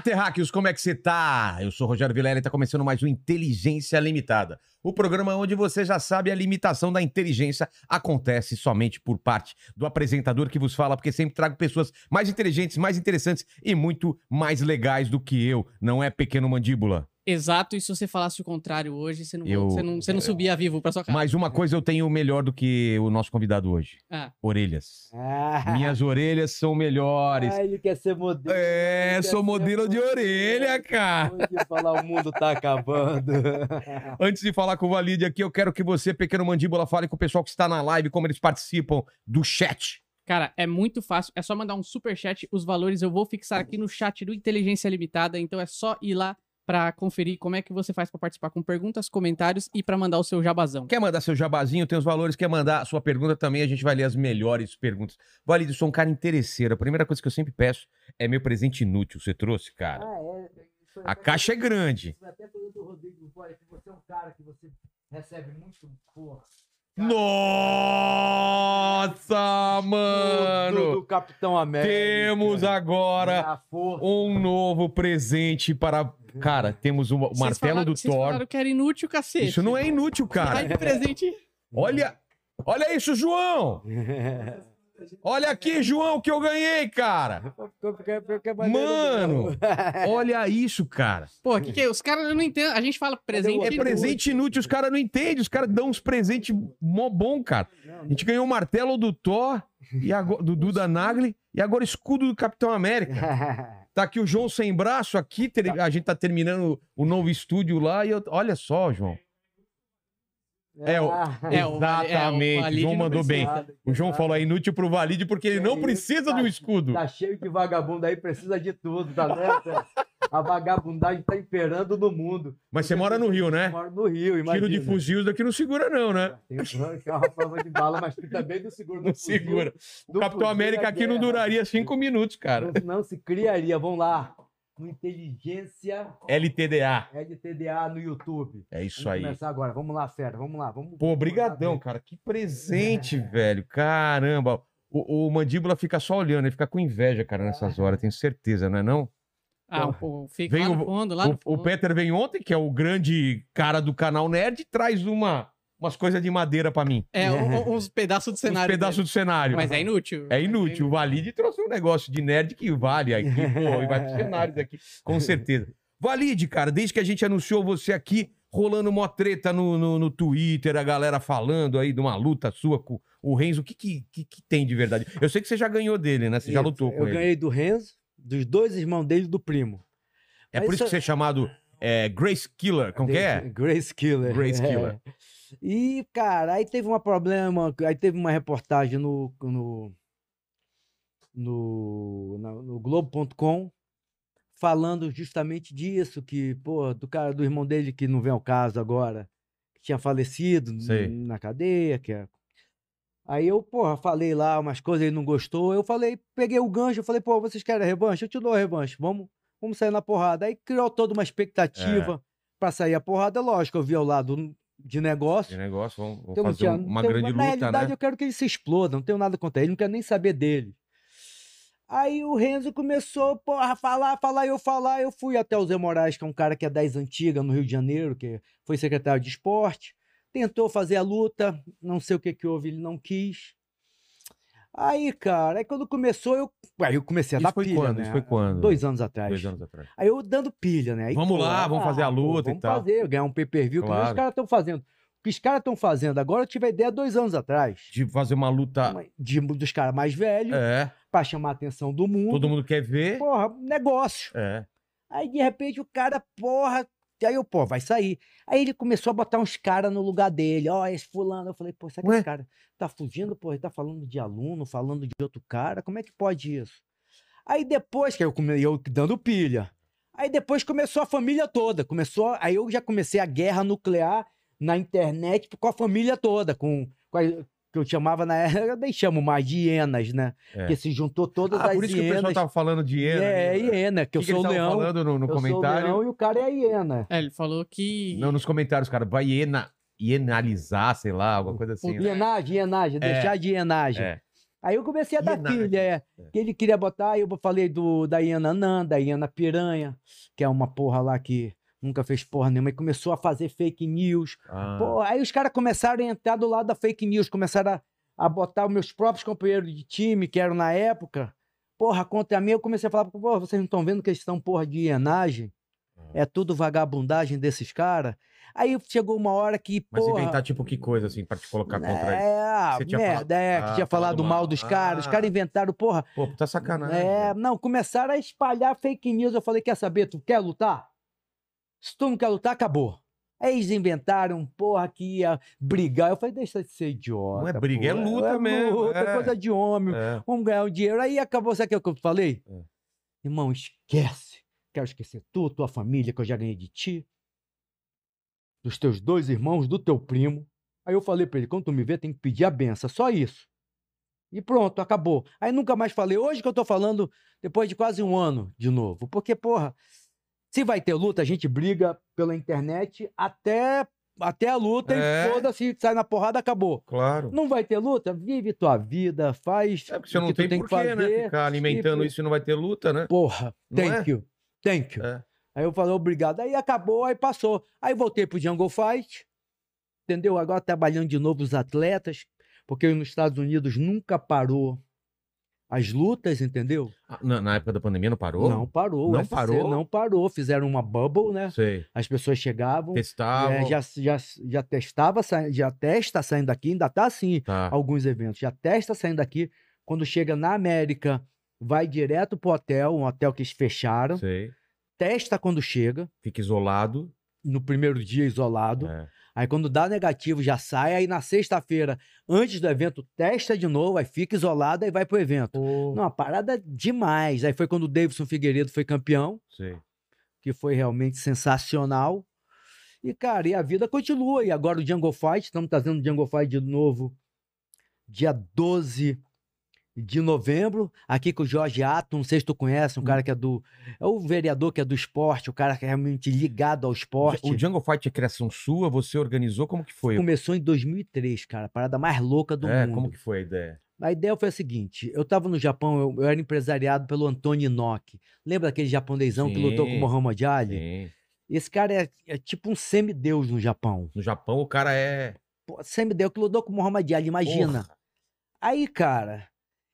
Terráqueos, como é que você tá? Eu sou Rogério Vilela e tá começando mais um Inteligência Limitada. O programa onde você já sabe a limitação da inteligência acontece somente por parte do apresentador que vos fala, porque sempre trago pessoas mais inteligentes, mais interessantes e muito mais legais do que eu. Não é pequeno mandíbula. Exato, e se você falasse o contrário hoje, você não, Eu- você não, você não subia vivo pra sua casa. Mas uma coisa eu tenho melhor do que o nosso convidado hoje: Ah, orelhas. Ah, Minhas orelhas são melhores. ah, ele quer ser modelo. É, ele sou modelo de orelha, cara. Hoje falar o mundo tá acabando. Antes de falar com o Valide aqui, eu quero que você, pequeno mandíbula, fale com o pessoal que está na live, como eles participam do chat. cara, é muito fácil, é só mandar um super chat, os valores eu vou fixar aqui no chat do Inteligência Limitada, então é só ir lá pra conferir como é que você faz pra participar com perguntas, comentários e pra mandar o seu jabazão. Quer mandar seu jabazinho, tem os valores, quer mandar a sua pergunta também, a gente vai ler as melhores perguntas. Valide, eu sou um cara interesseiro. A primeira coisa que eu sempre peço é meu presente inútil. Você trouxe, cara? Ah, é. Isso A caixa é grande. Isso até pergunta o Rodrigo que você é um cara que você recebe muito porra. Nossa, mano! do Capitão América. Temos agora um novo presente para. Cara, temos o Vocês martelo falaram- do Vocês Thor. falaram que era inútil, cacete. Isso não é inútil, cara. Ai, que presente. Olha, olha isso, João! Olha aqui, João, que eu ganhei, cara! Mano! Olha isso, cara! Pô, que que é? Os caras não entendem. A gente fala presente É presente inútil, os caras não entendem, os caras dão uns presentes mó bom, cara. A gente ganhou o martelo do Thor, e agora, do Duda Nagli, e agora escudo do Capitão América. Tá aqui o João sem braço, aqui a gente tá terminando o novo estúdio lá, e eu- olha só, João. É, o- É, o Vali- é, o Exatamente, o Valide João não mandou bem. O João falou é inútil pro Valide porque ele não É, precisa tá- do escudo. Tá cheio de vagabundo aí, precisa de tudo, tá vendo? A vagabundagem tá imperando no mundo. Mas você mora no Rio, né? Mora no Rio, imagina. Tiro de fuzil daqui não segura, não, né? Tem um que é uma prova de bala, mas também não segura. Não fuzil. segura. O Do Capitão América é aqui não duraria cinco minutos, cara. Não, não se criaria. Vamos lá. No Inteligência LTDA. LTDA no YouTube. É isso Vamos aí. começar agora. Vamos lá, fera. Vamos lá. Vamos, Pô, brigadão, cara. Que presente, velho. Caramba. O, o Mandíbula fica só olhando, ele fica com inveja, cara, nessas horas, tenho certeza, não é não? Ah, o, fica Vem lá o- no fundo, lá no O, o fundo. Peter vem ontem, que é o grande cara do canal Nerd, e traz uma, umas coisas de madeira pra mim. É, o- o- uns pedaços do Uns cenário. pedaços dele. do cenário. Mas é inútil. É inútil. O Valide trouxe um negócio de nerd que vale aqui, pô, e vai pros cenários aqui, com certeza. Valide, cara, desde que a gente anunciou você aqui, rolando mó treta no, no, no Twitter, a galera falando aí de uma luta sua com o Renzo, o que, que, que, que tem de verdade? Eu sei que você já ganhou dele, né? Você já Isso, lutou com Eu ele. ganhei do Renzo, dos dois irmãos dele e do primo. É Mas por isso que isso- você é chamado é, Grace Killer, como que é? Grace Killer. Grace é. E, cara, aí teve um problema, aí teve uma reportagem no, no, no, no Globo.com falando justamente disso, que, pô, do cara, do irmão dele que não vem ao caso agora, que tinha falecido Sei. na cadeia, que é... Aí eu, porra, falei lá umas coisas, ele não gostou, eu falei, peguei o gancho, eu falei, pô, vocês querem a revanche? Eu te dou a revanche, vamos, vamos sair na porrada. Aí criou toda uma expectativa pra sair a porrada, lógico, eu vi ao lado de negócio, Que negócio, vamos, vamos então, fazer um- uma tem- grande Na luta, realidade, né? eu quero que ele se exploda, não tenho nada contra ele, não quero nem saber dele. Aí o Renzo começou, porra, a falar, falar, eu falar. Eu fui até o Zé Moraes, que é um cara que é das antigas no Rio de Janeiro, que foi secretário de esporte. Tentou fazer a luta, não sei o que que houve, ele não quis. Aí, cara, aí quando começou, eu, aí eu comecei a Isso dar foi pilha, quando? né? Isso foi quando? Dois anos atrás. Dois anos atrás. Aí eu dando pilha, né? Aí, Vamos lá, vamos fazer a pô, luta e vamos tal. fazer, ganhar um pay-per-view, que Claro. os caras estão fazendo. O que os caras estão fazendo agora, eu tive a ideia dois anos atrás. De fazer uma luta. Uma- de- dos caras mais velhos, É, pra chamar a atenção do mundo. todo mundo quer ver. Porra, negócio. É. Aí, de repente, o cara, porra. Aí eu, pô, vai sair. Aí ele começou a botar uns caras no lugar dele. Ó, esse fulano. Eu falei, pô, será que esse cara tá fugindo? Pô, ele tá falando de aluno, falando de outro cara. Como é que pode isso? Aí depois, que eu, eu dando pilha. Aí depois começou a família toda. Começou. Aí eu já comecei a guerra nuclear na internet com a família toda. Com, com, a- que eu chamava na época, eu nem chamo mais de hienas, né? É. Porque se juntou todas Ah, as por isso que o pessoal hienas. tava falando de hiena. é, né? hiena, que eu O que que sou o leão. falando no, no eu sou o comentário. leão e o cara é a hiena. É, ele falou que. Não, nos comentários, cara, vai hiena, hienalizar, sei lá, alguma coisa assim. né? Hienagem, hienagem, deixar de hienagem. É. Aí eu comecei a dar Hienagem. filha, é. Que ele queria botar, aí eu falei do, da hiena anã, da hiena piranha, que é uma porra lá que nunca fez porra nenhuma, e começou a fazer fake news. Ah, Pô, aí os caras começaram a entrar do lado da fake news, começaram a, a botar os meus próprios companheiros de time, que eram na época, porra, contra mim. Eu comecei a falar, pô, vocês não estão vendo que eles estão porra de hienagem? É tudo vagabundagem desses caras. Aí chegou uma hora que, Mas porra... inventar tipo que coisa, assim, pra te colocar contra eles. É, ah, Você tinha merda, é, que Ah, tinha falado mal mal. dos caras. Os Ah. caras inventaram, porra, Pô, tá sacanagem. é, não, começaram a espalhar fake news. Eu falei, quer saber, tu quer lutar? Se tu não quer lutar, acabou. Aí eles inventaram, porra, que ia brigar. Eu falei, deixa de ser idiota. Não é briga, é porra. luta mesmo, luta, é. coisa de homem. É. Vamos ganhar o dinheiro. Aí acabou, sabe o que eu falei? É. Irmão, esquece. Quero esquecer tu, tua família, que eu já ganhei de ti. Dos teus dois irmãos, do teu primo. Aí eu falei pra ele, quando tu me vê, tem que pedir a benção. Só isso. E pronto, acabou. Aí nunca mais falei. Hoje que eu tô falando, depois de quase um ano de novo. Porque, porra, se vai ter luta, a gente briga pela internet até, até a luta É. e foda-se, sai na porrada, acabou. Claro. Não vai ter luta? Vive tua vida, faz É porque você o não que tem tem por que quê, fazer. né? Ficar alimentando e- isso e não vai ter luta, né? Porra, Não thank é? you, thank you. É. Aí eu falei, obrigado. Aí acabou, aí passou. Aí voltei pro Jungle Fight, entendeu? Agora trabalhando de novo os atletas, porque nos Estados Unidos nunca parou as lutas, entendeu? Ah, Na, na época da pandemia não parou? Não parou. Não UFC parou? Não parou. Fizeram uma bubble, né? Sei. As pessoas chegavam, Testavam. é, já, já, já testava, já testa saindo daqui, ainda tá assim, Tá. alguns eventos. Já testa saindo daqui. Quando chega na América, vai direto pro hotel, um hotel que eles fecharam. Sei. Testa quando chega, Fica isolado. no primeiro dia isolado. É. Aí quando dá negativo já sai. Aí na sexta-feira, antes do evento, testa de novo, aí fica isolado, aí vai pro evento. Pô, Não, uma parada demais. Aí foi quando o Davidson Figueiredo foi campeão, Sei. que foi realmente sensacional. E, cara, e a vida continua. E agora o Jungle Fight, estamos trazendo o Jungle Fight de novo, dia 12 de novembro, aqui com o Jorge Ato, não sei se tu conhece, um cara que é do. É o vereador que é do esporte, o cara que é realmente ligado ao esporte. O Jungle Fight é criação sua? Você organizou? Como que foi? Começou em 2003, cara, a parada mais louca do é, mundo. como que foi a ideia? A ideia foi a seguinte: eu tava no Japão, eu, eu era empresariado pelo Antônio Inoki. Lembra aquele japonesão que lutou com o Sim, Muhammad Ali? Sim. Esse cara é, é tipo um semideus no Japão. No Japão o cara é. Pô, semideus que lutou com o Muhammad Ali, imagina. Porra. Aí, cara,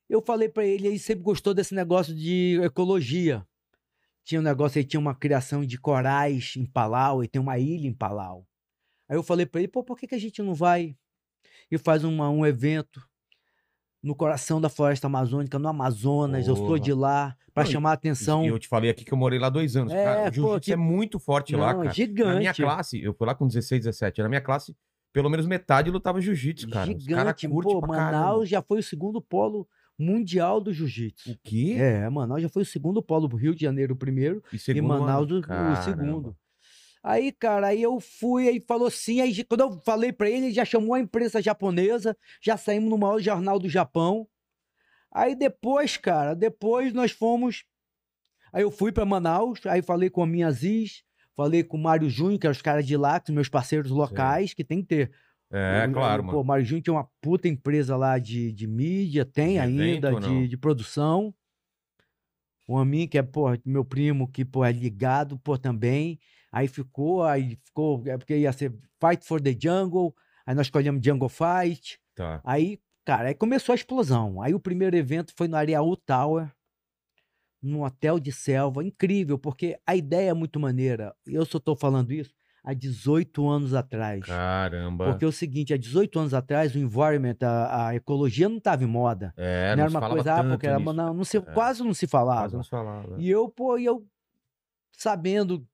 eu falei pra ele, ele sempre gostou desse negócio de ecologia. Tinha um negócio aí, tinha uma criação de corais em Palau, e tem uma ilha em Palau. Aí eu falei pra ele, pô, por que, que a gente não vai e faz uma, um evento no coração da floresta amazônica, no Amazonas, eu sou de lá, e- chamar a atenção. E eu te falei aqui que eu morei lá dois anos. É, cara, o jiu-jitsu que- é muito forte lá, Não, cara. gigante. Na minha classe, eu fui lá com 16, 17. Na minha classe, pelo menos metade lutava jiu-jitsu, cara. Os cara Gigante, curte pô, caramba. Manaus já foi o segundo polo mundial do jiu-jitsu. O quê? É, Manaus já foi o segundo polo, Rio de Janeiro o primeiro, E e segundo Manaus ano? o, o segundo. Aí, cara, aí eu fui, aí falou sim, aí quando eu falei pra ele, ele já chamou a imprensa japonesa, já saímos no maior jornal do Japão. Aí depois, cara, depois nós fomos, aí eu fui pra Manaus, aí falei com a minha Aziz, falei com o Mário Júnior, que é os caras de lá, que são meus parceiros locais, que tem que ter. É, Eu- claro, eu- mano. Pô, Mário Júnior tem uma puta empresa lá de, de mídia, tem De ainda, evento de, de produção. O Amin, que é, pô, meu primo, que, pô, é ligado, pô, também. Aí ficou, aí ficou, é porque ia ser Fight for the Jungle, aí nós escolhemos Jungle Fight. Tá. Aí, cara, aí começou a explosão. Aí o primeiro evento foi no Areaú Tower, num hotel de selva. Incrível, porque a ideia é muito maneira. Eu só tô falando isso há 18 anos atrás. Caramba. Porque é o seguinte, há 18 anos atrás, o environment, a, a ecologia não estava em moda. É, não não era uma coisa, ah, porque era, não, não se, É. quase não se Quase falava. não se falava. E eu, pô, eu sabendo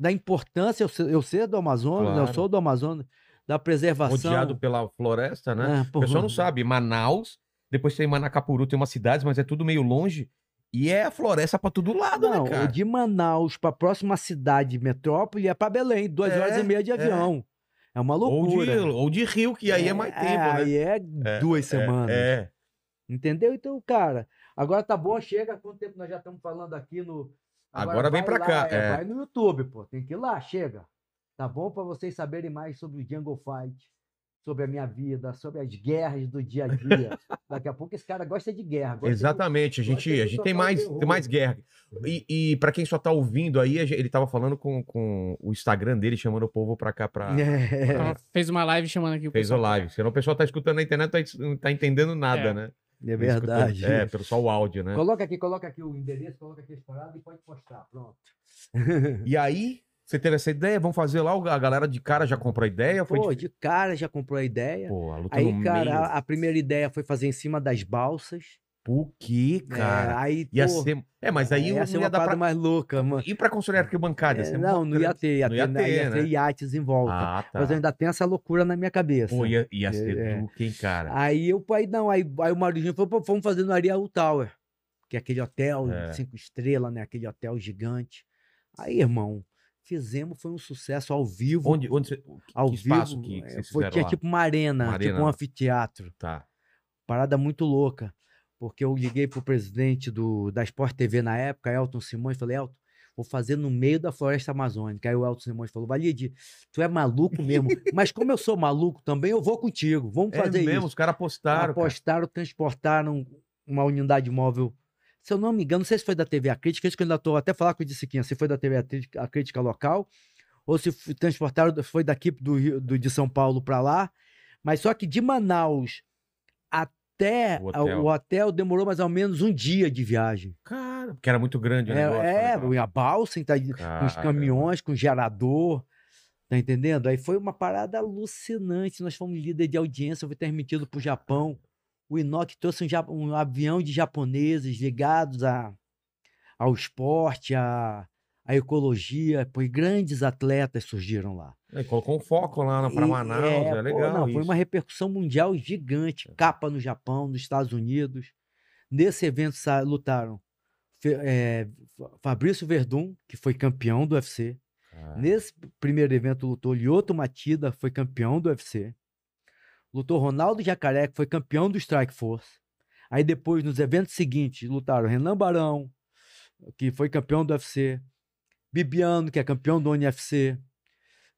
da importância, eu, eu sei do Amazonas, né, eu Claro. sou do Amazonas, da preservação. Rodeado pela floresta, né? É, O pessoal não sabe. Manaus, depois tem Manacapuru, tem umas cidades, mas é tudo meio longe. E é a floresta pra todo lado, Não, né, cara? de Manaus para a próxima cidade, metrópole, é para Belém, duas É, horas e meia de é. avião. É uma Ou de, loucura. ou de Rio, que aí é, mais tempo, né? Aí é É, duas É, semanas. É. Entendeu? Então, cara, agora tá bom, chega. Quanto tempo nós já estamos falando aqui no. Agora vem vai pra lá, cá, é, é. Vai no YouTube, pô. Tem que ir lá, chega. Tá bom pra vocês saberem mais sobre o Jungle Fight, sobre a minha vida, sobre as guerras do dia a dia. Daqui a pouco esse cara gosta de guerra. gosta de- Exatamente, a gente, de a gente tem mais, tem mais guerra. E, e para quem só tá ouvindo aí, a ele tava falando com, com o Instagram dele, chamando o povo pra cá pra. É. Ela fez uma live chamando aqui o Fez pessoal. live. Senão o pessoal tá escutando na internet não tá entendendo nada, É. né? É verdade. É, pelo só o áudio, né? Coloca aqui, coloca aqui o endereço, coloca aqui as paradas e pode postar. Pronto. E aí, você teve essa ideia, vamos fazer lá, a galera de cara já comprou a ideia? Foi Pô, difícil? de cara já comprou a ideia. Pô, a luta Aí, cara, meio. a, primeira ideia foi fazer em cima das balsas. Por quê, É, cara? aí, ia pô, ser... É, mas aí ia não ser ia uma dar parada pra... mais louca, mano. E pra construir arquibancada? ia É, ser não, não ia ter, ia, Não ia ter, ter, ia né? ter iates em volta. Ah, tá. Mas eu ainda tenho essa loucura na minha cabeça. Pô, ia, ia ser É. do quem, cara? Aí eu, aí não, aí, aí o Maurizinho falou, pô, vamos fazer no Ariel Tower, que é aquele hotel É. cinco estrelas, né? Aquele hotel gigante. Aí, irmão, fizemos, foi um sucesso ao vivo. Onde, onde você... ao que espaço vivo, que, que é, foi, tinha lá? tipo uma arena, Uma tipo arena. um anfiteatro. Tá. Parada muito louca. Porque eu liguei pro presidente do, da Sport TV na época, Elton Simões, falei, Elton, vou fazer no meio da floresta amazônica. Aí o Elton Simões falou, Valide, tu é maluco mesmo. Mas como eu sou maluco também, eu vou contigo. Vamos É fazer mesmo, isso. os caras apostaram, cara. Apostaram, transportaram uma unidade móvel. Se eu não me engano, não sei se foi da TV A Crítica, isso que eu ainda estou até falar com o Dissiquinha, se foi da TV A Crítica, local, ou se transportaram, foi daqui do, Rio- do, de São Paulo para lá. Mas só que de Manaus até O hotel. o hotel demorou mais ou menos um dia de viagem. Cara, porque era muito grande o É, negócio. é, né? a balsa, tá, com os caminhões, com gerador. Tá entendendo? Aí foi uma parada alucinante. Nós fomos líder de audiência, foi transmitido pro Japão. O Inoki trouxe um, um avião de japoneses ligados a, ao esporte, à, ecologia. Pois grandes atletas surgiram lá. Aí colocou um foco lá pra E- Manaus, é, pô, legal não, isso. foi uma repercussão mundial gigante. Capa no Japão, nos Estados Unidos. Nesse evento lutaram é, Fa- Fabrício Verdun, que foi campeão do UFC. Cara, Nesse primeiro evento lutou Lyoto Matida, foi campeão do UFC. Lutou Ronaldo Jacaré, que foi campeão do Strike Force. Aí depois, nos eventos seguintes, lutaram Renan Barão, que foi campeão do UFC. Bibiano, que é campeão do UFC.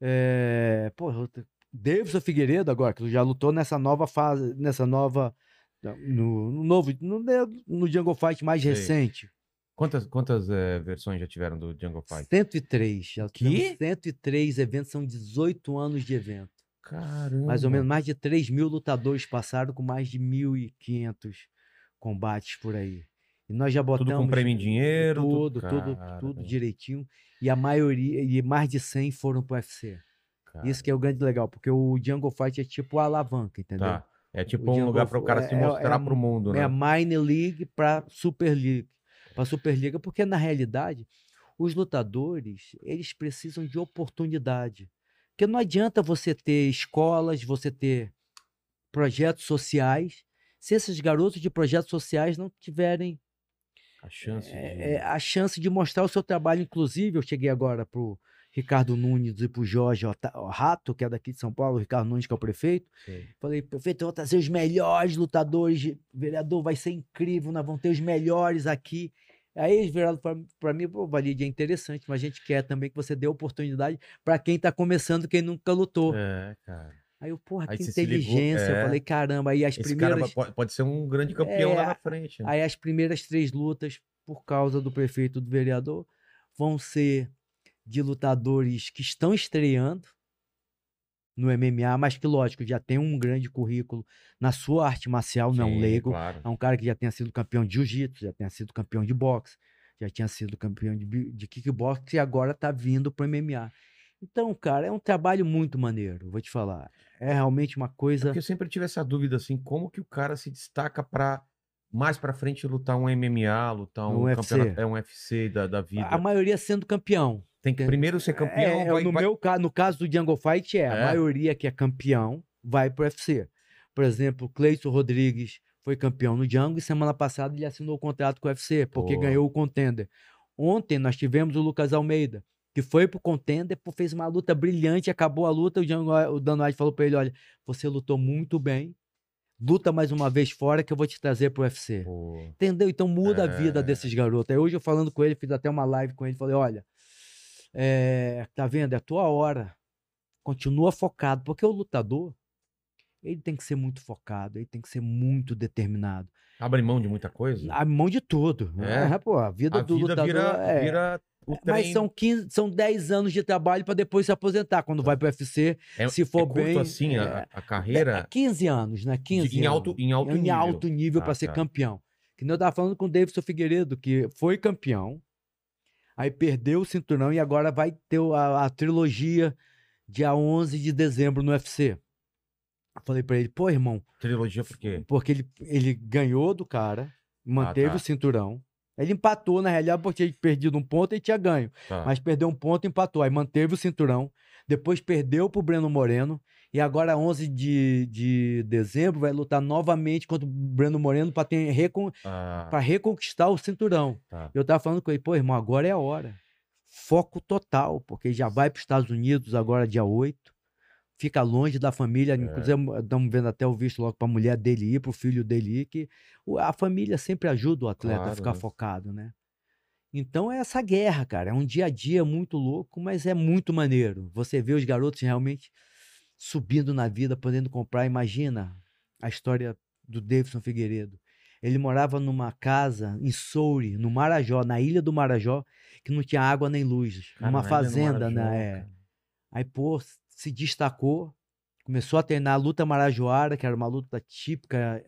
É, pô, outra- Davidson Figueiredo agora, que já lutou nessa nova fase, nessa nova... No, no novo, no, no Jungle Fight mais Sei. recente. Quantas, quantas eh, versões já tiveram do Jungle Fight? 103. Já Que? temos 103 eventos, são 18 anos de evento. Caramba. Mais ou menos mais de 3 mil lutadores passaram com mais de 1.500 combates por aí. E nós já botamos. Tudo com prêmio em dinheiro? Tudo, tudo, tudo velho, direitinho. E a maioria, e mais de 100 foram pro UFC. cara. Isso que é o grande legal, porque o Jungle Fight é tipo a alavanca, entendeu? Tá. É tipo O um lugar para o cara é- se é- é mostrar a- pro mundo, É né? a Minor League para Super League. Para Superliga, porque na realidade os lutadores, eles precisam de oportunidade. Porque não adianta você ter escolas, você ter projetos sociais, se esses garotos de projetos sociais não tiverem A chance de... é, é, a chance de mostrar o seu trabalho. Inclusive, eu cheguei agora pro Ricardo Nunes e pro Jorge Ota- Rato, que é daqui de São Paulo, o Ricardo Nunes, que é o prefeito. Sei. Falei, prefeito, eu vou trazer os melhores lutadores, vereador, vai ser incrível, nós vamos ter os melhores aqui. Aí eles viraram para mim, pô, Valide, é interessante, mas a gente quer também que você dê oportunidade para quem tá começando, quem nunca lutou. É, cara. Aí eu, porra, Aí que se ligou, inteligência. Eu é. falei, caramba, aí as Esse cara primeiras. pode, pode ser um grande campeão É, lá na frente. né? Aí as primeiras três lutas, por causa do prefeito do vereador, vão ser de lutadores que estão estreando no MMA, mas que, lógico, já tem um grande currículo na sua arte marcial, não é um Sim, leigo. Claro. É um cara que já tenha sido campeão de jiu-jitsu, já tenha sido campeão de boxe, já tinha sido campeão de, de kickbox e agora tá vindo pro MMA. Então, cara, é um trabalho muito maneiro, vou te falar. É realmente uma coisa. Porque eu sempre tive essa dúvida, assim, como que o cara se destaca pra mais pra frente lutar um MMA, lutar um, Um UFC. campeonato, é um UFC da, da vida. A maioria sendo campeão. Tem que primeiro ser campeão, É, vai, no, vai- meu caso, no caso do Jungle Fight, é, É? a maioria que é campeão vai pro UFC. Por exemplo, Cleison Rodrigues foi campeão no Jungle e semana passada ele assinou o contrato com o UFC, porque Pô. ganhou o contender. Ontem nós tivemos o Lucas Almeida, que foi pro contender, fez uma luta brilhante, acabou a luta, o, Django, o Dan White falou pra ele, olha, você lutou muito bem, luta mais uma vez fora que eu vou te trazer pro UFC. Pô. Entendeu? Então muda a vida É. desses garotos. Aí hoje eu falando com ele, fiz até uma live com ele, falei, olha, é, tá vendo? É a tua hora. Continua focado, porque o lutador, ele tem que ser muito focado, ele tem que ser muito determinado. Abre mão de muita coisa? A mão de tudo. É? É, pô, a vida a do vida lutador vira, é... vira o Mas são 15, são 10 anos de trabalho para depois se aposentar. Quando vai pro UFC, é, se for é curto bem, assim a- é- a, é carreira 15 anos, né? 15 de- em alto, anos. em alto em nível. alto nível Ah, para ser tá. campeão. Que nem eu tava falando com o Davidson Figueiredo, que foi campeão, aí perdeu o cinturão e agora vai ter a, a trilogia dia 11 de dezembro no UFC. Eu falei pra ele, pô, irmão, Trilogia por quê? porque ele, ele ganhou do cara, manteve tá. o cinturão. Ele empatou, na realidade, porque tinha perdido um ponto e tinha ganho. Tá. Mas perdeu um ponto e empatou. Aí manteve o cinturão. Depois perdeu pro Breno Moreno. E agora, 11 de, de dezembro, vai lutar novamente contra o Breno Moreno para recon, Ah, pra reconquistar o cinturão. Tá. Eu tava falando com ele, pô, irmão, agora é a hora. Foco total, porque já vai para os Estados Unidos agora, dia 8. Fica longe da família. Inclusive, estamos vendo até o visto logo para a mulher dele ir, para o filho dele ir, que a família sempre ajuda o atleta a Claro, ficar né? focado, né? Então é essa guerra, cara. É um dia a dia muito louco, mas é muito maneiro. Você vê os garotos realmente subindo na vida, podendo comprar. Imagina a história do Davidson Figueiredo. Ele morava numa casa em Soure, no Marajó, na ilha do Marajó, que não tinha água nem luz. cara, uma na Ilha do fazenda, Marajó, né? É. Aí, pô, se destacou, começou a treinar a luta marajoara, que era uma luta típica,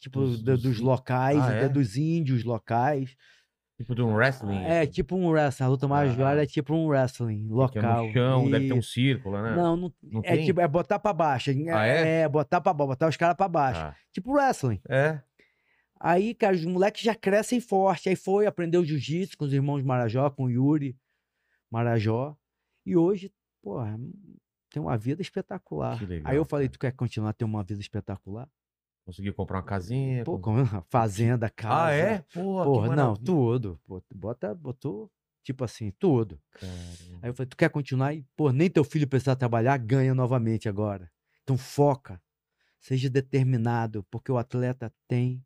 tipo, Dos- dos dos locais, Ah, até é? dos índios locais. Tipo de um wrestling. É, tipo um wrestling. A luta marajoara Ah. é tipo um wrestling é local. no chão, deve ter um círculo, né? Não, não, Não é tem? tipo, é botar pra baixo. Ah, é? É, botar pra baixo, botar os caras pra baixo. Ah, Tipo wrestling. é. Aí, cara, os moleques já crescem forte. Aí foi, aprendeu jiu-jitsu com os irmãos Marajó, com o Yuri Marajó. E hoje, porra, tem uma vida espetacular. Legal, Aí eu falei, cara. tu quer continuar a ter uma vida espetacular? Conseguiu comprar uma casinha. Pô, com- fazenda, casa. Ah, é? Porra, Porra, não, tudo. Pô, bota, botou, tipo assim, tudo. Caramba. Aí eu falei, tu quer continuar? E, pô, nem teu filho precisar trabalhar, ganha novamente agora. Então foca, seja determinado, porque o atleta tem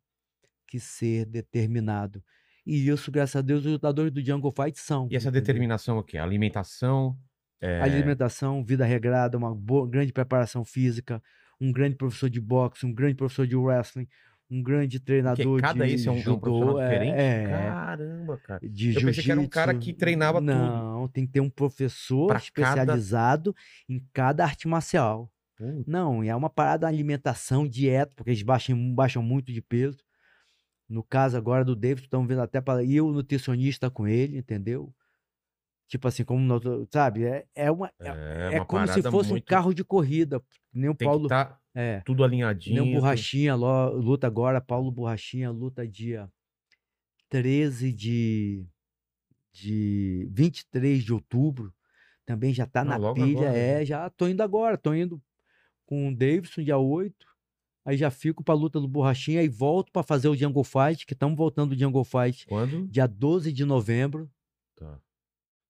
que ser determinado. E isso, graças a Deus, os lutadores do Jungle Fight são. E essa entendeu? determinação aqui? Alimentação. é, Alimentação, vida regrada, uma boa, grande preparação física, um grande professor de boxe, um grande professor de wrestling, um grande treinador cada de esse é um, é um judô, é- diferente? é, Caramba, cara. de Eu pensei que era um cara que treinava tudo. Não, tem que ter um professor Pra cada- especializado em cada arte marcial. Não, e é uma parada alimentação, dieta, porque eles baixam, baixam muito de peso. No caso agora do David, estão vendo até para ir o nutricionista com ele, entendeu? Tipo assim, como nós, sabe? É, é, uma, é, É, é uma como se fosse um muito- carro de corrida. Nem o Tem Paulo. que estar É. tudo Nem alinhadinho. o Borrachinha luta agora, Paulo Borrachinha luta dia 13 de, de 23 de outubro. Também já tá Ah, na pilha, agora, né? é, já tô indo agora, tô indo com o Davidson dia 8. Aí já fico pra luta do Borrachinha e volto pra fazer o Jungle Fight, que estamos voltando do Jungle Fight Quando? dia 12 de novembro, Tá.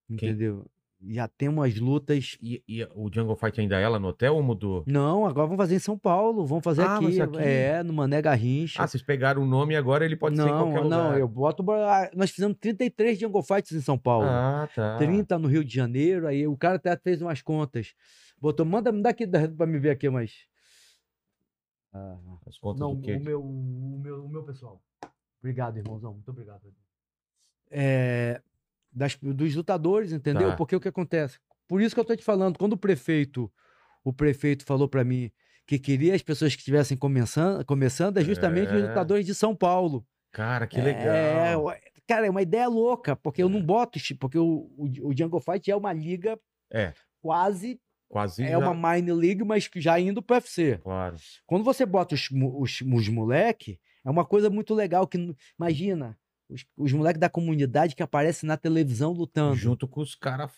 Entendeu? Já temos as lutas. E, e o Jungle Fight ainda é lá no hotel ou mudou? Não, agora vamos fazer em São Paulo, vamos fazer Ah, aqui, aqui? é, no Mané Garrincha. Ah, vocês pegaram o nome e agora ele pode ser em não, qualquer não, lugar. eu boto. ah, Nós fizemos 33 Jungle Fights em São Paulo. Ah, tá. 30 no Rio de Janeiro. Aí o cara até fez umas contas. Botou, manda, me dá aqui pra me ver aqui, mas. Ah, As contas não, do quê? o meu, o, meu, o meu pessoal. Obrigado, irmãozão. Muito obrigado. É, das, dos lutadores, entendeu? Tá. Porque o que acontece? Por isso que eu tô te falando, quando o prefeito, o prefeito falou pra mim que queria as pessoas que estivessem começando, começando é justamente os É. lutadores de São Paulo. Cara, que É, legal. ué, cara, é uma ideia louca, porque eu não boto, porque o, o, o Jungle Fight é uma liga É. quase, Quase é já- uma mine league, mas que já indo pro UFC. Claro. Quando você bota os, os, os moleque, é uma coisa muito legal que, imagina, os, os moleques da comunidade que aparecem na televisão lutando. Junto com os caras.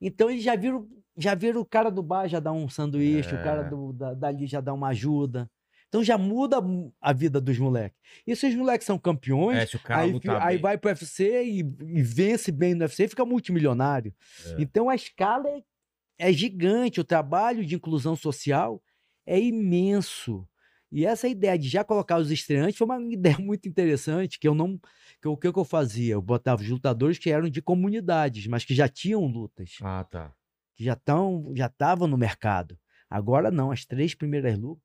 Então eles já viram, já viram o cara do bar já dar um sanduíche, o cara É. do, da, dali já dá uma ajuda. Então já muda a vida dos moleques. E se os moleques são campeões, É, aí, aí vai pro UFC e, e vence bem no UFC e fica multimilionário. É. Então a escala é, é gigante, o trabalho de inclusão social é imenso. E essa ideia de já colocar os estreantes foi uma ideia muito interessante, que eu não. Que o que, que eu fazia? Eu botava os lutadores que eram de comunidades, mas que já tinham lutas, Ah, tá. que já estão, já estavam no mercado. Agora não, as três primeiras lutas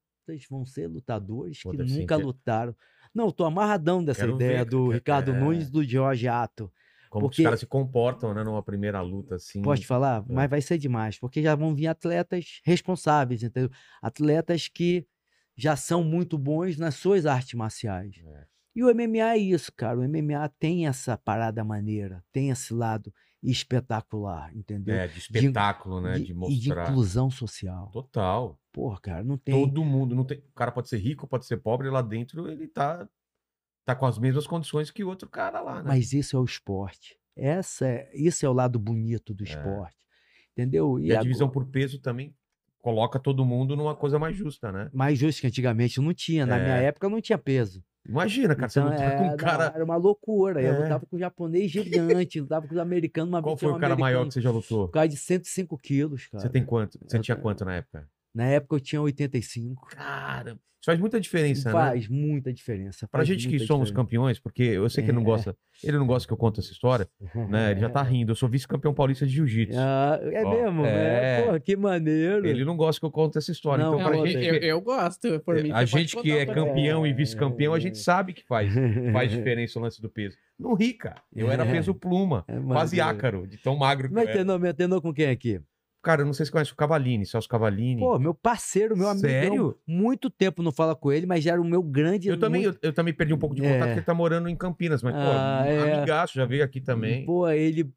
vão ser lutadores Pô, que nunca lutaram. Não, eu tô amarradão dessa Quero ideia ver, do Ricardo é. Nunes e do Jorge Ato. Como que Porque- os caras se comportam, né, numa primeira luta, assim. Posso te falar? É. Mas vai ser demais, porque já vão vir atletas responsáveis, entendeu? Atletas que já são muito bons nas suas artes marciais. É. E o MMA é isso, cara. O MMA tem essa parada maneira, tem esse lado espetacular, entendeu? É, de espetáculo, né? De- De E de mostrar. inclusão social. Total. Porra, cara, não tem. Todo mundo. Não tem... O cara pode ser rico, pode ser pobre, lá dentro ele tá, tá com as mesmas condições que o outro cara lá, né? Mas isso é o esporte. Essa é, isso é o lado bonito do É. esporte. Entendeu? E a divisão agora- por peso também coloca todo mundo numa coisa mais justa, né? mais justo que antigamente não tinha. Na minha É. época não tinha peso. Imagina, cara, Então, você lutar é, com um cara. era uma loucura. Eu É. lutava com um japonês gigante, lutava com os americanos. Uma Qual foi um o cara maior americano, que você já lutou? Um cara de 105 quilos, cara. Você tem quanto? Você Eu tinha quanto na época? Na época eu tinha 85. Cara, isso faz muita diferença, né? faz muita diferença. Pra faz gente que somos diferença. campeões, porque eu sei que ele não É. gosta, ele não gosta que eu conte essa história, né? Ele já tá rindo. Eu sou vice-campeão paulista de jiu-jitsu. Ah, é Ó, mesmo? É. é. Porra, que maneiro. Ele não gosta que eu conte essa história. Não, então, gente, eu, eu gosto. Por mim, a gente que é campeão e É. vice-campeão, a gente sabe que faz, faz diferença o lance do peso. Não ri, cara. Eu era É. peso pluma, É quase ácaro, de tão magro que Mas eu era. treinou, treinou com quem aqui? Cara, eu não sei se conhece o Cavalini, Celso Cavalini. Pô, meu parceiro, meu amigo. Sério? Muito tempo não fala com ele, mas já era o meu grande. eu, também, muito- eu, eu também perdi um pouco de É. contato porque ele tá morando em Campinas, mas, Ah, pô, é. amigaço, já veio aqui também. Pô, ele.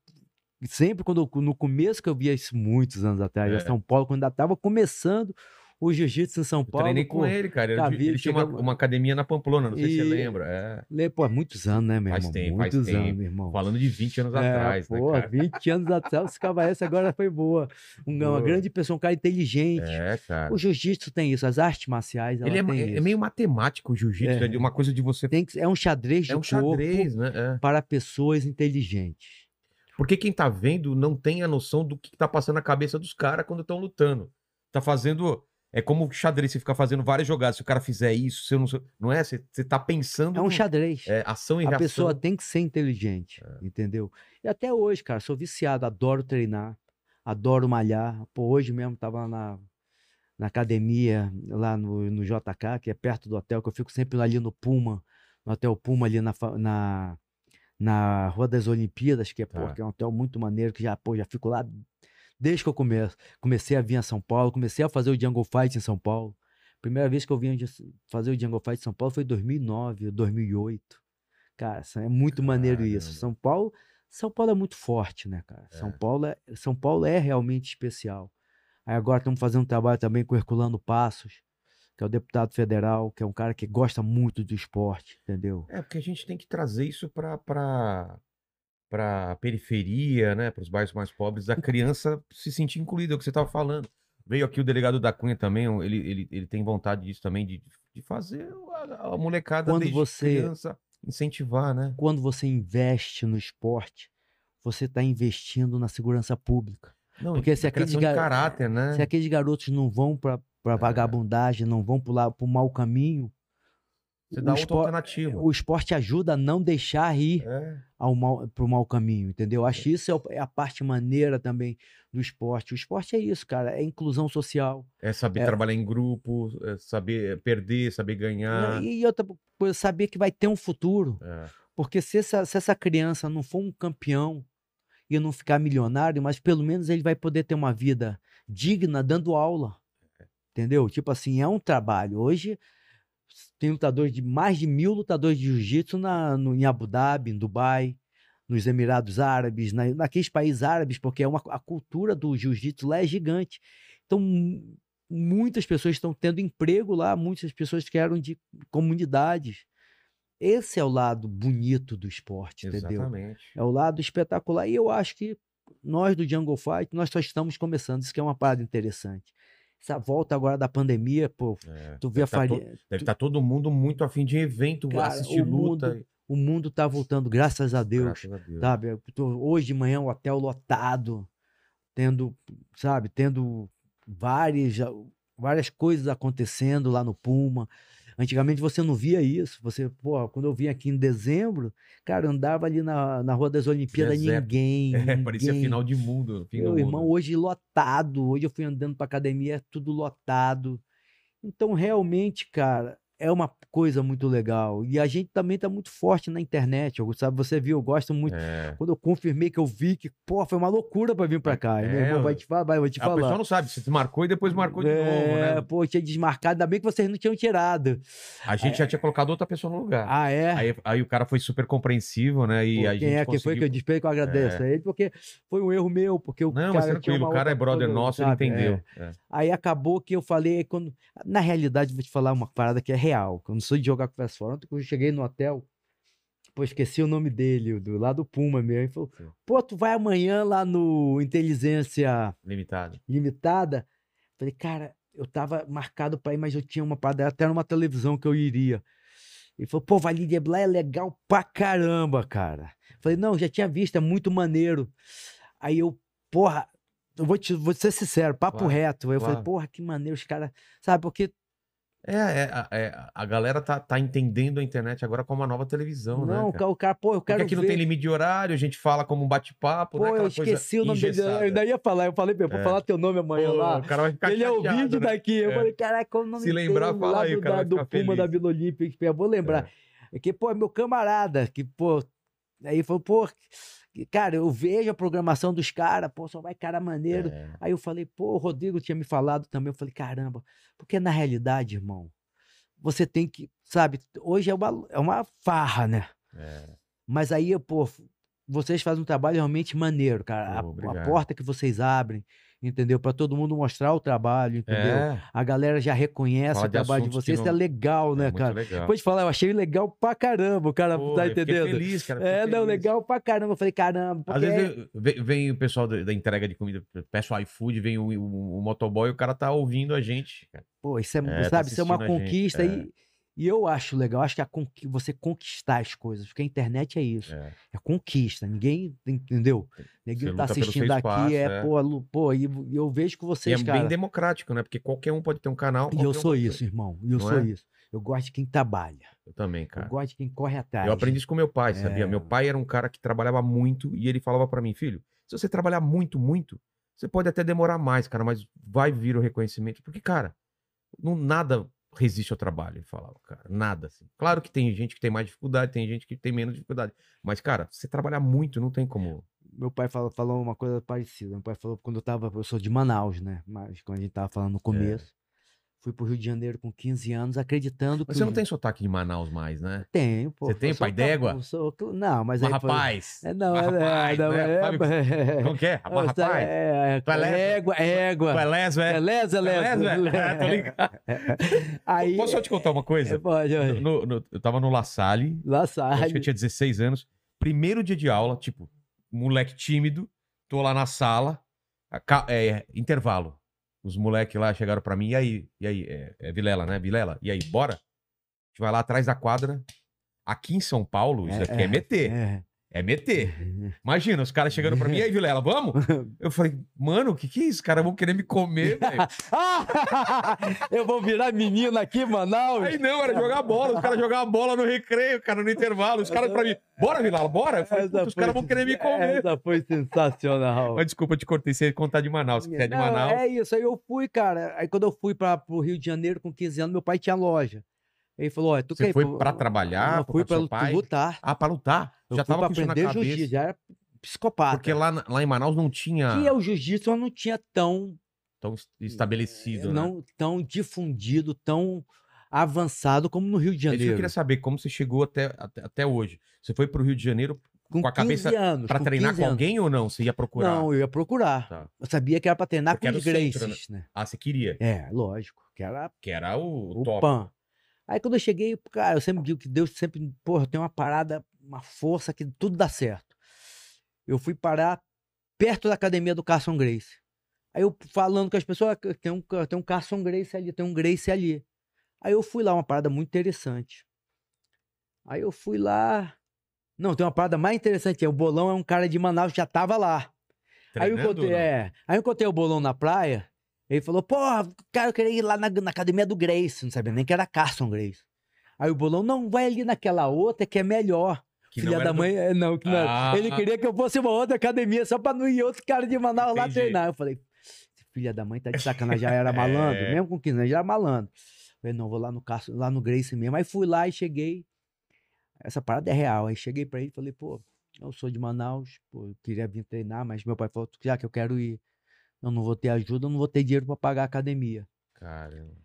Sempre quando eu- no começo que eu via isso muitos anos atrás, É. em São Paulo, quando ainda tava começando o jiu-jitsu em São Eu Paulo. treinei com pô, ele, cara. Ele, tinha uma, uma academia na Pamplona, não sei se você E- lembra. É. Pô, muitos anos, né, meu Faz irmão? tempo, faz muitos anos, tempo. meu irmão. Falando de 20 anos É, atrás, pô, né, cara? 20 anos atrás, esse cava essa agora foi boa. Um- uma Boa. grande pessoa, um cara inteligente. É, cara. O jiu-jitsu tem isso, as artes marciais, Ele é, é meio matemático o jiu-jitsu, É. é. de uma coisa de você. Tem que- é um xadrez de É um corpo xadrez, né? É. para pessoas inteligentes. Porque quem tá vendo não tem a noção do que tá passando na cabeça dos caras quando estão lutando. Tá fazendo. É como xadrez, você fica fazendo várias jogadas. Se o cara fizer isso, você não. Não é? Você, você tá pensando. É um xadrez. é, ação e A reação. pessoa tem que ser inteligente, É. entendeu? E até hoje, cara, sou viciado, adoro treinar, adoro malhar. Pô, hoje mesmo tava na, na academia, lá no, no JK, que é perto do hotel, que eu fico sempre ali no Puma, no Hotel Puma, ali na, na, na Rua das Olimpíadas, que é, pô, Tá. que é um hotel muito maneiro, que já, pô, já fico lá desde que eu começo. Comecei a vir a São Paulo, comecei a fazer o Jungle Fight em São Paulo. Primeira vez que eu vim fazer o Jungle Fight em São Paulo foi em 2009, 2008. Cara, é muito maneiro isso. Caramba. São Paulo, São Paulo é muito forte, né, cara? São É. Paulo é, São Paulo é realmente especial. Aí agora estamos fazendo um trabalho também com o Herculano Passos, que é o deputado federal, que é um cara que gosta muito do esporte, entendeu? É, porque a gente tem que trazer isso pra. Para periferia, né, para os bairros mais pobres, da criança se sentir incluída, é o que você estava falando. Veio aqui o delegado da Cunha também, ele, ele, ele tem vontade disso também, de, de fazer a, a molecada Quando você- criança incentivar, né? Quando você investe no esporte, você está investindo na segurança pública. Não, Porque se a aqueles gar- caráter, né? Se aqueles garotos não vão para É. vagabundagem, não vão para o mau caminho, Você dá o, outra espor- alternativa. o esporte ajuda a não deixar ir É. ao mal, pro mau caminho, entendeu? Acho que isso é é a parte maneira também do esporte. O esporte é isso, cara, é inclusão social. É saber É. trabalhar em grupo, é saber perder, saber ganhar. E, e outra coisa, saber que vai ter um futuro. É. Porque se essa, se essa criança não for um campeão e não ficar milionário, mas pelo menos ele vai poder ter uma vida digna dando aula. Entendeu? Tipo assim, é um trabalho. Hoje tem lutadores de mais de mil lutadores de jiu-jitsu em Abu Dhabi, em Dubai, nos Emirados Árabes, na, naqueles países árabes, porque é uma, a cultura do jiu-jitsu lá é gigante. Então, mu- muitas pessoas estão tendo emprego lá, muitas pessoas que eram de comunidades. Esse é o lado bonito do esporte, entendeu? Exatamente. É o lado espetacular. E eu acho que nós do Jungle Fight, nós só estamos começando. Isso que é uma parada interessante. Essa volta agora da pandemia, pô, É. tu vê a Deve tá farinha. Deve estar todo mundo muito afim de evento, Cara, assistir o luta. mundo- O mundo tá voltando, graças a Deus. Graças a Deus. Sabe? Hoje de manhã o hotel lotado, tendo, sabe, tendo várias, várias coisas acontecendo lá no Puma. Antigamente você não via isso. Você, pô, quando eu vim aqui em dezembro, cara, andava ali na, na Rua das Olimpíadas, Deserto. ninguém. É, parecia final de mundo. Fim Meu irmão, mundo. hoje lotado. Hoje eu fui andando pra academia, é tudo lotado. Então, realmente, cara, é uma coisa muito legal. E a gente também tá muito forte na internet. Sabe, você viu, eu gosto muito. É. Quando eu confirmei que eu vi que, pô, foi uma loucura pra vir pra cá. E meu É, irmão vai te falar, vai, vou te A pessoa falar. não sabe, você marcou e depois marcou de é, novo, né? pô, tinha desmarcado, ainda bem que vocês não tinham tirado. A gente já tinha colocado outra pessoa no lugar. Ah, é? Aí, aí o cara foi super compreensivo, né? E Pô, a quem gente é que foi que eu conseguiu- disse que eu agradeço É. a ele, porque foi um erro meu, porque o Não, cara mas tinha tranquilo, o cara é brother coisa, nosso, sabe? ele É. entendeu. É. Aí acabou que eu falei, quando... na realidade, vou te falar uma parada que é real, que eu não sou de jogar conversa fora. Ontem, quando eu cheguei no hotel, pô, esqueci o nome dele, do lá do Puma mesmo. Ele falou, Sim. pô, tu vai amanhã lá no Inteligência Limitado. Limitada? Falei, cara, eu tava marcado pra ir, mas eu tinha uma parada, até numa televisão que eu iria. Ele falou, pô, Valíria lá é legal pra caramba, cara. Falei, não, já tinha visto, é muito maneiro. Aí eu, porra, eu vou, te, vou ser sincero, papo Claro, reto. Aí eu falei, claro. porra, que maneiro os caras, sabe, porque É, é, a- é, a galera tá, tá entendendo a internet agora como uma nova televisão, não, né? o cara? ca- o cara, pô, eu Porque quero aqui ver. não tem limite de horário, a gente fala como um bate-papo, Pô, né? eu Aquela coisa esqueci o nome dele. Eu ainda ia falar, eu falei, pô, vou É. falar teu nome amanhã Pô, lá. O cara vai ficar Ele é o chateado, vídeo né? daqui. Eu É. falei, caraca, qual o nome Se lembrar, dele? fala lá aí, do, o cara do Puma feliz. da Vila Olímpica. Eu vou lembrar. É. Que, pô, é meu camarada. Que, pô. Aí falou, pô, cara, eu vejo a programação dos caras, pô, só vai cara maneiro. É. Aí eu falei, pô, o Rodrigo tinha me falado também. Eu falei, caramba, porque na realidade, irmão, você tem que, sabe, hoje é uma, é uma farra, né? É. Mas aí, pô, vocês fazem um trabalho realmente maneiro, cara. A- Pô, a, obrigado. porta que vocês abrem, entendeu? Pra todo mundo mostrar o trabalho, entendeu? É, A galera já reconhece Fala o de trabalho de que vocês, isso é não- legal, é né, muito cara? legal. Depois de falar, eu achei legal pra caramba, o cara Pô, tá entendendo? feliz, cara. É, não, feliz. legal pra caramba. Eu falei, caramba, Às porque é vezes eu- vem, vem o pessoal da, da entrega de comida, peço iFood, vem o, o, o motoboy o cara tá ouvindo a gente. cara. Pô, isso é, É, tá sabe, isso é uma conquista é. e, e eu acho legal, acho que a conqui- você conquistar as coisas, porque a internet é isso, É. é conquista, ninguém, entendeu? Ninguém tá assistindo aqui, é, é. pô, lu- pô, e eu vejo que E é vocês, bem cara, democrático, né? Porque qualquer um pode ter um canal. e eu um sou ter- isso, irmão, e eu Não sou é? isso. Eu gosto de quem trabalha, Eu também, eu cara. gosto de quem corre atrás. Eu aprendi isso com meu pai, sabia? É. Meu pai era um cara que trabalhava muito e ele falava pra mim, filho, se você trabalhar muito, muito, você pode até demorar mais, cara, mas vai vir o reconhecimento. Porque, cara, não, nada resiste ao trabalho, ele falava, cara. Nada, assim. Claro que tem gente que tem mais dificuldade, tem gente que tem menos dificuldade. Mas, cara, você trabalhar muito, não tem como. Meu pai falou, falou uma coisa parecida. Meu pai falou quando eu tava, eu sou de Manaus, né? Mas quando a gente tava falando É. no começo, fui pro Rio de Janeiro com 15 anos, acreditando que Mas você não tem sotaque de Manaus mais, né? Tenho, pô. Você tem pai d'égua? sou- Não, mas Mas, aí. foi- rapaz. É, não, mas, é, é, rapaz, não, né? é, é, Como que é? Mas, é, rapaz. é, é leso? égua, égua. Tu é leso, é? É lesa, Tu é leso, é? É, tô ligado. Aí. Posso só te contar uma é, coisa? pode, pode. No- no- eu tava no La Salle, eu sai. acho que eu tinha 16 anos. Primeiro dia de aula, tipo, moleque tímido, tô lá na sala, é, intervalo. Os moleques lá chegaram pra mim, e aí? E aí? É, é Vilela, né? Vilela? E aí, bora? A gente vai lá atrás da quadra. Aqui em São Paulo, isso É, aqui é, meter. É. É meter. Imagina, os caras chegando pra mim, e aí, Vilela, vamos? Eu falei, mano, o que que é isso? Os caras vão querer me comer, velho. Ah! eu vou virar menina aqui, Manaus. Aí não, era jogar bola. Os caras jogavam bola no recreio, cara, no intervalo. Os caras pra mim, bora, Vilela, bora? Eu falei, Essa "Puta, os caras vão querer me comer. Essa foi sensacional. Mas desculpa, eu te cortei. Você contar de Manaus. Se quiser de Não, Manaus. É isso, aí eu fui, cara. Aí quando eu fui para pro Rio de Janeiro com 15 anos, meu pai tinha loja. Ele falou: Olha, tu Você quer foi pra trabalhar, Eu fui pai? lutar. Ah, pra lutar. Eu Já tava com isso na aprender cabeça. jiu-jitsu, já era psicopata. Porque lá, lá em Manaus não tinha Que é o jiu-jitsu, não tinha tão, tão es- estabelecido, né? não, tão difundido, tão avançado como no Rio de É isso eu Janeiro. queria saber, como você chegou até, até, até hoje. Você foi pro Rio de Janeiro com com a 15 cabeça anos. pra com treinar 15 com anos. alguém ou não? Você ia procurar? Não, eu ia procurar. Tá. Eu sabia que era pra treinar Porque com os o centro, né? Gracies, né? Ah, você queria. É, lógico. Que era Que era o, o o top. PAN. Aí quando eu cheguei, cara, eu sempre digo que Deus sempre, porra, tem uma parada, uma força que tudo dá certo. Eu fui parar perto da academia do Carson Grace. Aí eu falando com as pessoas, "Ah, tem um, tem um Carson Grace ali, tem um Grace ali. Aí eu fui lá, uma parada muito interessante. Aí eu fui lá. Não, tem uma parada mais interessante. é O Bolão é um cara de Manaus que já tava lá. Aí eu, Treinando encontrei, é, aí eu encontrei o Bolão na praia. Ele falou, porra, cara, eu queria ir lá na, na academia do Grace. Não sabia nem que era Carson Grace. Aí o Bolão, não, vai ali naquela outra que é melhor. Que Filha da do- mãe, é, não, que não era. Ah. Ele queria que eu fosse uma outra academia só pra não ir outro cara de Manaus lá treinar. Eu falei, filha da mãe tá de sacanagem, já era malandro, É. mesmo com 15 anos, já era malandro. Eu falei, não, vou lá no, Carson, lá no Grace mesmo. Aí fui lá e cheguei. Essa parada é real. Aí cheguei pra ele e falei, pô, eu sou de Manaus, pô, eu queria vir treinar, mas meu pai falou, já que eu quero ir, eu não vou ter ajuda, eu não vou ter dinheiro pra pagar a academia. Caramba.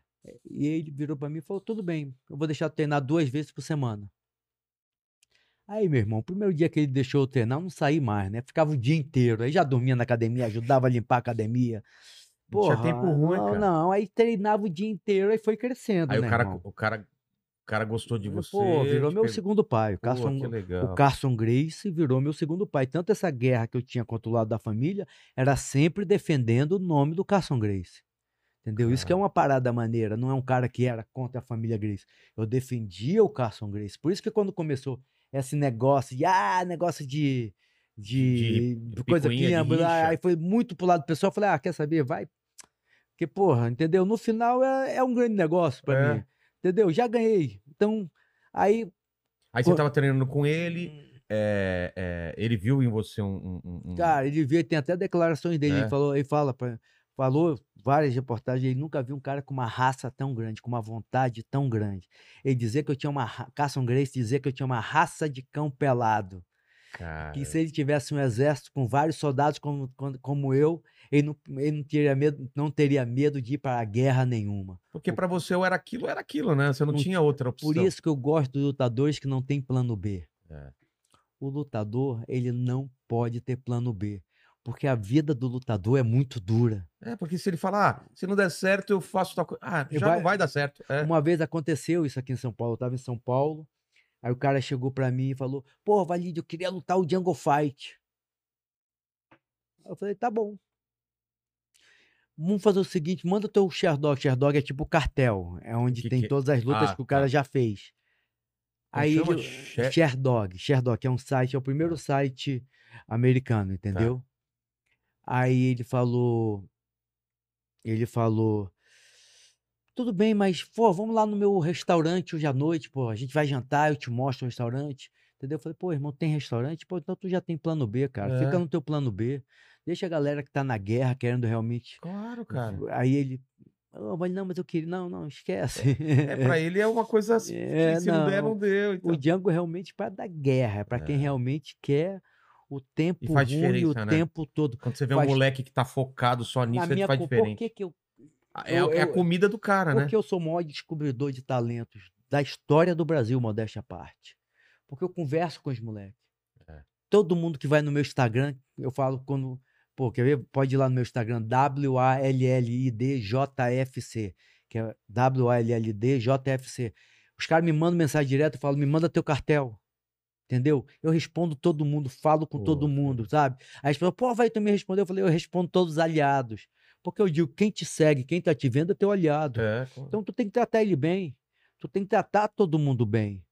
E ele virou pra mim e falou: tudo bem, eu vou deixar treinar duas vezes por semana. Aí, meu irmão, o primeiro dia que ele deixou eu treinar, eu não saí mais, né? Ficava o dia inteiro. Aí já dormia na academia, ajudava a limpar a academia. Não tinha Porra, tempo ruim, não, cara. não, aí treinava o dia inteiro, aí foi crescendo, Aí né, o cara, irmão? o cara, o cara gostou de você. Pô, virou meu pegou- segundo pai. O Pô, Carson, que legal. o Carson Grace virou meu segundo pai. Tanto essa guerra que eu tinha contra o lado da família era sempre defendendo o nome do Carson Grace. Entendeu? Isso que é Cara. uma parada maneira. Não é um cara que era contra a família Grace. Eu defendia o Carson Grace. Por isso que quando começou esse negócio de, ah, negócio de. De, De coisa rixa. aí foi muito pro lado do pessoal. Eu falei, ah, quer saber? Vai. Porque, porra, entendeu? No final é, é um grande negócio pra É. mim. Entendeu? Já ganhei. Então, aí Aí você Pô- tava treinando com ele, é, é, ele viu em você um. um- um- Cara, ele vê, tem até declarações dele. É. Ele falou, ele fala, pra- falou várias reportagens, ele nunca viu um cara com uma raça tão grande, com uma vontade tão grande. Ele dizia que eu tinha uma. Carson Grace dizia que eu tinha uma raça de cão pelado. Cara, Que se ele tivesse um exército com vários soldados como, como, como eu, ele, não, ele não, teria medo, não teria medo de ir para guerra nenhuma. porque pra você ou era aquilo, era aquilo, né? Você não Não- tinha outra opção. Por isso que eu gosto dos lutadores que não tem plano B. É. O lutador, ele não pode ter plano B. Porque a vida do lutador é muito dura. É, porque se ele falar, ah, se não der certo, eu faço tal coisa. Ah, já vai- não vai dar certo. É. Uma vez aconteceu isso aqui em São Paulo. Eu tava em São Paulo. Aí o cara chegou pra mim e falou: Pô, Valide, eu queria lutar o Jungle Fight. Eu falei: Tá bom. Vamos fazer o seguinte: manda o teu Sherdog. Sherdog é tipo cartel. É onde Que tem que- todas as lutas Ah, que o cara tá. já fez. Como Aí chama? Share- Sherdog. Sherdog, é um site, é o primeiro site americano, entendeu? Aí ele falou. Ele falou. Tudo bem, mas, pô, vamos lá no meu restaurante hoje à noite, pô. A gente vai jantar, eu te mostro o restaurante. Entendeu? Eu falei, pô, irmão, tem restaurante? Pô, então tu já tem plano B, cara. É. Fica no teu plano B. Deixa a galera que tá na guerra querendo realmente. Claro, cara. Aí ele. Oh, mas não, mas eu queria. Não, não, esquece. É, pra ele é uma coisa assim. É, se não der, não. não deu. então. O Django realmente para da guerra, é para quem É. realmente quer o tempo faz ruim o né? tempo todo. Quando você vê faz- um moleque que tá focado só nisso, ele faz co- por diferente. que que eu, É, eu- é a comida do cara, né? porque eu sou o maior descobridor de talentos da história do Brasil, modéstia à parte. Porque eu converso com os moleques. É. Todo mundo que vai no meu Instagram, eu falo quando. Pô, quer ver? Pode ir lá no meu Instagram, W-A-L-L-I-D-J-F-C. Que é W-A-L-L-I-D-J-F-C. Os caras me mandam mensagem direto, eu falo, me manda teu cartel. Entendeu? Eu respondo todo mundo, falo com todo mundo, sabe? Aí as pessoas, pô, vai tu me responder. Eu falei, eu respondo todos os aliados. Porque eu digo, quem te segue, quem tá te vendo é teu aliado. É, Então tu tem que tratar ele bem. Tu tem que tratar todo mundo bem.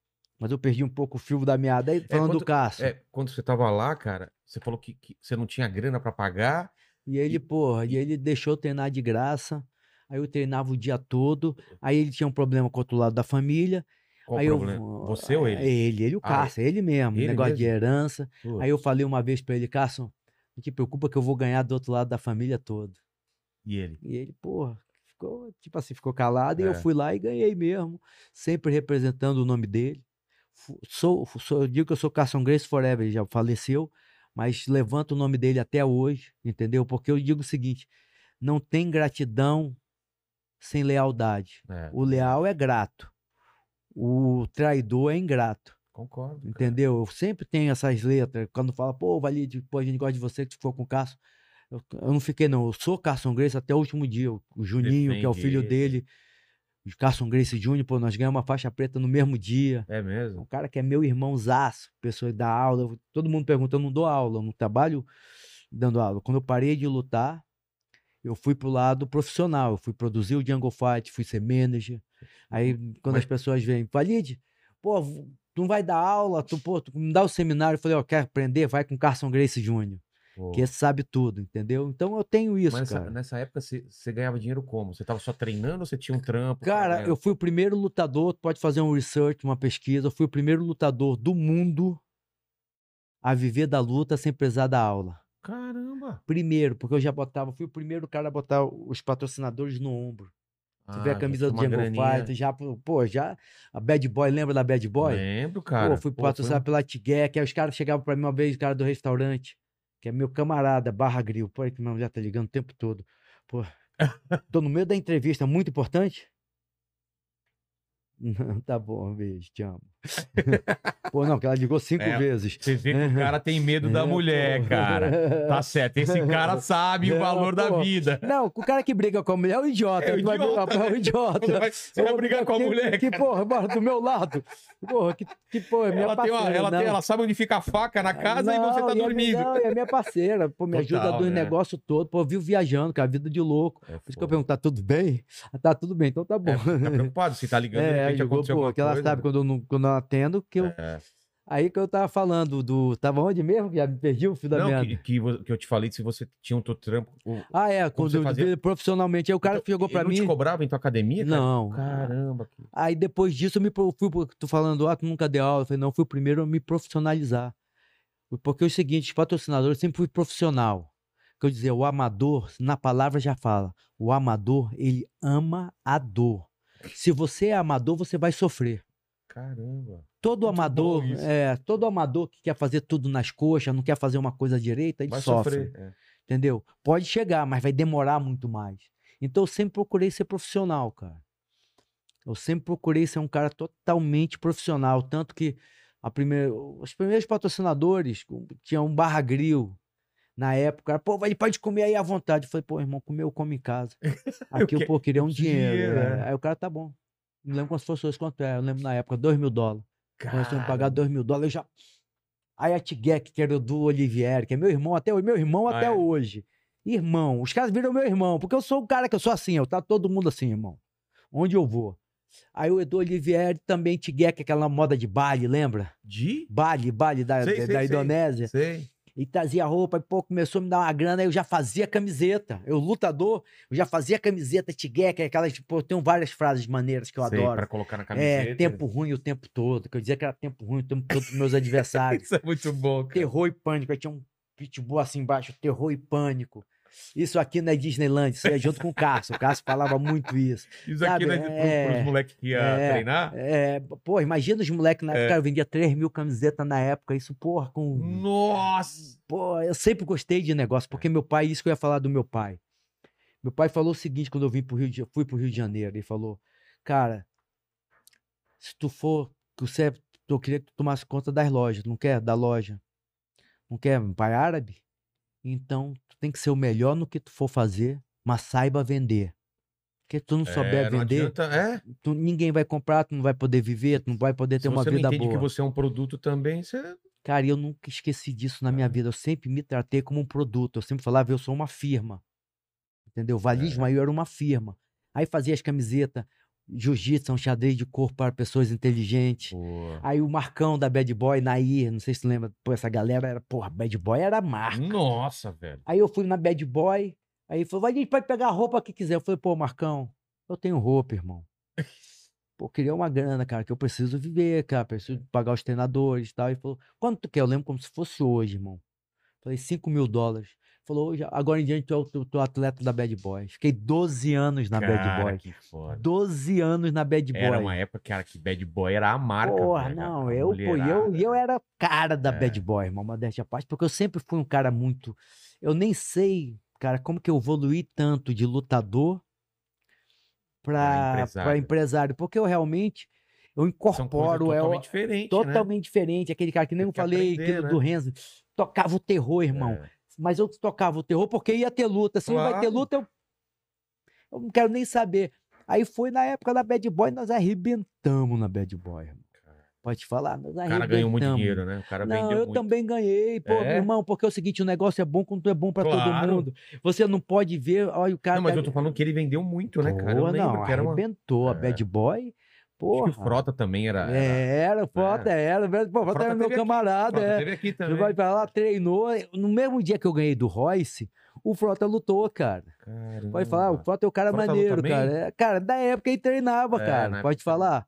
Mas eu perdi um pouco o fio da meada aí, falando quando- do Cássio. é, quando você tava lá, cara, você falou que, que você não tinha grana pra pagar. E ele, E- porra, e ele deixou treinar de graça. Aí eu treinava o dia todo. Aí ele tinha um problema com o outro lado da família. Qual aí o eu problema? Você ou ele? Ele, ele, o Ah, Cássio, ele mesmo. ele negócio de mesmo? herança. Putz. Aí eu falei uma vez pra ele, Cássio, não te preocupa que eu vou ganhar do outro lado da família toda. E ele? E ele, porra, ficou, tipo assim, ficou calado. E eu É. fui lá e ganhei mesmo. Sempre representando o nome dele. Sou, sou, eu digo que eu sou Carson Grace Forever, ele já faleceu, mas levanto o nome dele até hoje, entendeu? Porque eu digo o seguinte: não tem gratidão sem lealdade. É, O leal é grato, o traidor é ingrato. Concordo. cara. Entendeu? Eu sempre tenho essas letras. Quando fala, pô, Valide, pô, a gente gosta de você, que ficou com o Cássio. Eu, eu não fiquei, não. Eu sou Carson Grace até o último dia. O, Juninho, que é o Defende filho ele. dele, o Carson Grace Júnior, pô, nós ganhamos uma faixa preta no mesmo dia. É É um mesmo? cara que é meu irmãozaço, pessoa da aula. eu- todo mundo pergunta, eu não dou aula, eu não trabalho dando aula. Quando eu parei de lutar, eu fui pro lado profissional. Eu fui produzir o Jungle Fight, fui ser manager. Aí, quando Mas- as pessoas vêm, Valide, pô, tu não vai dar aula, tu, pô, tu me dá o seminário. Eu falei, ó, quer aprender? Vai com Carson Grace Jr., Pô. que sabe tudo, entendeu? Então eu tenho isso, Mas nessa, cara. nessa época você, você ganhava dinheiro como? Você tava só treinando ou você tinha um trampo? Cara, eu fui o primeiro lutador, tu pode fazer um research, uma pesquisa, eu fui o primeiro lutador do mundo a viver da luta sem precisar da aula. Caramba! Primeiro, porque eu já botava, fui o primeiro cara a botar os patrocinadores no ombro. Vê Ah, a já camisa do graninha. Fight, já, pô, já, a Bad Boy, lembra da Bad Boy? Lembro, cara. Pô, fui patrocinado foi pela Tiguec, aí os caras chegavam pra mim uma vez, o cara do restaurante, que é meu camarada, Barra Grill. Pô, que meu já tá ligando o tempo todo. Pô, tô no meio da entrevista, muito importante? Não, tá bom, beijo, te amo. Pô, não, que ela ligou cinco É, vezes. Você vê que o cara tem medo da É, mulher, cara. Tá certo. Esse cara sabe o Não, valor da pô. vida. Não, o cara que briga com a mulher é o idiota. É o tu vai idiota, brigar- é o né? idiota. Você vai, você vai brigar com a que- mulher, Que cara. porra, bora do meu lado. Porra, que, que porra, é minha Ela, tem uma- parceira. ela, tem- não. ela sabe onde fica a faca na casa e você tá Não, é dormindo. Não, é minha parceira. Pô, me ajuda Total, dos né? negócios todo. Pô, eu vivo viajando, cara, vida de louco. É, Por isso que eu pergunto, tá tudo bem? Tá tudo bem, então tá bom. É, tá preocupado? Você tá ligando, de É, repente ligou, aconteceu pô, que ela sabe quando eu, não, quando eu atendo, que eu... É. Aí que eu tava falando do... Tava onde mesmo? Já me perdi o fio da Não, merda. que, que, que eu te falei se você tinha um teu trampo. o- Ah, é, quando eu fazia? profissionalmente. Aí o cara Então, chegou pra não mim... te cobrava em tua academia? cara? Não. Caramba. que- Aí depois disso eu me pro- fui, tu falando, ah, tu nunca deu aula. Eu falei, não, eu fui o primeiro a me profissionalizar. Porque é o seguinte, os patrocinadores eu sempre fui profissional. Que eu dizia, o amador, na palavra já fala, o amador, ele ama a dor. Se você é amador, você vai sofrer. Caramba. Todo Muito amador, é, todo amador que quer fazer tudo nas coxas, não quer fazer uma coisa direita, ele Vai sofre. sofrer. é. Entendeu? Pode chegar, mas vai demorar muito mais. Então eu sempre procurei ser profissional, cara. Eu sempre procurei ser um cara totalmente profissional. Tanto que a primeira, os primeiros patrocinadores tinham um barra grill. Na época, pô, ele pode comer aí à vontade. Eu falei, pô, irmão, comeu, eu como em casa. Aqui eu, que- pô, queria um dinheiro. dinheiro, é. é. Aí o cara, tá bom. Não lembro quanto fosse hoje, quanto é. Eu lembro na época, dois mil dólares. Tínhamos que pagar dois mil dólares, eu já. Aí a Tiguec, que era o do Olivieri, que é meu irmão até hoje, meu irmão Ah, até é? hoje. Irmão, os caras viram meu irmão, porque eu sou um cara que eu sou assim, eu tá todo mundo assim, irmão. Onde eu vou. Aí o Edu Olivieri também, Tiguec, aquela moda de baile, lembra? De? Baile, baile da, Sei, da, sei, da. Indonésia. Sei. E trazia roupa, e pô, começou a me dar uma grana, aí eu já fazia camiseta. Eu, lutador, eu já fazia camiseta, Tiguec, aquelas, tipo, eu tenho várias frases maneiras que eu Sei, adoro. Pra colocar na camiseta. É, tempo ruim o tempo todo. Que eu dizia que era tempo ruim o tempo todo dos meus adversários. Isso é muito bom, cara. terror e pânico. Aí tinha um pitbull assim embaixo, terror e pânico. Isso aqui não é Disneyland, isso aí é junto com o Cássio. O Cássio falava muito isso. Isso aqui sabe, né, pro- é, pros moleques que ia é, treinar. É, pô, imagina os moleques na É. época, eu vendia 3 mil camisetas na época, isso, porra, com. Nossa! Pô, eu sempre gostei de negócio, porque meu pai, isso que eu ia falar do meu pai. Meu pai falou o seguinte quando eu vim pro Rio de, fui pro Rio de Janeiro. Ele falou, cara, se tu for, que você, é, eu queria que tu tomasse conta das lojas, não quer? Da loja. Não quer pai árabe? Então, tem que ser o melhor no que tu for fazer, mas saiba vender. Porque tu não souber É, não vender, adianta- é, tu- ninguém vai comprar, tu não vai poder viver, tu não vai poder ter se uma você vida não entende boa. que você é um produto também, você... Cara, eu nunca esqueci disso na minha vida. Eu sempre me tratei como um produto. Eu sempre falava, eu sou uma firma. Entendeu? Valismo aí eu era uma firma. Aí fazia as camisetas, jiu-jitsu, um xadrez de corpo para pessoas inteligentes. Pô. Aí o Marcão da Bad Boy, Nair, não sei se tu lembra, pô, essa galera era, porra, Bad Boy era marca. Nossa, velho. Aí eu fui na Bad Boy, aí ele falou, vai, a gente pode pegar a roupa que quiser. Eu falei, pô, Marcão, eu tenho roupa, irmão. Pô, eu queria uma grana, cara, que eu preciso viver, cara, preciso pagar os treinadores e tal. Ele falou, quanto tu quer? Eu lembro como se fosse hoje, irmão. Falei, 5 mil dólares. Falou, agora em diante tu é o tu, é o atleta da Bad Boy. Fiquei 12 anos na Bad Cara, Boy. que foda. 12 anos na Bad Boy. Era uma época, cara, que Bad Boy era a marca. Porra, velho, não, eu, pô, eu, eu era cara da É. Bad Boy, irmão, modéstia à parte, porque eu sempre fui um cara muito. Eu nem sei, cara, como que eu evoluí tanto de lutador pra, pra empresário. empresário. porque eu realmente eu coisas incorporo, é totalmente diferentes, totalmente diferente, aquele cara que nem eu falei, aprender, aquilo né? do Renzo, tocava o terror, irmão. É. Mas eu tocava o terror porque ia ter luta. Se não vai ter luta, eu, eu não quero nem saber. Aí foi na época da Bad Boy, nós arrebentamos na Bad Boy. irmão. Pode falar, nós O cara ganhou muito arrebentamos. dinheiro, né? O cara Não, vendeu eu muito. também ganhei, pô, É? irmão, porque é o seguinte, o negócio é bom quando é bom pra todo Claro. mundo. Você não pode ver, olha o cara. Não, mas tá- eu tô falando que ele vendeu muito, né, cara? Eu Pô, lembro não, que era uma... arrebentou a É. Bad Boy. Acho Porra. que o Frota também era... era... É, era, foda, era. velho. Pô, A Frota Frota era meu aqui, camarada, Frota é. teve aqui Você também. vai pra lá, treinou. No mesmo dia que eu ganhei do Royce, o Frota lutou, cara. Pode falar, o Frota é o cara Frota maneiro, cara. É, cara, da época ele treinava, É, cara. época Pode ele falar.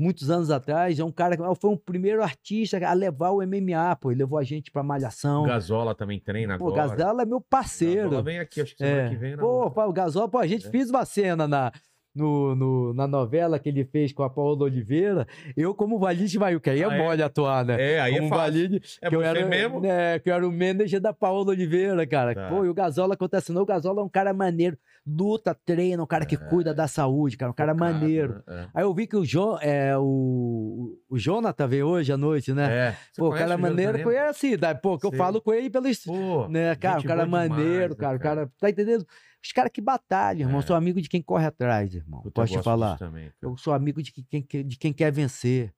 Muitos anos atrás, é um cara que foi o primeiro artista a levar o MMA, pô. Ele levou a gente pra Malhação. O Gazola também treina Pô, agora. Gazela é meu parceiro. Gazola vem aqui, acho que semana É. que vem. na Pô, pá, o Gasol, pô, a gente É. fez uma cena na, no, no- na novela que ele fez com a Paola Oliveira. Eu, como Valide que aí é Ah, é? mole atuar, né? É, aí é como fácil. Valide, É que eu você era, mesmo? né, que eu era o manager da Paola Oliveira, cara. Tá. Pô, e o Gasola acontece, não, o Gasola é um cara maneiro, luta, treina, um cara que cuida da saúde, cara, um cara Focado, maneiro. né? Aí eu vi que o, jo, é, o, o Jonathan veio hoje à noite, É. né? É. Você Pô, o cara o maneiro, conhece, da, pô, que eu Sei. falo com ele pelos, Pô, né, cara, um cara boa demais, maneiro, né, cara, o cara? cara, tá entendendo? Os caras que batalham, irmão, É. sou amigo de quem corre atrás, irmão, Puta, eu posso te falar. também. Eu sou amigo de quem, de quem quer vencer.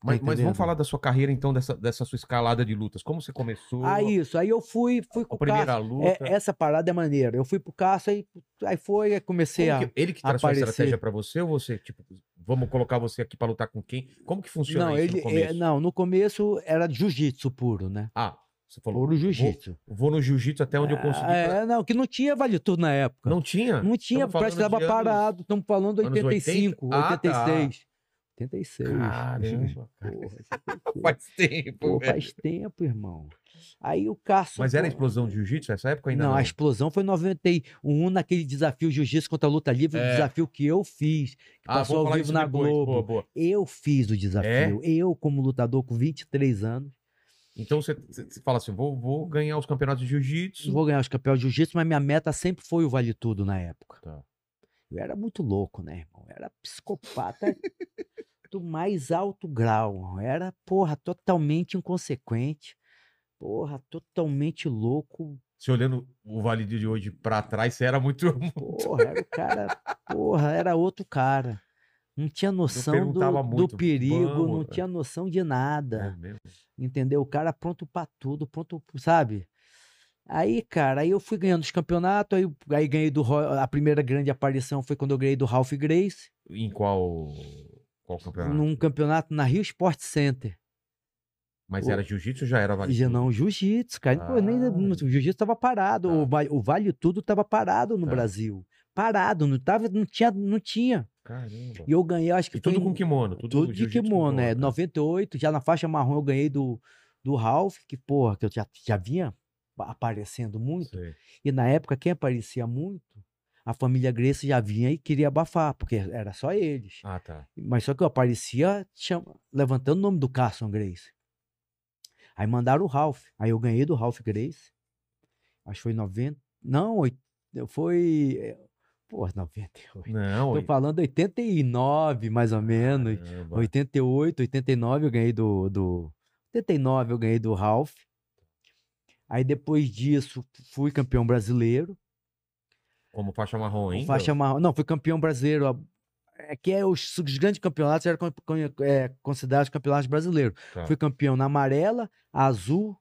Tá Mas, mas entendendo? vamos falar da sua carreira, então, dessa, dessa sua escalada de lutas. Como você começou? Ah, isso, aí eu fui, fui com a o primeira Cássio. luta. É, essa parada é maneira. Eu fui pro Cássio, aí, aí foi, aí comecei Como a... que- ele que traçou a estratégia pra você ou você, tipo, vamos colocar você aqui pra lutar com quem? Como que funciona Não, isso ele, no começo? é, não, no começo era jiu-jitsu puro, né? Ah, você falou. Puro jiu-jitsu. Vou, vou no jiu-jitsu até onde eu consegui. pra- É, não, que não tinha vale tudo na época. Não tinha? Não tinha, parece que falando tava de anos- parado. Estamos falando de anos 85, 80? Ah, tá. 86. 86. Caramba, cara. Porra, Faz tempo, Pô, velho. faz tempo, irmão. Aí o Cássio. Mas era pô, explosão de jiu-jitsu nessa época ainda Não, não? a explosão foi em 91, naquele desafio Jiu-Jitsu contra a luta livre, É. desafio que eu fiz, que Ah, passou ao vivo na depois. Globo. Boa, boa. Eu fiz o É? desafio. Eu, como lutador com 23 anos, Então você, você fala assim, vou, vou ganhar os campeonatos de jiu-jitsu. vou ganhar os campeões de Jiu-Jitsu, mas minha meta sempre foi o Vale Tudo na época. Tá. Eu era muito louco, né, irmão? Eu era psicopata do mais alto grau. Eu era, porra, totalmente inconsequente. Porra, totalmente louco. Você olhando o Vale de hoje pra trás, você era muito... Porra, era o cara. Porra, era outro cara. Não tinha noção do, do perigo, vamos, não é. tinha noção de É nada. mesmo? Entendeu? O cara pronto pra tudo, pronto, sabe? Aí, cara, aí eu fui ganhando os campeonatos, aí, aí ganhei do. A primeira grande aparição foi quando eu ganhei do Ralph Grace, Em qual, qual campeonato? num campeonato na Rio Sport Center. Mas o- era jiu-jitsu ou já era Vale Tudo? não, jiu-jitsu, cara. Pô, nem, Ah. o jiu-jitsu tava parado. Tá. O, vale, o Vale Tudo tava parado no Tá. Brasil. Parado, não, tava, não, tinha, não tinha. Caramba. E eu ganhei, acho que E tudo foi com em- kimono? Tudo, tudo de com kimono, é. né? 98, já na faixa marrom eu ganhei do, do Ralph, que, porra, que eu já, já vinha aparecendo muito. Sei. E na época, quem aparecia muito, a família Grace já vinha e queria abafar, porque era só eles. Ah, tá. Mas só que eu aparecia chama- levantando o nome do Carson Grace. Aí mandaram o Ralph. Aí eu ganhei do Ralph Grace. Acho que foi 90. Não, foi. Pô, 98. Não, Tô falando 89, mais ou menos. caramba. 88, 89 eu ganhei do, do. 89 eu ganhei do Ralph. Aí depois disso fui campeão brasileiro. Como faixa marrom ainda? Faixa marrom. Não, fui campeão brasileiro. É que é os, os grandes campeonatos eram é, considerados campeonatos brasileiros. Tá. Fui campeão na amarela, azul,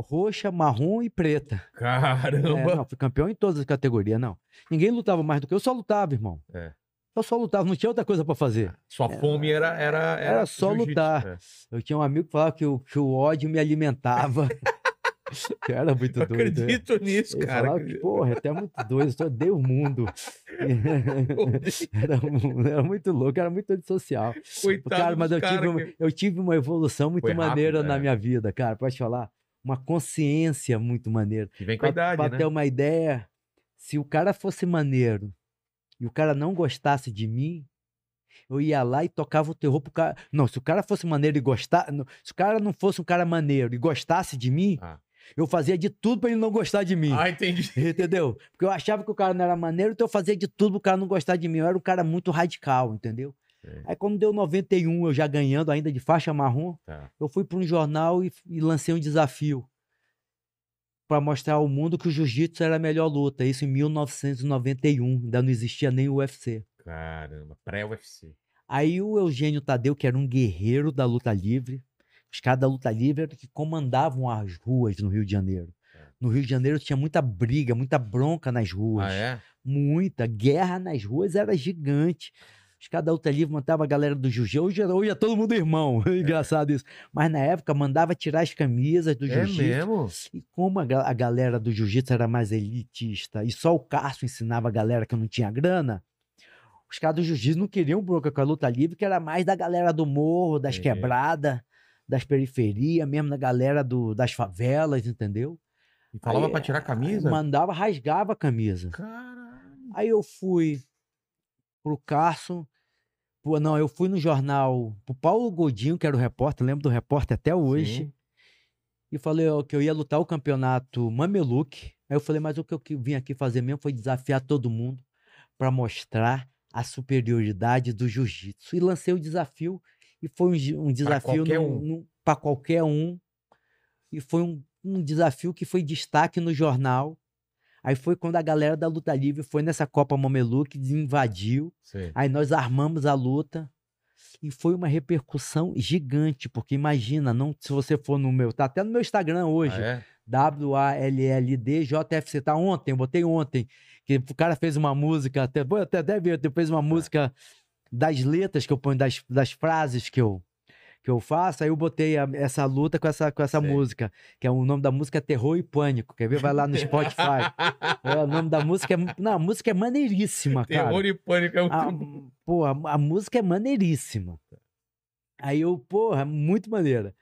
roxa, marrom e preta. É, Caramba! não, fui campeão em todas as categorias, não. Ninguém lutava mais do que eu, eu só lutava, irmão. É. Eu só lutava, não tinha outra coisa pra fazer. Sua fome era era era, Era só lutar. é. Eu tinha um amigo que falava que o, que o ódio me alimentava. Eu era muito Eu doido. né? acredito nisso, Ele cara. falava que, porra, é até muito doido, eu odeio o mundo. era, era muito louco, era muito antissocial. Coitado Cara, mas eu tive, cara uma, que- eu tive uma evolução muito Foi rápido, maneira na é. minha vida, cara. Pode falar? Uma consciência muito maneira. que vem com a Pra, idade, pra né? ter uma ideia, se o cara fosse maneiro e o cara não gostasse de mim, eu ia lá e tocava o terror pro cara. Não, se o cara fosse maneiro e gostar. não, Se o cara não fosse um cara maneiro e gostasse de mim, Ah. eu fazia de tudo pra ele não gostar de mim. Ah, entendi. Entendeu? Porque eu achava que o cara não era maneiro, então eu fazia de tudo pro cara não gostar de mim. Eu era um cara muito radical, entendeu? Aí quando deu 91, eu já ganhando ainda de faixa marrom, Tá. eu fui para um jornal e, e lancei um desafio para mostrar ao mundo que o jiu-jitsu era a melhor luta. Isso em 1991, ainda não existia nem o UFC. Caramba, pré-UFC. Aí o Eugênio Tadeu, que era um guerreiro da luta livre, os caras da luta livre eram que comandavam as ruas no Rio de Janeiro. No Rio de Janeiro tinha muita briga, muita bronca nas ruas. Ah, é? Muita. Guerra nas ruas era gigante. Os caras da luta livre mandavam a galera do jiu-jitsu. Hoje, hoje é todo mundo irmão. Engraçado isso. Mas na época mandava tirar as camisas do É jiu-jitsu. mesmo? E como a, a galera do jiu-jitsu era mais elitista e só o Cássio ensinava a galera que não tinha grana, os caras do jiu-jitsu não queriam bronca com a luta livre, que era mais da galera do morro, das Entendi. quebradas, das periferias, mesmo da galera do, das favelas, entendeu? E falava Aí, pra tirar a camisa? Mandava, rasgava a camisa. Caralho. Aí eu fui pro Carson. Pô, não, eu fui no jornal pro Paulo Godinho, que era o repórter, lembro do repórter até hoje. Sim. E falei ó, que eu ia lutar o campeonato Mameluque. Aí eu falei, mas o que eu vim aqui fazer mesmo foi desafiar todo mundo para mostrar a superioridade do jiu-jitsu. E lancei o desafio. E foi um, um desafio qualquer para um. qualquer um. E foi um, um desafio que foi destaque no jornal. Aí foi quando a galera da luta livre foi nessa Copa Mameluque, invadiu. Sei. Aí nós armamos a luta e foi uma repercussão gigante, porque imagina, não se você for no meu, tá até no meu Instagram hoje, Ah, é? W-A-L-L-D JFC, tá ontem, eu botei ontem, que o cara fez uma música, até, até, até ver, ele fez uma música das letras que eu ponho, das, das frases que eu que eu faço, aí eu botei a- essa luta com essa, com essa Sei. música, que é o nome da música é Terror e Pânico, quer ver? Vai lá no Spotify. É, o nome da música é, não, a música é maneiríssima, cara. Terror e pânico é muito A, bom. pô, a, a música é maneiríssima. Aí eu, porra, muito maneira.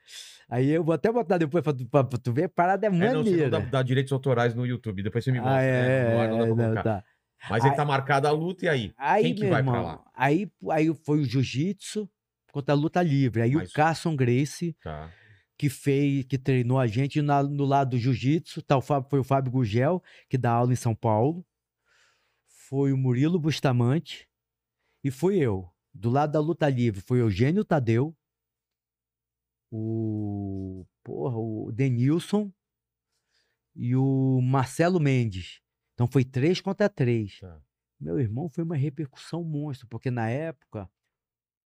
Aí eu vou até botar depois pra, tu- pra, pra tu ver, a parada é É, não, você não maneira. dá, dá direitos autorais no YouTube, depois você me mostra. ah, é, né? É, não dá pra é, não, colocar. Mas ele Aí- tá marcada a luta e aí? Aí, Quem que vai pra irmão, lá? Aí, aí foi o jiu-jitsu contra a luta livre. Aí Mas- o Carson Grace, Tá. que fez, que treinou a gente na- no lado do jiu-jitsu, tá, foi o Fábio Gugel, que dá aula em São Paulo. Foi o Murilo Bustamante e fui eu. Do lado da luta livre foi o Eugênio Tadeu, o, porra, o Denilson e o Marcelo Mendes. Então foi três contra três. Tá. Meu irmão foi uma repercussão monstro, porque na época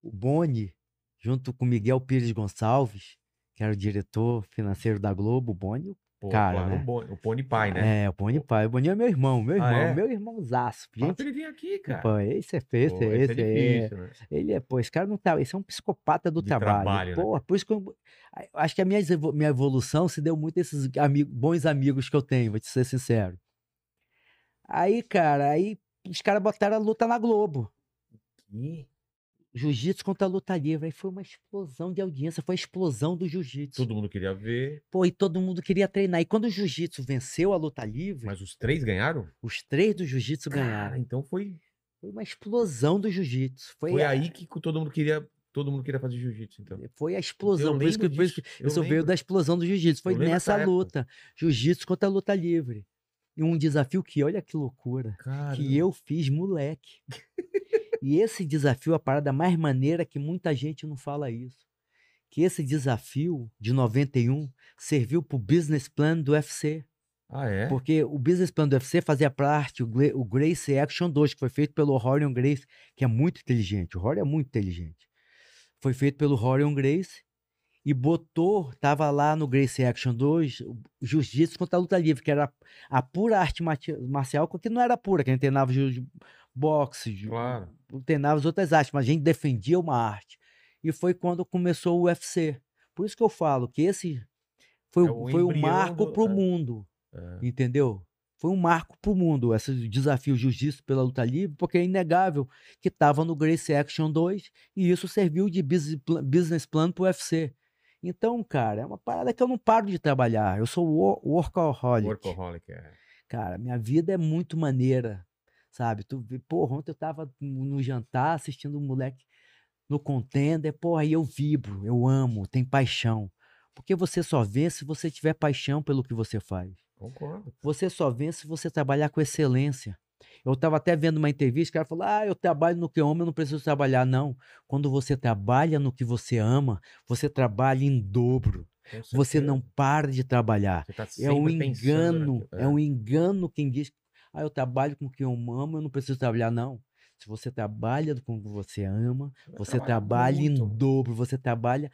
o Boni, junto com Miguel Pires Gonçalves, que era o diretor financeiro da Globo, o Boni, Pô, Cara, né? o, Boni, o Pai, né? é, o Boni pai, o Boni é meu irmão, meu Ah, irmão, é? meu irmãozaço. Fala Gente, ele vir aqui, cara. pô, esse é feio, esse, esse esse é é, difícil, né? ele é, pô, esse cara não tá, esse é um psicopata do De trabalho. trabalho, né? Pô, por isso que eu, acho que a minha, minha evolução se deu muito a esses ami- bons amigos que eu tenho, vou te ser sincero. Aí, cara, aí os caras botaram a luta na Globo. Ih, Jiu-jitsu contra a luta livre. Aí foi uma explosão de audiência, foi a explosão do jiu-jitsu. todo mundo queria ver, Pô, e todo mundo queria treinar. E quando o jiu-jitsu venceu a luta livre, mas os três ganharam? os três do jiu-jitsu ganharam. então foi, Foi uma explosão do jiu-jitsu. Foi, foi a, aí que todo mundo queria, todo mundo queria fazer jiu-jitsu, então. foi a explosão. Isso que, lembro por isso que eu veio da explosão do jiu-jitsu. Foi Eu nessa luta. Jiu-jitsu contra a luta livre. E um desafio que, olha que loucura, Cara, que eu fiz moleque. E esse desafio, a parada mais maneira que muita gente não fala isso. Que esse desafio de 91 serviu pro business plan do UFC. Ah, é? Porque o business plan do UFC fazia parte, o, o Grace Action 2, que foi feito pelo Horion Grace, que é muito inteligente. O Horion é muito inteligente. Foi feito pelo Horion Grace e botou, tava lá no Grace Action 2, o jiu-jitsu contra a luta livre, que era a pura arte marcial, que não era pura, que a gente treinava jiu- boxe, Claro. treinava as outras artes, mas a gente defendia uma arte. E foi quando começou o UFC. Por isso que eu falo que esse foi, É o- o foi o embrião marco do- pro é. mundo. É. Entendeu? Foi um marco pro mundo, esse desafio jiu-jitsu pela luta livre, porque é inegável que estava no Grace Action 2 e isso serviu de business pla- business plan pro UFC. Então, cara, é uma parada que eu não paro de trabalhar. Eu sou wo- workaholic. Workaholic, é. Cara, minha vida é muito maneira, sabe? Tu, vê- porra, ontem eu tava no jantar assistindo um moleque no contender, porra, aí eu vibro, eu amo, tenho paixão. Porque você só vence se você tiver paixão pelo que você faz. Concordo. Você só vence se você trabalhar com excelência. Eu estava até vendo uma entrevista, o cara falou: Ah, eu trabalho no que eu amo, eu não preciso trabalhar. Não. Quando você trabalha no que você ama, você trabalha em dobro. Você não para de trabalhar. Tá É um engano. naquilo. É um engano quem diz: Ah, eu trabalho com o que eu amo, eu não preciso trabalhar. Não. Se você trabalha com o que você ama, você trabalhar trabalha em muito. dobro, você trabalha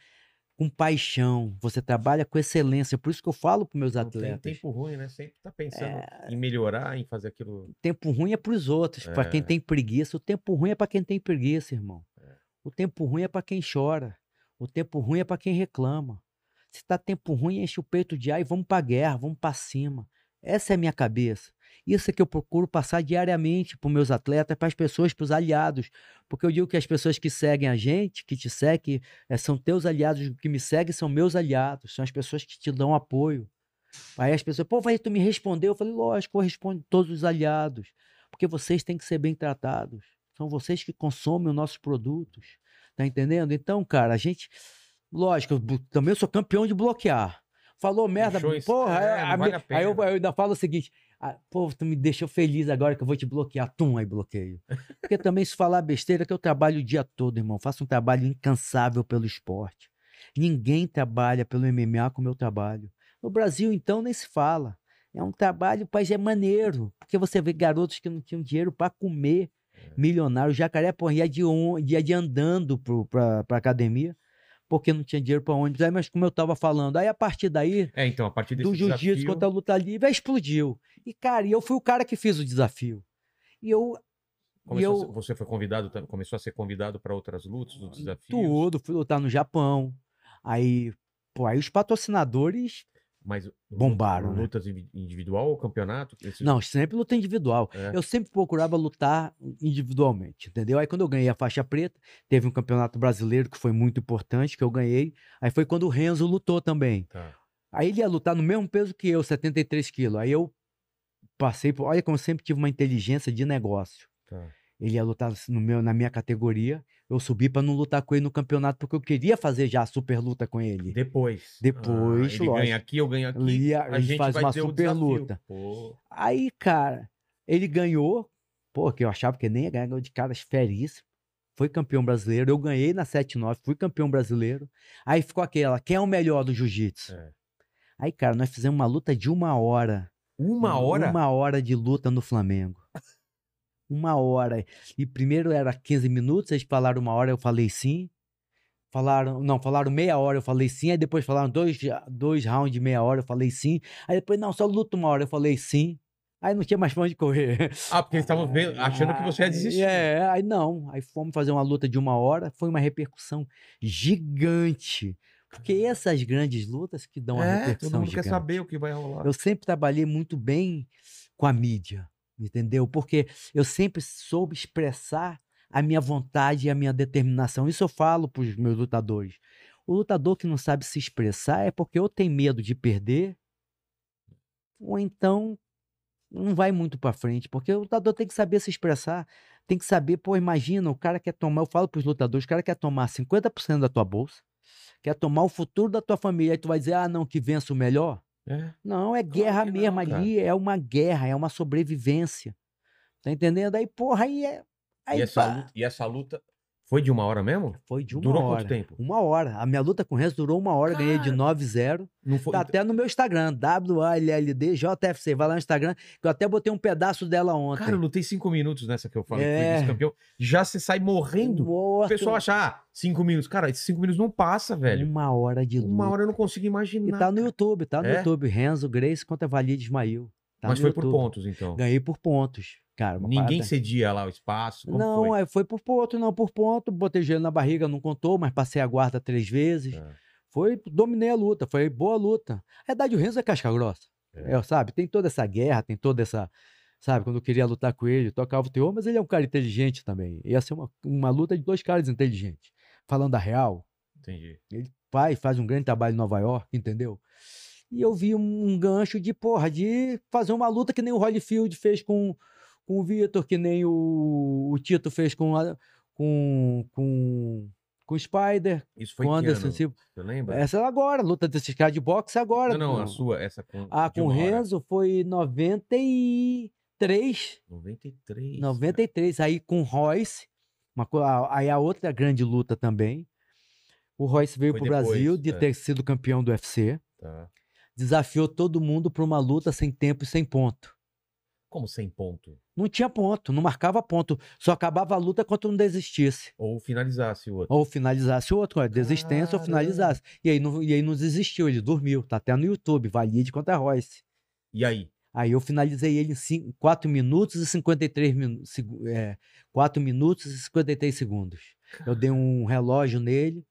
com paixão, você trabalha com excelência. Por isso que eu falo para meus Não tem atletas. tempo ruim, né? Sempre tá pensando É. em melhorar, em fazer aquilo. tempo ruim é para os outros, para quem É. tem preguiça. O tempo ruim é para quem tem preguiça, irmão. É. O tempo ruim é para quem chora. O tempo ruim é para quem reclama. Se tá tempo ruim, enche o peito de ar e vamos para guerra, vamos para cima. Essa é a minha cabeça. Isso é que eu procuro passar diariamente para meus atletas, para as pessoas, para os aliados. Porque eu digo que as pessoas que seguem a gente, que te seguem, eh, são teus aliados, os que me seguem são meus aliados, são as pessoas que te dão apoio. Aí as pessoas, pô, vai, tu me respondeu. Eu falei, lógico, eu respondo todos os aliados. Porque vocês têm que ser bem tratados. São vocês que consomem os nossos produtos. Tá entendendo? Então, cara, a gente. Lógico, eu também sou campeão de bloquear. Falou merda, isso- porra. é, é, vale aí eu, eu ainda falo o seguinte: ah, pô, tu me deixou feliz agora que eu vou te bloquear. Tum, aí bloqueio. Porque também, se falar besteira, que eu trabalho o dia todo, irmão. Faço um trabalho incansável pelo esporte. Ninguém trabalha pelo MMA como eu trabalho. No Brasil, então, nem se fala. É um trabalho, pai, é maneiro. Porque você vê garotos que não tinham dinheiro para comer, milionário. O jacaré, porra, ia de, on, ia de andando pro, pra, pra academia, porque não tinha dinheiro para ônibus. Aí, mas como eu tava falando, aí a partir daí, É, então, a partir do jiu-jitsu desafio... contra a luta livre, explodiu. E, cara, eu fui o cara que fiz o desafio. E eu. E eu ser- Você foi convidado, começou a ser convidado para outras lutas, outros desafios. tudo, fui lutar no Japão. Aí, pô, aí os patrocinadores. Mas Bombaram, né? lutas invi- individual ou campeonato? Esse- Não, sempre luta individual. É. Eu sempre procurava lutar individualmente, entendeu? Aí quando eu ganhei a faixa preta, teve um campeonato brasileiro que foi muito importante, que eu ganhei. Aí foi quando o Renzo lutou também. Tá. Aí ele ia lutar no mesmo peso que eu, 73 quilos. Aí eu passei por. Olha como eu sempre tive uma inteligência de negócio. Tá. Ele ia lutar no meu, na minha categoria. Eu subi pra não lutar com ele no campeonato, porque eu queria fazer já a super luta com ele. Depois. Depois, Ah, ele lógico. ganha aqui, eu ganho aqui. Ele a ele gente faz uma super luta. Pô, Aí, cara, ele ganhou. Pô, que eu achava que nem ia ganhar, ganhou de caras feríssimo. Foi campeão brasileiro. Eu ganhei na 7-9, fui campeão brasileiro. Aí ficou aquela, quem é o melhor do jiu-jitsu? É. Aí, cara, nós fizemos uma luta de uma hora. Uma hora? Uma hora de luta no Flamengo. Uma hora. E primeiro era 15 minutos, eles falaram uma hora, eu falei sim. Falaram, não, falaram meia hora, eu falei sim. Aí depois falaram dois, dois rounds de meia hora, eu falei sim. Aí depois, não, só luta uma hora, eu falei sim. Aí não tinha mais pra onde correr. Ah, porque eles estavam achando que você ia desistir. É, aí não. Aí fomos fazer uma luta de uma hora, foi uma repercussão gigante. Porque essas grandes lutas que dão a É, repercussão todo mundo quer gigante. saber o que vai rolar. Eu sempre trabalhei muito bem com a mídia, entendeu? Porque eu sempre soube expressar a minha vontade e a minha determinação. Isso eu falo para os meus lutadores. O lutador que não sabe se expressar é porque ou tem medo de perder, ou então não vai muito para frente, porque o lutador tem que saber se expressar, tem que saber, pô, imagina, o cara quer tomar, eu falo para os lutadores, o cara quer tomar 50% da tua bolsa, quer tomar o futuro da tua família, aí tu vai dizer, ah, não, que vença o melhor. É. Não, é Claro guerra não, mesmo cara. ali, é uma guerra, é uma sobrevivência. Tá entendendo? Aí, porra, aí é. Aí E, essa luta, e essa luta foi de uma hora mesmo? foi de uma Durou hora. quanto tempo? Uma hora. A minha luta com o Renzo durou uma hora, ganhei de Cara, 9-0. Não foi. Tá até no meu Instagram, W-A-L-L-D-J-F-C. Vai lá no Instagram, que eu até botei um pedaço dela ontem. Cara, eu lutei cinco minutos nessa que eu falei, É. fui vice-campeão. Já você sai morrendo. O Morto. pessoal acha, ah, cinco minutos. Cara, esses cinco minutos não passa, velho. Uma hora de luta. Uma hora eu não consigo imaginar. E tá no cara. YouTube, tá no É? YouTube. Renzo Grace contra Valide Ismail. Tá Mas no foi por YouTube. pontos, então. Ganhei por pontos. Cara, Ninguém parada- cedia lá o espaço. Não, foi? aí foi por ponto, não por ponto. Botei gelo na barriga, não contou, mas passei a guarda três vezes. É. Foi, dominei a luta, foi boa luta. A verdade, o Renzo é casca grossa. É. É, sabe? Tem toda essa guerra, tem toda essa. Sabe? Quando eu queria lutar com ele, tocava o teor, mas ele é um cara inteligente também. Ia ser uma, uma luta de dois caras inteligentes. Falando a real, Entendi. ele vai faz um grande trabalho em Nova York, entendeu? E eu vi um, um gancho de, porra, de fazer uma luta que nem o Holyfield fez com, com o Vitor, que nem o, o Tito fez com, a- com, com, com o Spider, Isso foi com o Anderson? Silva. Você lembra? Essa é agora, luta desses caras de boxe agora. não, não, pô. a sua, essa com. Ah, com o. Renzo foi 93. 93. 93. Aí com o Royce, uma, aí a outra grande luta também. O Royce veio pro depois, Brasil de é. ter sido campeão do UFC. Tá. Desafiou todo mundo para uma luta sem tempo e sem ponto. Como sem ponto? Não tinha ponto, não marcava ponto. Só acabava a luta quando não desistisse. Ou finalizasse o outro. Ou finalizasse o outro, desistência ou Caramba. finalizasse. E aí, não, e aí não desistiu, ele dormiu. Tá até no YouTube, Valide contra Royce. E aí? Aí eu finalizei ele em 4 minutos e 53 minutos. É, 4 minutos e 53 segundos. Eu dei um relógio nele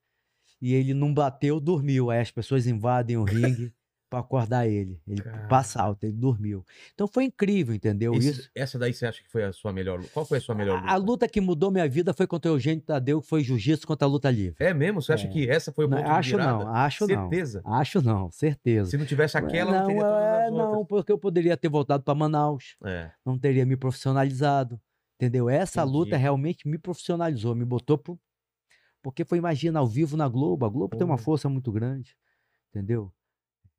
e ele não bateu, dormiu. Aí as pessoas invadem o ringue pra acordar ele. Ele Cara. passa alto, ele dormiu. Então foi incrível, entendeu? Esse- Isso. Essa daí você acha que foi a sua melhor luta? Qual foi a sua melhor luta? A, a luta que mudou minha vida foi contra o Eugênio Tadeu, que foi jiu-jitsu contra a luta livre. É mesmo? Você acha É. que essa foi o Não, ponto de acho não, acho não. Certeza? Acho não, certeza. Se não tivesse aquela, não, teria todas é, não, porque eu poderia ter voltado para Manaus, É. não teria me profissionalizado, entendeu? Essa luta Entendi. realmente me profissionalizou, me botou pro... Porque foi, imagina, ao vivo na Globo, a Globo tem uma Pô. força muito grande, entendeu?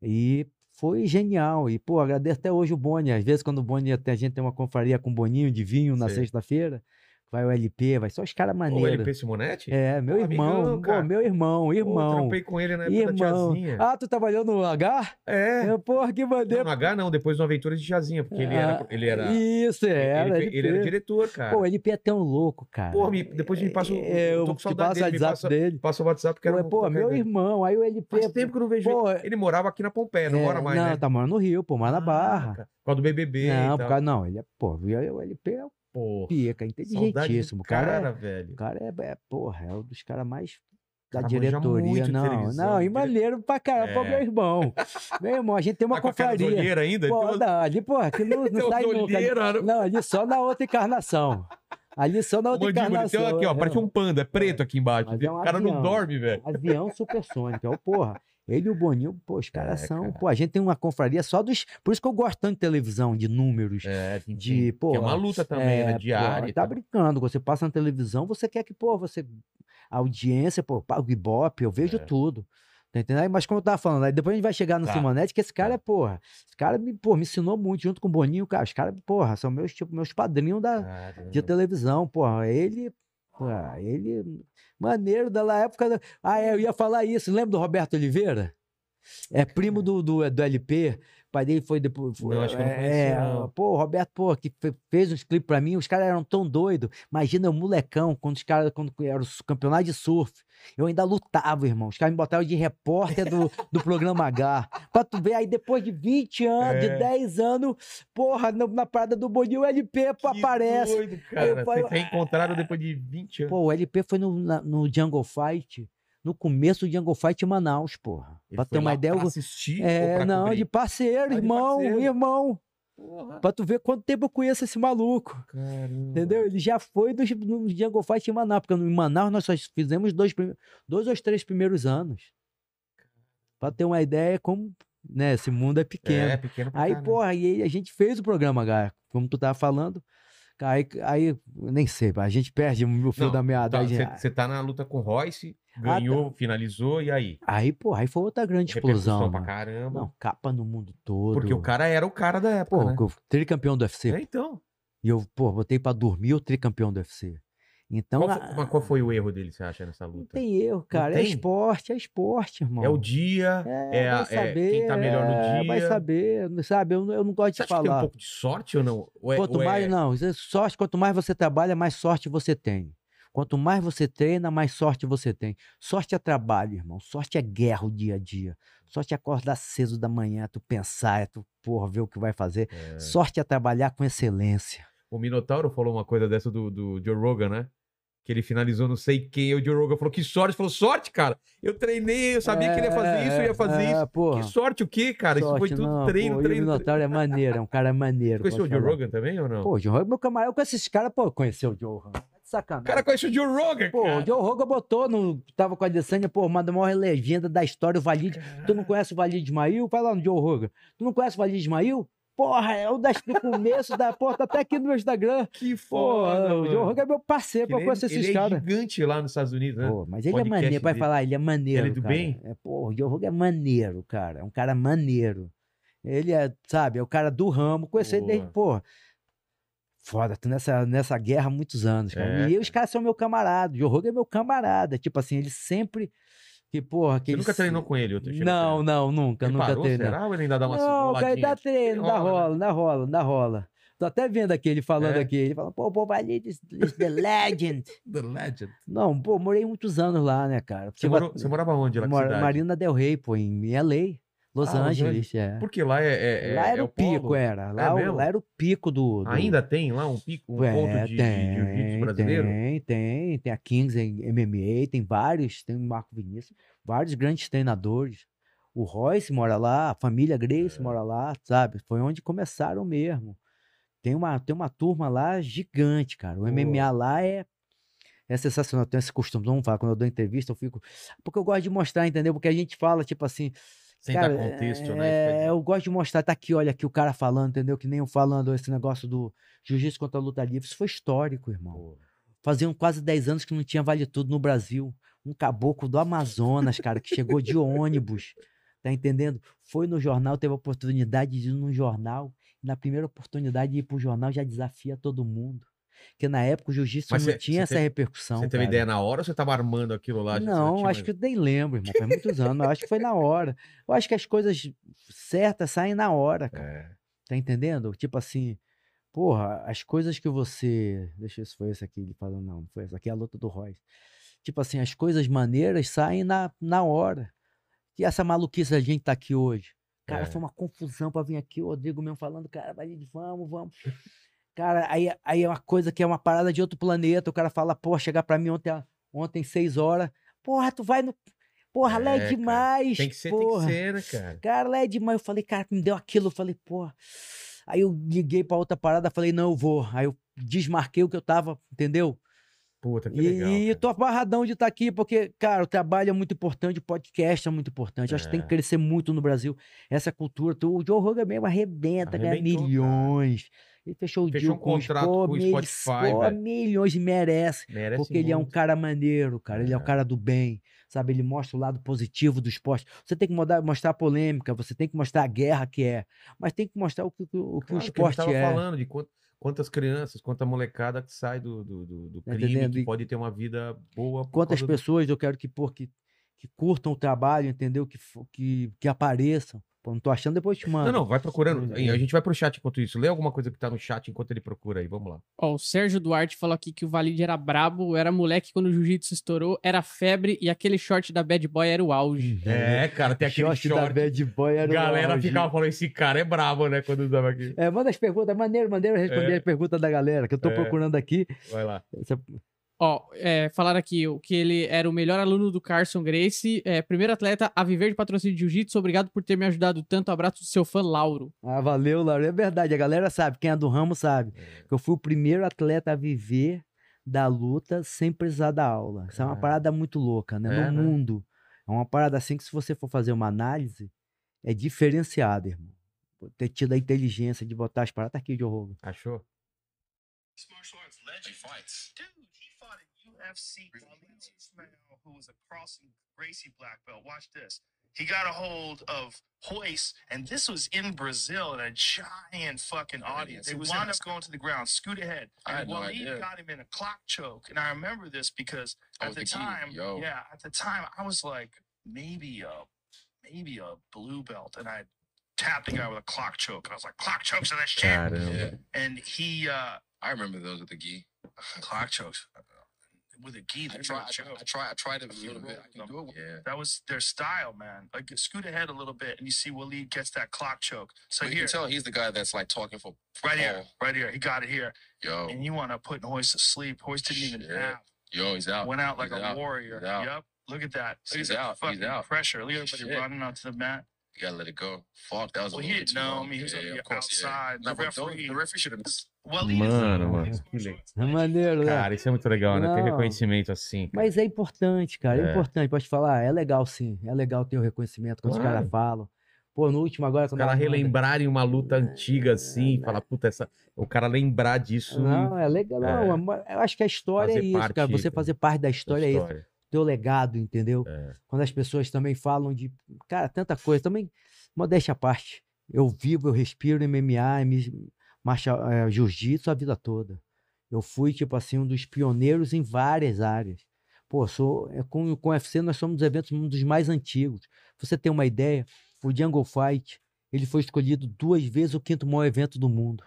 E foi genial, e pô, agradeço até hoje o Boni, às vezes quando o Boni, a gente tem uma confraria com o Boninho de vinho na sexta-feira, vai o LP, vai só os caras O maneiros. LP Simonetti? É, meu Pô, irmão, amigão, pô, meu irmão, Pô, irmão. trampei com ele na época da Irmão. tiazinha. Ah, tu trabalhou no H? é. É, porra, que Não, bandeira. no H não, depois no Aventuras de Tiazinha, porque ele era. Ah, Ele era, Isso, era. ele, ele era diretor, cara. Pô, ele é tão louco, cara. Pô, me- depois me passa o- É, eu eu tô com te passo o dele, WhatsApp passa- dele. Passa o WhatsApp, que Pô, era pô, meu irmão, aí o LP... Faz tempo que eu não vejo Pô, ele. Ele morava aqui na Pompeia, não é, mora mais, não, né? tá morando no Rio, pô, mora na Barra. Por causa do BBB Não, por causa, não, ele é, pô, o LP é o Pô, pica, inteligentíssimo. O cara, cara, é, velho. o cara é, é, porra, é um dos caras mais da Cara, diretoria. Não, não, e maneiro pra caramba, pô, É. meu irmão. meu irmão, a gente tem uma Tá confraria. ainda? Pô, Então- não, ali, porra, que não, não sai nunca. olheiras, né? Não, ali só na outra encarnação. Ali só na outra mandíbula, encarnação. então, aqui, ó, é. parece um panda, é preto aqui embaixo. É um o cara não avião. dorme, velho. Avião supersônico, é o porra. Ele e o Boninho, pô, os caras É, são. cara. Pô, a gente tem uma confraria só dos. Por isso que eu gosto tanto de televisão, de números. É, De, de, pô, é uma luta também, é, né? pô, Diária. e tá tal. brincando. Você passa na televisão, você quer que, pô, você. A audiência, pô, o Ibope, eu vejo É. tudo. Tá entendendo? Mas como eu tava falando, aí depois a gente vai chegar no Tá. Simonetti, que esse cara Tá. é, porra. Esse cara me, pô, me ensinou muito junto com o Boninho, cara. Os caras, porra, são meus, tipo, meus padrinhos da, Caramba. de televisão, porra. Ele, porra, ele, maneiro da época. Ah, é, eu ia falar isso. Lembra do Roberto Oliveira? É primo do, do, do LP. Pai dele foi depois. foi- Não, acho que eu não é, conhecia, não. Pô, o Roberto, pô, que fe- fez uns clipes pra mim, os caras eram tão doidos. Imagina o molecão, quando os caras, quando era o campeonato de surf. Eu ainda lutava, irmão. Os caras me botavam de repórter do, do programa H. Pra tu ver, aí depois de 20 anos, de É. 10 anos, porra, na, na parada do Boninho, o LP pô, Que aparece. doido, cara. falo, Vocês reencontraram depois de 20 anos. Pô, o LP foi no, na- no Jungle Fight, no começo do Jungle Fight em Manaus, porra. Ele pra ter uma ideia. pra eu- assistir É, não, de parceiro, Ah, de irmão, parceiro. irmão. Porra, Pra tu ver quanto tempo eu conheço esse maluco. caramba. Entendeu? Ele já foi no Jungle Fight em Manaus, porque em Manaus nós só fizemos dois, dois ou três primeiros anos. Pra ter uma ideia como, né, esse mundo é pequeno. É, pequeno pra Aí, caramba. porra, e a gente fez o programa, H, como tu tava falando. Aí, aí nem sei, a gente perde o fio Não, da meada. Você tá na luta com o Royce, ganhou, finalizou, e aí? aí, porra, aí foi outra grande explosão. pra caramba. Não, capa no mundo todo. Porque o cara era o cara da época, Pô, né? tricampeão do UFC. É, então. E eu, pô, botei pra dormir o tricampeão do UFC. Então, Qual, foi, mas qual foi o erro dele, você acha, nessa não luta? tem erro, cara. É tem? esporte, é esporte, irmão. É o dia, É, é, é saber, quem tá melhor no é, dia. Vai saber, não sabe? Eu, não- eu não gosto Você de acha que tem um falar. pouco de sorte ou não? Ou é- Quanto ou é- mais, não, é sorte, quanto mais você trabalha, mais sorte você tem. Quanto mais você treina, mais sorte você tem. Sorte é trabalho, irmão. Sorte é guerra o dia a dia. Sorte é acordar cedo da manhã, tu pensar, é tu, porra, ver o que vai fazer. É. Sorte é trabalhar com excelência. O Minotauro falou uma coisa dessa do, do Joe Rogan, né? Que ele finalizou não sei quem, o Joe Rogan falou, que sorte? Falou, sorte, cara. Eu treinei, eu sabia que ele ia fazer isso, eu ia fazer é, isso. Porra. Que sorte o quê, cara? isso foi Sorte, tudo não, treino, pô, o treino, treino. Minotauro é maneiro, é um cara maneiro. Conheceu o Joe. Rogan também ou não? Pô, o Joe Rogan, meu camarada, eu conheço esses caras, pô, conheceu o Joe Rogan. Tá de o Sacanagem. cara conhece o Joe Rogan, Pô, cara. o Joe Rogan botou no. Tava com a Adesanya, pô, uma da maior legenda da história, o Valide. Tu não conhece o Valide Ismail? Vai lá no Joe Rogan. Tu não conhece o Valide Ismail? Porra, é o das, do começo da porta, até aqui no meu Instagram. Que Pô, foda, o Joe. Rogan é meu parceiro, pô, eu ele, conheço ele é caras. gigante lá nos Estados Unidos, né? Pô, mas ele é Podcast maneiro, vai falar, ele é maneiro. Ele é do cara. bem? É, pô, o Joe Rogan é maneiro, cara. É um cara maneiro. Ele é, sabe, é o cara do ramo. Conheci ele desde, pô. Foda, tô nessa, nessa guerra há muitos anos, cara. É, e os caras são meu camarada. O Joe Rogan é meu camarada. Tipo assim, ele sempre. Que, porra, que Você nunca treinou com ele? outro- Não, não, nunca, Ele nunca parou, treinei. será? Ou ele ainda dá uma Não, cara, ele dá treino, dá rola, né? rola, dá rola, dá rola. Tô até vendo aqui ele falando É. aqui. Ele fala, pô, pô, ali, the legend. The Legend. Não, pô, morei muitos anos lá, né, cara? Você, morou- você morava onde lá? cidade? Marina Del Rey, pô, em LA, Los Ah, Angeles, é. Porque lá é, é, é- lá era é o pico, polo. era. Lá, o- lá era o pico do. do- Ainda tem lá um pico, um É, ponto de, de jiu-jitsu brasileiro? Tem, tem. Tem a Kings em MMA, tem vários, tem o Marco Vinícius, vários grandes treinadores. O Royce mora lá, a família É. Grace mora lá, sabe? Foi onde começaram mesmo. Tem uma, tem uma turma lá gigante, cara. O Pô. MMA lá é, é sensacional. Eu tenho esse costume, vamos falar, quando eu dou entrevista, eu fico. Porque eu gosto de mostrar, entendeu? Porque a gente fala, tipo assim, Sem Cara, dar contexto, né? é, Isso quer eu gosto de mostrar, tá aqui, olha aqui o cara falando, entendeu? Que nem eu falando esse negócio do jiu-jitsu contra a luta livre. Isso foi histórico, irmão. pô, Faziam quase 10 anos que não tinha vale tudo no Brasil. Um caboclo do Amazonas, cara, que chegou de ônibus. Tá entendendo? Foi no jornal, teve a oportunidade de ir no jornal. Na primeira oportunidade de ir pro jornal já desafia todo mundo. Porque na época o jiu-jitsu não cê- tinha cê essa teve- repercussão. Você teve cara. ideia na hora ou você tava armando aquilo lá? Não, acho mais- que eu nem lembro, irmão. Faz muitos anos, mas acho que foi na hora. Eu acho que as coisas certas saem na hora, cara. É. Tá entendendo? Tipo assim, porra, as coisas que você. Deixa eu ver se foi esse aqui. Ele falou, não, não foi essa aqui, é a luta do Royce. Tipo assim, as coisas maneiras saem na, na hora. E essa maluquice a gente tá aqui hoje. Cara, É. foi uma confusão pra vir aqui, o Rodrigo mesmo falando, cara, vai, vamos, vamos. Cara, aí, aí é uma coisa que é uma parada de outro planeta. O cara fala, pô, chegar pra mim ontem, ontem seis horas. Porra, tu vai no. Porra, lá É, é cara. demais. Tem que ser, porra. tem que ser, né, cara? Cara, lá é demais. Eu falei, cara, me deu aquilo. Eu falei, pô. Aí eu liguei pra outra parada, falei, não, eu vou. Aí eu desmarquei o que eu tava, entendeu? Puta, que E, legal. e cara. tô abarradão de estar aqui, porque, cara, o trabalho é muito importante, o podcast é muito importante. Acho que tem que É. crescer muito no Brasil. Essa cultura. tu- O Joe Rogan mesmo arrebenta, ganha Arrebentou, cara. Ele fechou o Fechou deal um contrato com o Spotify, pô, milhões e merece. Merece Porque ele é um muito. cara maneiro, cara. Ele é o É. cara do bem, sabe? Ele mostra o lado positivo do esporte. Você tem que mostrar, mostrar a polêmica, você tem que mostrar a guerra que é, mas tem que mostrar o que, o que o Claro, que a gente esporte tava é. falando de quant- quantas crianças, quanta molecada que sai do, do, do, do Tá crime, entendendo? que pode ter uma vida boa. Quantas causa do- pessoas eu quero que, pô, que, que curtam o trabalho, entendeu? Que, que, que apareçam. Pô, não tô achando, depois eu te mando. Não, não, vai procurando. É. A gente vai pro chat enquanto isso. Lê alguma coisa que tá no chat enquanto ele procura aí. Vamos lá. Ó, o Sérgio Duarte falou aqui que o Valide era brabo, era moleque quando o jiu-jitsu estourou, era febre e aquele short da Bad Boy era o auge. É, cara, tem aquele short, short. da Bad Boy era o Galera auge. ficava falando, esse cara é brabo, né? Quando usava aqui. É, manda as perguntas, maneiro, maneiro responder É. as perguntas da galera, que eu tô É. procurando aqui. Vai lá. Essa- Ó, é, falaram aqui o que ele era o melhor aluno do Carson Grace, é, primeiro atleta a viver de patrocínio de jiu-jitsu, obrigado por ter me ajudado tanto, abraço do seu fã Lauro. Ah, valeu, Lauro. É verdade, a galera sabe, quem é do ramo sabe. É. que eu fui o primeiro atleta a viver da luta sem precisar da aula. Isso é uma Cara. parada muito louca, né? É, no né? mundo. É uma parada assim que, se você for fazer uma análise, é diferenciada, irmão. Ter tido a inteligência de botar as paradas. Tá aqui, Joe Rogan. Achou? Arts legend fights. Dude, he fought in Khalid Ismail, who was a crossing Gracie black belt. Watch this. He got a hold of Hoist, and this was in Brazil in a giant fucking audience. It They was wound up going to the ground, scoot ahead. I And had no Waleed idea. got him in a clock choke. And I remember this because Oh, at the the time, yo. yeah, at the time, I was like, maybe a, maybe a blue belt. And I tapped the guy with a clock choke. And I was like, clock chokes in this shit. Yeah, And he, uh, I remember those with the gi. clock chokes with a gi. I they're tried, I, tried. I tried, I tried it a little bit. I can do it. Yeah. That was their style, man. Like scoot ahead a little bit, and you see Waleed gets that clock choke. So But you can tell he's the guy that's like talking for right here, right here, he got it here, Yo, and you want to put Hoist to sleep. Hoist didn't even Shit. have. yo, he's out. Went out like He's a out. warrior. Yep. Look at that. Look He's at that out. He's out. pressure. Look at everybody Shit. running onto the mat. You gotta let it go. Fuck, that was Well, a he little bit didn't too know. long. I mean, he was yeah, on yeah, the of yeah. outside. No, The referee- the referee should have. Waleed Mano, mano. É maneiro, né? Cara, isso é muito legal, né? Ter reconhecimento assim. cara. Mas é importante, cara. É, É. importante. Pode falar, é legal sim. É legal ter o reconhecimento quando os Claro. caras falam. Pô, no último agora. Os caras relembrarem uma luta antiga assim, falar, puta, essa... o cara lembrar disso. Não, é legal. Não, É. é eu acho que a história Fazer é isso, cara. parte Você da- fazer parte da da história, é isso. história. Teu legado, entendeu? É. Quando as pessoas também falam de. Cara, tanta coisa. Também, modéstia à parte. Eu vivo, eu respiro MMA, me- marcha, é, jiu-jitsu a vida toda. Eu fui, tipo assim, um dos pioneiros em várias áreas. Pô, sou, é, com, com o UFC nós somos dos eventos um dos mais antigos. Pra você ter uma ideia, o Jungle Fight, ele foi escolhido duas vezes o quinto maior evento do mundo.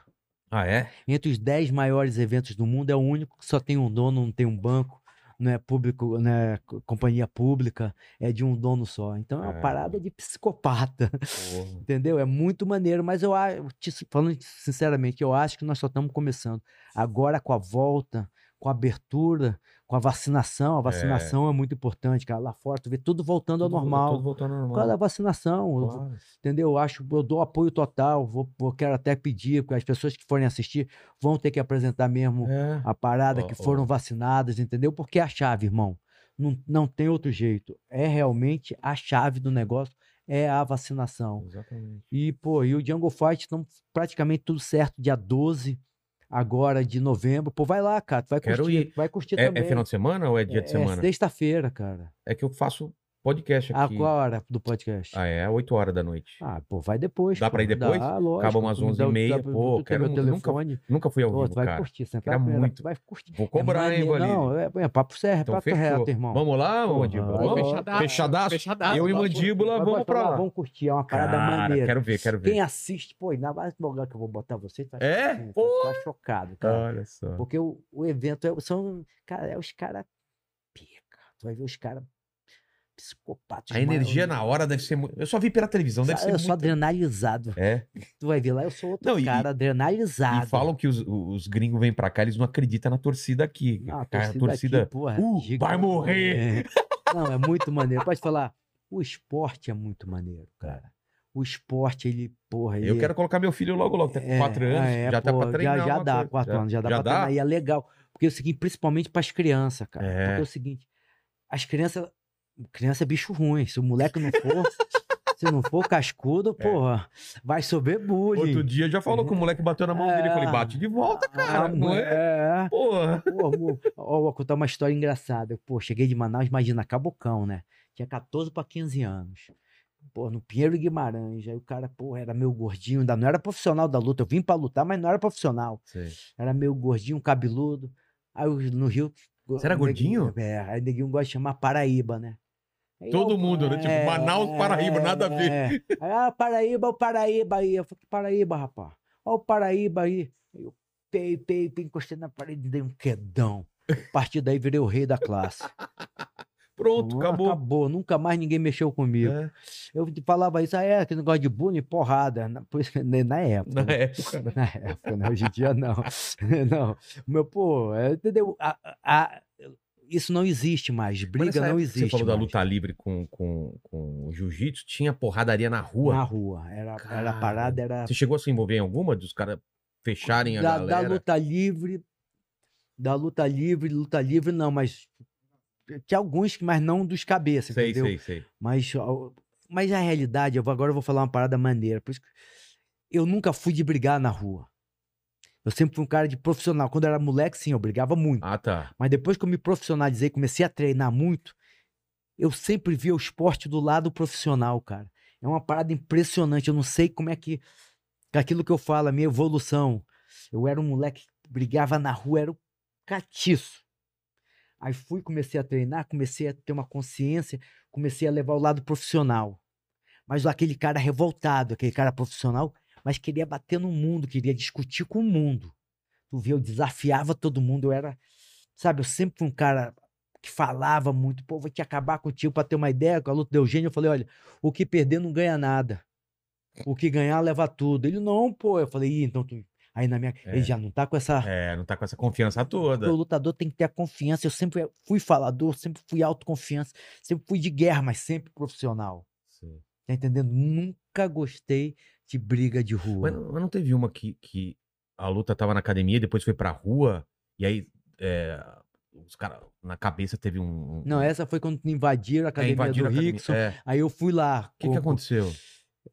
Ah, é? Entre os 10 maiores eventos do mundo, é o único que só tem um dono, não tem um banco, não é público, é co- companhia pública, é de um dono só. Então é uma É. parada de psicopata, Porra. entendeu? É muito maneiro, mas eu acho, falando sinceramente, eu acho que nós só estamos começando. Agora com a volta, com a abertura, com a vacinação, a vacinação é, muito importante, cara. Lá fora, tu vê tudo voltando ao Tudo- normal. Tudo voltando ao Por causa da normal. vacinação, eu Claro. entendeu? Eu acho, eu dou apoio total, vou, vou- quero até pedir, porque as pessoas que forem assistir vão ter que apresentar mesmo É. a parada Ó, que foram vacinadas, entendeu? Porque é a chave, irmão. Não, não tem outro jeito. É realmente a chave do negócio, é a vacinação. Exatamente. E, pô, e o Jungle Fight estão praticamente tudo certo, dia 12 agora de novembro. Pô, vai lá, cara, tu vai Quero curtir, ir. vai curtir É, também. é final de semana ou é dia de É semana? sexta-feira, cara. É que eu faço podcast A aqui. qual hora do podcast? Ah, é, 8 horas da noite. Ah, pô, vai depois. Dá pô. pra ir depois? Dá, lógico. Acaba umas Tu me 11 dá e meia, pô, quero meu muito- nunca- telefone. Nunca fui ao Pô, vivo, tu vai cara. curtir, sentar a primeira, muito. tu vai curtir. Vou É cobrar, hein, maneiro. Valírio? Não, é, é papo sério, Então papo fechou. reto, irmão. Vamos lá, Mandíbula? vai, Vamos? fechadaço. Fechadaço? Fechadaço. Eu e Vai, Mandíbula, vai, vamos vai pra lá. Vamos curtir, é uma parada Cara, maneira. quero ver, quero ver. Quem assiste, pô, ainda mais no lugar que eu vou botar vocês, tu vai É? ficar, vai ficar chocado, cara. Olha só. Porque o, evento é, são, cara, é os caras pica. Tu vai ver os caras psicopatas. A energia na hora deve ser muito. Eu só vi pela televisão, deve Sa- ser Eu sou muito. adrenalizado. É. Tu vai ver lá, eu sou outro Não, e- cara, adrenalizado. E falam que os, os gringos vêm pra cá, eles não acreditam na torcida aqui. Não, a Cara, torcida, aqui, porra, "Uh, gigante. vai morrer!" É. Não, é muito maneiro. Pode falar, o esporte é muito maneiro, cara. O esporte, ele, porra, ele Eu é- quero colocar meu filho logo, logo. Tá com é, 4 anos, é, já tá pô, pra treinar. Já, já dá, coisa. 4 anos, já dá já pra dá? treinar. E é legal. Porque é o seguinte, principalmente pras crianças, cara. É. Porque é o seguinte, as crianças. Criança é bicho ruim. Se o moleque não for. se não for cascudo, porra, vai sofrer bullying. É. Outro dia já falou que o moleque bateu na mão dele. Eu falei, É. bate de volta, cara. Ah, não é? é. Porra. Pô, vou, ó, vou contar uma história engraçada. Pô, cheguei de Manaus, imagina, Cabocão, né? Tinha 14 para 15 anos. Pô, no Pinheiro Guimarães. Aí o cara, pô, era meio gordinho, ainda não era profissional da luta. Eu vim pra lutar, mas não era profissional. Sei. Era meio gordinho, cabeludo. Aí no Rio. Você era gordinho? É, aí o neguinho gosta de chamar Paraíba, né? Aí Todo eu- mundo, né? Tipo, Manaus, Paraíba, nada a ver. é. Ah, Paraíba, o Paraíba aí. Eu falei, Paraíba, rapaz? Ó o Paraíba aí. Eu pei, pei, pei, encostei na parede e dei um quedão. A partir daí virei o rei da classe. Pronto, Ah, acabou. Acabou, nunca mais ninguém mexeu comigo. É, Eu falava isso, ah, é, aquele negócio de bullying, porrada. Na, né, na época. na né? época. né? Na época, né? Hoje em dia não. não. Meu, pô, é, entendeu? A- a- isso não existe mais. Briga não que existe. Você falou da mais. luta livre com, com, com o jiu-jitsu, tinha porradaria na rua. Na rua. Era, era parada, era. Você chegou a se envolver em alguma dos caras fecharem a da, da galera? luta livre, da luta livre, luta livre não, mas tinha alguns, que- mas não dos cabeças, sei, entendeu? sei, sei. Mas, mas a realidade, eu vou- agora eu vou falar uma parada maneira. Por isso que eu nunca fui de brigar na rua. Eu sempre fui um cara de profissional. Quando eu era moleque, sim, eu brigava muito. Ah, tá. Mas depois que eu me profissionalizei, comecei a treinar muito, eu sempre vi o esporte do lado profissional, cara. É uma parada impressionante. Eu não sei como é que. Aquilo que eu falo, a minha evolução. Eu era um moleque que brigava na rua, era o catiço. Aí fui, comecei a treinar, comecei a ter uma consciência, comecei a levar o lado profissional. Mas aquele cara revoltado, aquele cara profissional, mas queria bater no mundo, queria discutir com o mundo. Tu vê, eu desafiava todo mundo, eu era, sabe, eu sempre fui um cara que falava muito, pô, vou te acabar contigo pra ter uma ideia, com a luta do Eugênio, eu falei, olha, o que perder não ganha nada. O que ganhar leva tudo. Ele, não, pô, eu falei, Ih, então tu... Aí na minha, É. ele já não tá com essa É, não tá com essa confiança toda. o lutador tem que ter a confiança. Eu sempre fui falador, sempre fui autoconfiança, sempre fui de guerra, mas sempre profissional. Sei. Tá entendendo? Nunca gostei de briga de rua. Mas não, mas não teve uma que, que a luta tava na academia, depois foi pra rua, e aí é, os caras na cabeça teve um. um- Não, essa foi quando invadiram a é, academia invadiram do. Rickson. É. Aí eu fui lá. O que, que aconteceu?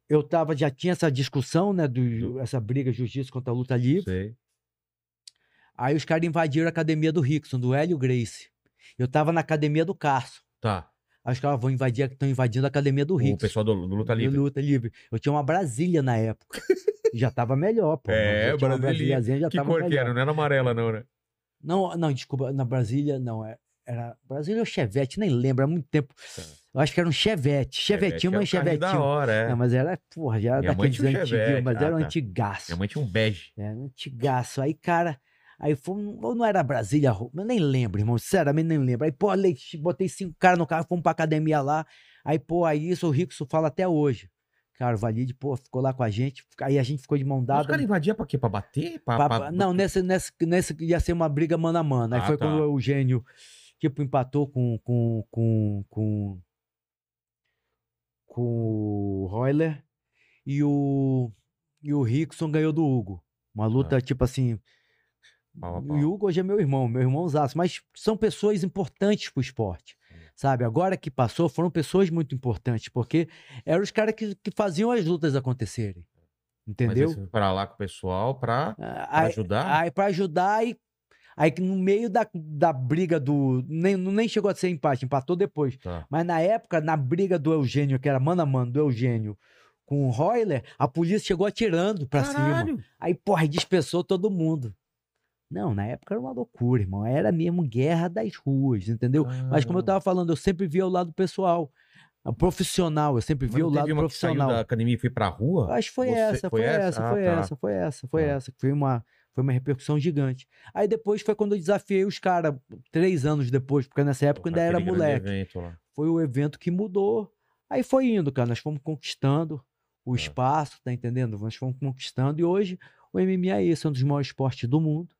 Eu tava, já tinha essa discussão, né? Do, essa briga jiu-jitsu contra a luta livre. Sei. Aí os caras invadiram a academia do Rickson, do Hélio Grace. Eu tava na academia do Carso. Tá. Aí os caras vão invadir, estão invadindo a academia do O Rickson. pessoal do, do Luta do Livre. Luta livre. Eu tinha uma Brasília na época. já tava melhor, pô. É, uma Brasília. Brasiliazinha, já Que tava cor que melhor. era? Não era amarela, não, né? Não, não, desculpa, na Brasília não, é, era Brasília ou Chevette, nem lembro, há muito tempo. Tá. Eu acho que era um Chevette. Chevetinho, mas é um Chevetinho. Da hora, é. Não, mas era, porra, já era daqueles um antigos, mas Ah, era um tá. antigaço. Minha mãe tinha um bege. Era um antigaço. Aí, cara, aí um- ou não era Brasília, eu nem lembro, irmão, sinceramente nem lembro. Aí, pô, botei cinco caras no carro, fomos pra academia lá. Aí, pô, aí isso o Rickson fala até hoje. Cara, o Valide, pô, ficou lá com a gente, aí a gente ficou de mão Os dada. caras invadiam pra quê? Pra bater? Pra, pra- pa- Não, nesse, nesse, nesse ia ser uma briga mano a mano. Aí Ah, foi tá. quando o Eugênio, tipo, empatou com, com, com, com, com o Royler e o, e o Rickson ganhou do Hugo. Uma luta, tipo assim. Pau o Hugo hoje é meu irmão, meu irmãozaço, mas são pessoas importantes pro esporte. Sabe, agora que passou, foram pessoas muito importantes, porque eram os caras que, que faziam as lutas acontecerem. Entendeu? pra lá com o pessoal pra, pra Ah, ajudar? Aí pra ajudar e aí que no meio da, da briga do nem nem chegou a ser empate, empatou depois. Tá. Mas na época, na briga do Eugênio, que era mano a mano do Eugênio com o Royler, a polícia chegou atirando pra cima. Aí, porra, aí dispersou todo mundo. Não, na época era uma loucura, irmão. Era mesmo guerra das ruas, entendeu? Mas como eu tava falando, eu sempre via o lado pessoal. Profissional, eu sempre não o lado uma que saiu profissional. da academia e foi pra rua? Acho que foi Você- essa, foi essa? essa, Ah, foi tá. essa, foi essa, foi Tá. essa. Foi uma, foi uma repercussão gigante. Aí depois foi quando eu desafiei os caras, três anos depois, porque nessa época eu ainda era moleque. evento. Foi o evento que mudou. Aí foi indo, cara. Nós fomos conquistando o É. espaço, tá entendendo? Nós fomos conquistando. E hoje o MMA é isso, é um dos maiores esportes do mundo.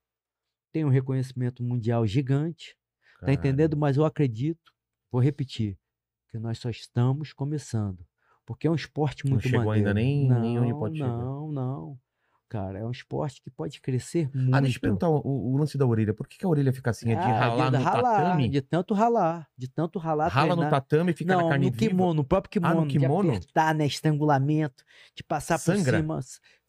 Tem um reconhecimento mundial gigante. Tá Caralho. entendendo? Mas eu acredito, vou repetir, que nós só estamos começando. Porque é um esporte Não muito chegou ainda maneiro. nem- nem onde Não, pode chegar. Não, não. Cara, é um esporte que pode crescer muito. Ah, deixa eu perguntar o, o lance da orelha. Por que, que a orelha fica assim? É de Ah, ralar no ralar, tatame? De tanto ralar. De tanto ralar. Rala no treinar. tatame e fica não, na carne no viva? kimono, no próprio Ah, no kimono. kimono? De apertar, né? Estrangulamento, de passar Sangra? por cima,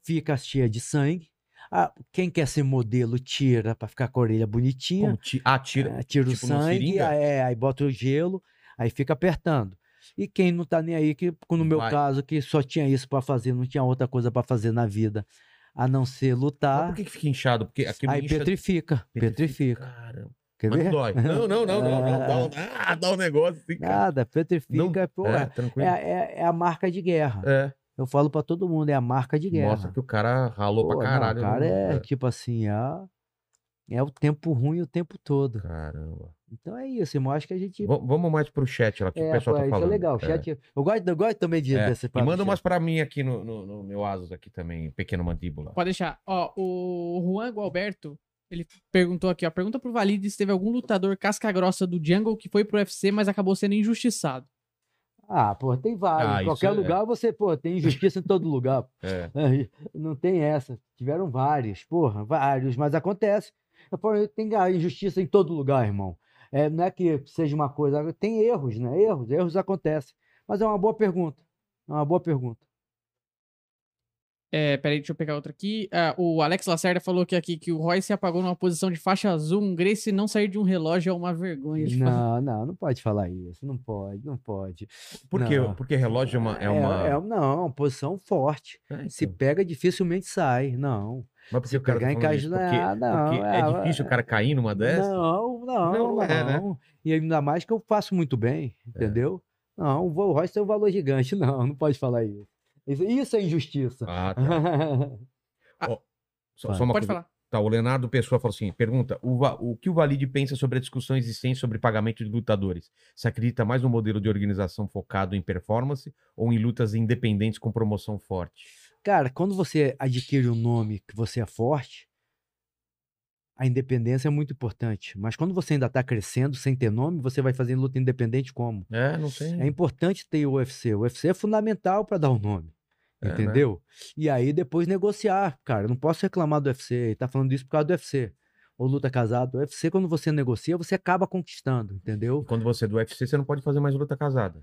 fica cheia de sangue. Ah, quem quer ser modelo, tira pra ficar com a orelha bonitinha. Como ti- Ah, tira. É, tira tipo o sangue, é, aí bota o gelo, aí fica apertando. E quem não tá nem aí, que no meu Vai. caso, que só tinha isso pra fazer, não tinha outra coisa pra fazer na vida, a não ser Mas lutar, por que, que fica inchado? Porque aquilo aí incha... petrifica, petrifica. Caramba. Quer Mas ver? não dói. Não, não, não, não. não, Dá, um, ah, dá um negócio assim, cara. Nada, petrifica, pô, É, é, é, é a marca de guerra. É. Eu falo pra todo mundo, é a marca de guerra. Mostra que o cara ralou Pô, pra não, caralho. o cara né? é, tipo assim, é, é o tempo ruim o tempo todo. Caramba. Então é isso, irmão. Acho que a gente. V- vamos mais pro chat lá, que o É, pessoal pô, tá isso falando. é legal. É. Chat, eu, gosto, eu gosto também de É. desse E manda umas pra mim aqui no, no, no meu Asus aqui também, pequeno mandíbula. Pode deixar. Ó, o Juan Gualberto, ele perguntou aqui, ó. Pergunta pro Valide se teve algum lutador casca-grossa do Jungle que foi pro UFC, mas acabou sendo injustiçado. Ah, pô, tem vários. Ah, em qualquer é- lugar você, pô, tem injustiça em todo lugar. É. Não tem essa. Tiveram vários, porra, vários, mas acontece. Falo, Tem injustiça em todo lugar, irmão. É, não é que seja uma coisa. Tem erros, né? Erros, erros acontecem. Mas é uma boa pergunta. É uma boa pergunta. É, peraí, deixa eu pegar outra aqui. Ah, o Alex Lacerda falou que aqui que o Roy se apagou numa posição de faixa azul. Um Grace não sair de um relógio é uma vergonha. Não, não, não pode falar isso. Não pode, não pode. Por quê? Não. Porque relógio é uma. É uma... é- não, é uma posição forte. É, Se então. pega, dificilmente sai. Não. Mas porque se o cara tá pegar em falando isso? caixa- Porque, Ah, não, porque é, é difícil o cara cair numa dessas? Não, não, Não, não. não é, né? E ainda mais que eu faço muito bem, entendeu? Não, o Royce tem um valor gigante. Não, não pode falar isso. Isso, isso é injustiça. Ah, tá. Só, só uma Pode coisa. falar. Tá, o Leonardo Pessoa falou assim: pergunta: o, o que o Valide pensa sobre a discussão existente sobre pagamento de lutadores? Se acredita mais no modelo de organização focado em performance ou em lutas independentes com promoção forte? Cara, quando você adquire um nome que você é forte, a independência é muito importante. Mas quando você ainda está crescendo sem ter nome, você vai fazer luta independente como? É, não sei. É importante ter o UFC. O UFC é fundamental para dar o nome. É, né? Entendeu? E aí depois negociar. Cara, eu não posso reclamar do UFC. Tá falando isso por causa do UFC. Ou luta casado. O UFC, quando você negocia, você acaba conquistando, entendeu? E quando você é do UFC, você não pode fazer mais luta casada.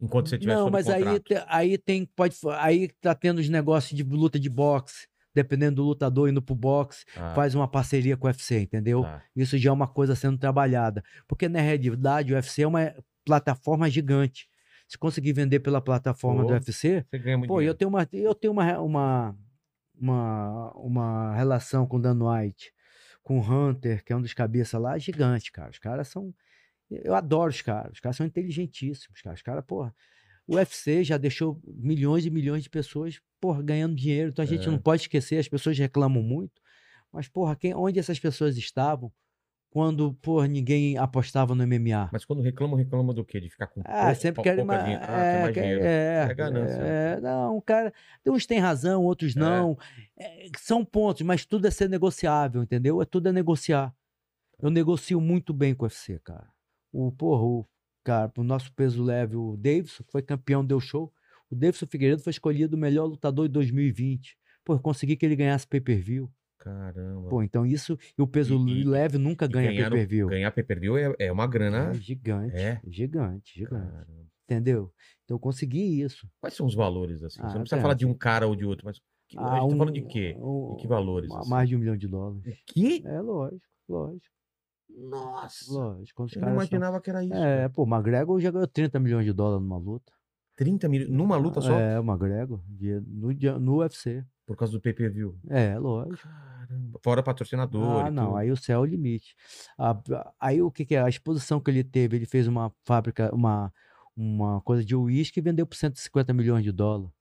Enquanto você tiver Não, mas aí, aí tem. Pode, aí tá tendo os negócios de luta de boxe. Dependendo do lutador indo pro boxe, Ah, faz uma parceria com o UFC, entendeu? tá. Isso já é uma coisa sendo trabalhada. Porque, na realidade, o UFC é uma plataforma gigante. Se conseguir vender pela plataforma do Pô, UFC, Você ganha muito Pô, eu dinheiro. tenho uma, eu tenho uma, uma, uma, uma relação com o Dan White, com o Hunter, que é um dos cabeças lá, gigante, cara. Os caras são Eu adoro os caras. Os caras são inteligentíssimos, cara. Os caras, porra. O UFC já deixou milhões e milhões de pessoas, porra, ganhando dinheiro. Então a gente É. não pode esquecer, as pessoas reclamam muito. Mas, porra, quem, onde essas pessoas estavam quando, porra, ninguém apostava no MMA? Mas quando reclamam, reclamam do quê? De ficar com Ah, pouco- sempre querem mais. Ah, É, mais dinheiro. é, É ganância. é, não, cara. Uns têm razão, outros É. não. É, são pontos, mas tudo é ser negociável, entendeu? É tudo é negociar. Eu negocio muito bem com o UFC, cara. O, porra, o, cara, pro nosso peso leve, o Davidson, que foi campeão, deu show. O Davidson Figueiredo foi escolhido o melhor lutador de 2020. Pô, eu consegui que ele ganhasse pay-per-view. Caramba. Pô, então isso. E o peso E- leve nunca ganha ganhar pay-per-view. Ganhar pay-per-view é, é uma grana. É gigante. É. Gigante, gigante. Caramba. Entendeu? Então eu consegui isso. Quais são os valores, assim? Você Ah, não precisa cara. falar de um cara ou de outro, mas que- a gente tá falando de quê? um- De que valores? assim? Mais de um milhão de dólares. O quê? É lógico, lógico, Nossa! lógico. Eu não são- imaginava que era isso. É, cara. pô, o McGregor já ganhou 30 milhões de dólares numa luta. 30 mil numa luta só? É, o McGregor, no, no UFC. Por causa do pay-per-view. É, lógico. Caramba. Fora patrocinador. Ah, não, aí o céu é o limite. A- aí o que, que é? A exposição que ele teve, ele fez uma fábrica, uma, uma coisa de uísque e vendeu por 150 milhões de dólares.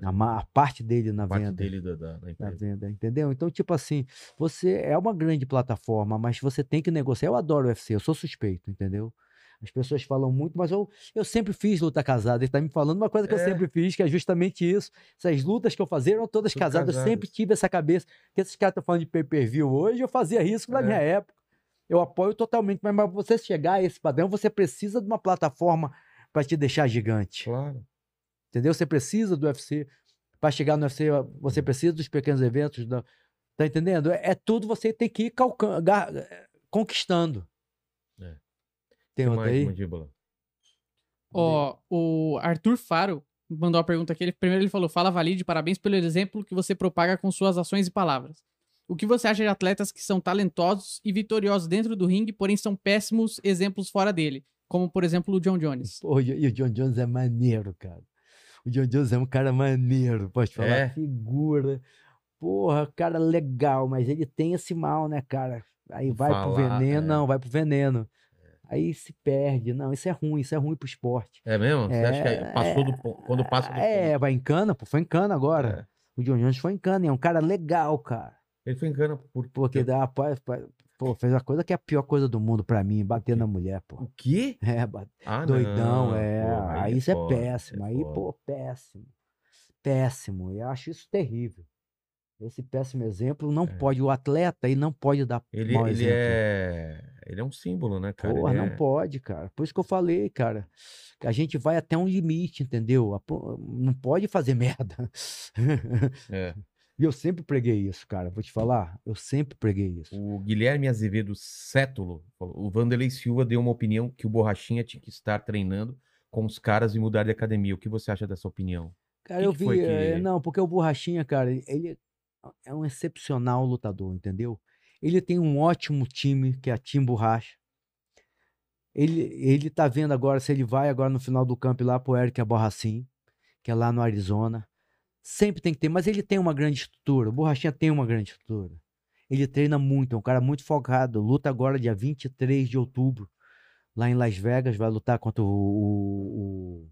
A, a parte dele na parte venda. dele da, da, da venda, entendeu? Então, tipo assim, você é uma grande plataforma, mas você tem que negociar. Eu adoro o UFC, eu sou suspeito, entendeu? As pessoas falam muito, mas eu, eu sempre fiz luta casada. Ele tá me falando uma coisa que eu É. sempre fiz, que é justamente isso. Essas lutas que eu fazia eram todas Tudo casadas. Eu sempre tive essa cabeça. Que esses caras estão falando de pay-per-view hoje, eu fazia isso na É. minha época. Eu apoio totalmente, mas para você chegar a esse padrão, você precisa de uma plataforma para te deixar gigante. Claro. Entendeu? Você precisa do UFC. Para chegar no UFC, você precisa dos pequenos eventos. Da... Tá entendendo? É, é tudo você tem que ir calcan... ga- conquistando. É. Tem que outra mais, aí? mandíbula? Ó, o Arthur Faro mandou uma pergunta aqui. Ele, primeiro ele falou: Fala Valide, parabéns pelo exemplo que você propaga com suas ações e palavras. O que você acha de atletas que são talentosos e vitoriosos dentro do ringue, porém são péssimos exemplos fora dele? Como, por exemplo, o John Jones. Pô, e o John Jones é maneiro, cara. O John Jones é um cara maneiro, pode falar. É? Figura. Porra, cara legal, mas ele tem esse mal, né, cara? Aí vai pro Falar, veneno, é. não, vai pro veneno. Aí se perde. Não, isso é ruim, isso é ruim pro esporte. É mesmo? Você acha que É, passou do ponto? Quando passa do É, ponto? vai em cana, pô, foi em cana agora. É. O John Jones foi em cana, é um cara legal, cara. Ele foi em cana por. Porque dá, pô, pô, fez a coisa que é a pior coisa do mundo pra mim, bater na mulher, pô. O quê? É, ba- Ah, doidão, não. é. Pô, aí isso é péssimo. aí, foda. pô, péssimo. Péssimo. Eu acho isso terrível. Esse péssimo exemplo não É. pode, o atleta aí não pode dar Ele, mau ele exemplo. é. Ele é um símbolo, né, cara? Porra, Ele não é- pode, cara. Por isso que eu falei, cara. A gente vai até um limite, entendeu? Não pode fazer merda. é. E eu sempre preguei isso, cara. Vou te falar, eu sempre preguei isso. O Guilherme Azevedo Sétulo, o Vanderlei Silva deu uma opinião que o Borrachinha tinha que estar treinando com os caras e mudar de academia. O que você acha dessa opinião? Cara, que eu que vi. eh, que- Não, porque o Borrachinha, cara, ele é um excepcional lutador, entendeu? Ele tem um ótimo time, que é a Team Borracha. Ele, ele tá vendo agora se ele vai agora no final do campo lá pro Eric Aborracin, que é lá no Arizona. Sempre tem que ter, mas ele tem uma grande estrutura. O Borrachinha tem uma grande estrutura. Ele treina muito, é um cara muito focado. Luta agora dia 23 de outubro, lá em Las Vegas. Vai lutar contra o. o- o-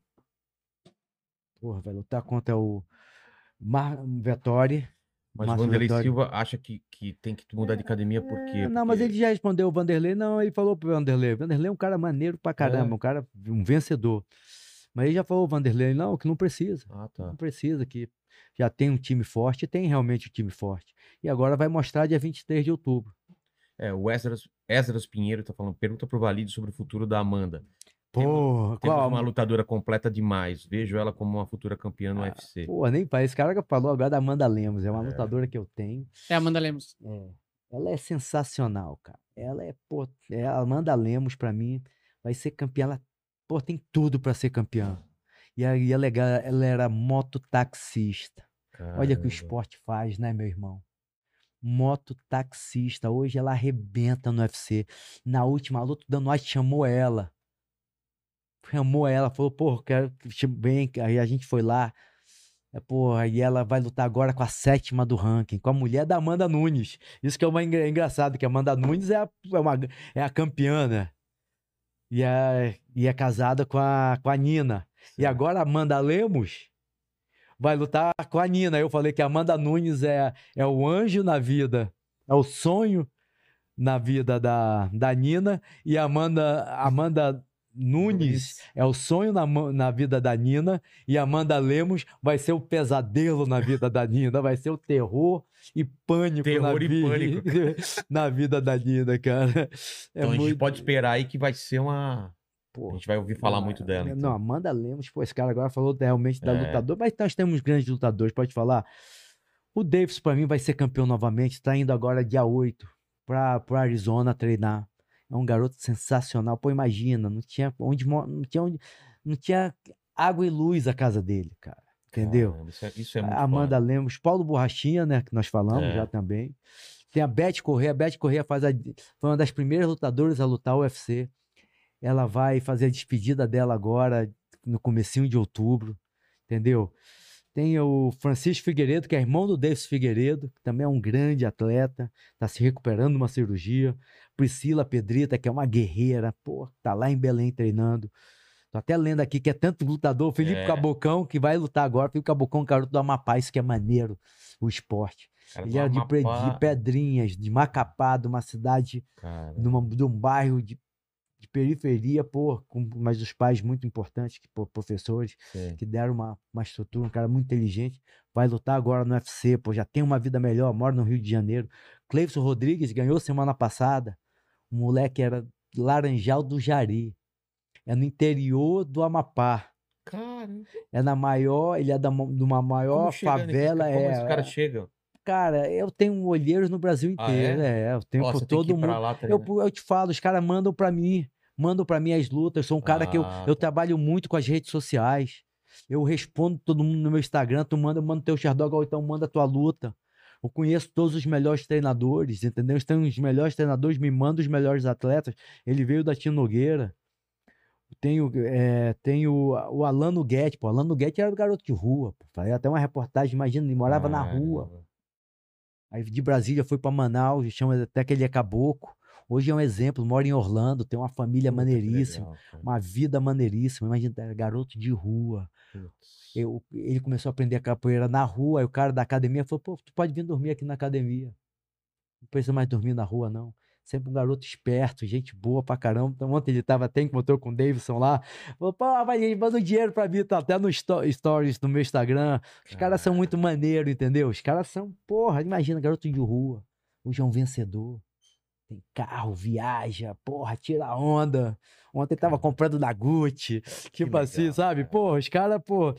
Porra, vai lutar contra o Mar Vettori. Mas o Márcio Vanderlei Vettori. Silva acha que, que tem que mudar de academia por quê? É, não, mas ele já respondeu o Vanderlei. Não, ele falou pro Vanderlei. O Vanderlei é um cara maneiro pra caramba, É. um cara, um vencedor. Mas ele já falou, o Vanderlei, não, que não precisa. Ah, tá. Não precisa, que já tem um time forte, tem realmente um time forte. E agora vai mostrar dia 23 de outubro. É, o Esdras, Esdras Pinheiro tá falando, pergunta pro Valide sobre o futuro da Amanda. Temos- Porra, Temos qual? uma lutadora completa demais. Vejo ela como uma futura campeã no UFC. Pô, nem parece. Esse cara que falou agora da Amanda Lemos. É uma É. lutadora que eu tenho. É a Amanda Lemos. É. Ela é sensacional, cara. Ela é, pô, é, a Amanda Lemos, pra mim, vai ser campeã. Ela, pô, tem tudo pra ser campeã. E aí é legal, ela era mototaxista. Olha o que o Caramba. esporte faz, né, meu irmão? Mototaxista. Hoje ela arrebenta no UFC. Na última luta, o Dan White chamou ela. Chamou ela, falou, pô, quero que bem. Aí a gente foi lá. É, porra, e ela vai lutar agora com a sétima do ranking, com a mulher da Amanda Nunes. Isso que é uma engra- engraçado, que a Amanda Nunes é a, é uma, é a campeã, né? E é, e é casada com a, com a Nina. E agora a Amanda Lemos vai lutar com a Nina. Eu falei que a Amanda Nunes é, é o anjo na vida, é o sonho na vida da, da Nina. E a Amanda, Amanda Nunes é o sonho na, na vida da Nina. E Amanda Lemos vai ser o pesadelo na vida da Nina. Vai ser o terror e pânico, na, Terror e vi- pânico. na vida da Nina, cara. É Então a gente muito- pode esperar aí que vai ser uma. Pô, A gente vai ouvir falar muito dela. Não, então. Amanda Lemos, pô, esse cara agora falou realmente da É. lutador, mas nós temos grandes lutadores, pode falar. O Davis, pra mim, vai ser campeão novamente, tá indo agora dia 8 pra, pro Arizona treinar. É um garoto sensacional. Pô, imagina, não tinha onde, não tinha onde, não tinha água e luz a casa dele, cara. Entendeu? Caramba, isso é, isso é Amanda foda. Lemos, Paulo Borrachinha, né, que nós falamos É. já também. Tem a Beth Corrêa, a Beth Corrêa faz a, foi uma das primeiras lutadoras a lutar UFC. Ela vai fazer a despedida dela agora, no comecinho de outubro, entendeu? Tem o Francisco Figueiredo, que é irmão do Davis Figueiredo, que também é um grande atleta, está se recuperando de uma cirurgia. Priscila Pedrita, que é uma guerreira, pô, tá lá em Belém treinando. Tô até lendo aqui que é tanto lutador, Felipe É. Cabocão, que vai lutar agora. Felipe Cabocão, é garoto do Amapá, isso que é maneiro, o esporte. Cara, Ele era de, de Pedrinhas, de Macapá, de uma cidade, cara. numa, de um bairro de, de periferia, pô, com, mas os pais muito importantes, que, pô, professores, Sei. que deram uma, uma estrutura, um cara muito inteligente. Vai lutar agora no UFC, pô, já tem uma vida melhor, mora no Rio de Janeiro. Cleison Rodrigues ganhou semana passada. O moleque era Laranjal do Jari. É no interior do Amapá. Cara, É na maior, ele é da, de uma maior favela. ca- como é, caras chegam? Cara, eu tenho olheiros no Brasil Ah, inteiro. é? eu tenho por que todo mundo. lá Eu, treinar. eu te falo, os caras mandam pra mim, mandam pra mim as lutas. Eu sou um cara que eu, Ah, eu tá. trabalho muito com as redes sociais. Eu respondo todo mundo no meu Instagram. Tu manda, eu mando teu ou então manda tua luta. Eu conheço todos os melhores treinadores, entendeu? Tem os melhores treinadores, me mandam os melhores atletas. Ele veio da Tia Nogueira. Tenho, é, tenho o Alano Guedes, pô. Alano Guedes era o garoto de rua, pô. Falei até uma reportagem, imagina, ele morava na rua. Aí de Brasília foi pra Manaus, chama até que ele é caboclo. Hoje é um exemplo, mora em Orlando, tem uma família maneiríssima, legal, uma vida maneiríssima. Imagina, era garoto de rua. Eu- ele começou a aprender a capoeira na rua, aí o cara da academia falou: pô, tu pode vir dormir aqui na academia. Não precisa mais dormir na rua, não. Sempre um garoto esperto, gente boa pra caramba. Então, ontem ele tava até, encontrou com o Davidson lá. Falou, pô, vai, gente, manda um dinheiro pra mim, tá até no sto- stories do meu Instagram. Os caras são muito maneiros, entendeu? Os caras são, porra, imagina, garoto de rua. Hoje é um vencedor. Tem carro, viaja, porra, tira onda. Ontem tava comprando da Gucci. Tipo assim, legal, sabe? cara. Pô, os caras, pô.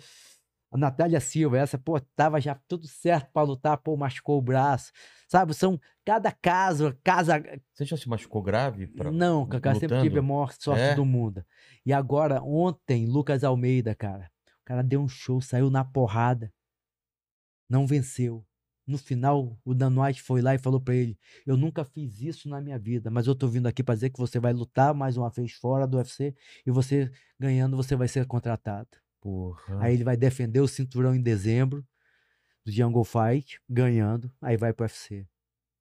A Natália Silva, essa, pô, tava já tudo certo pra lutar, pô, machucou o braço. Sabe? São cada caso, casa. Você já se machucou grave? Pra... Não, Cacá, sempre tive a maior sorte É? do mundo. E agora, ontem, Lucas Almeida, cara. O cara deu um show, saiu na porrada. Não venceu. No final, o Dan White foi lá e falou pra ele: Eu nunca fiz isso na minha vida, mas eu tô vindo aqui pra dizer que você vai lutar mais uma vez fora do UFC e você ganhando, você vai ser contratado. Porra. Aí ele vai defender o cinturão em dezembro do Jungle Fight, ganhando, aí vai pro UFC.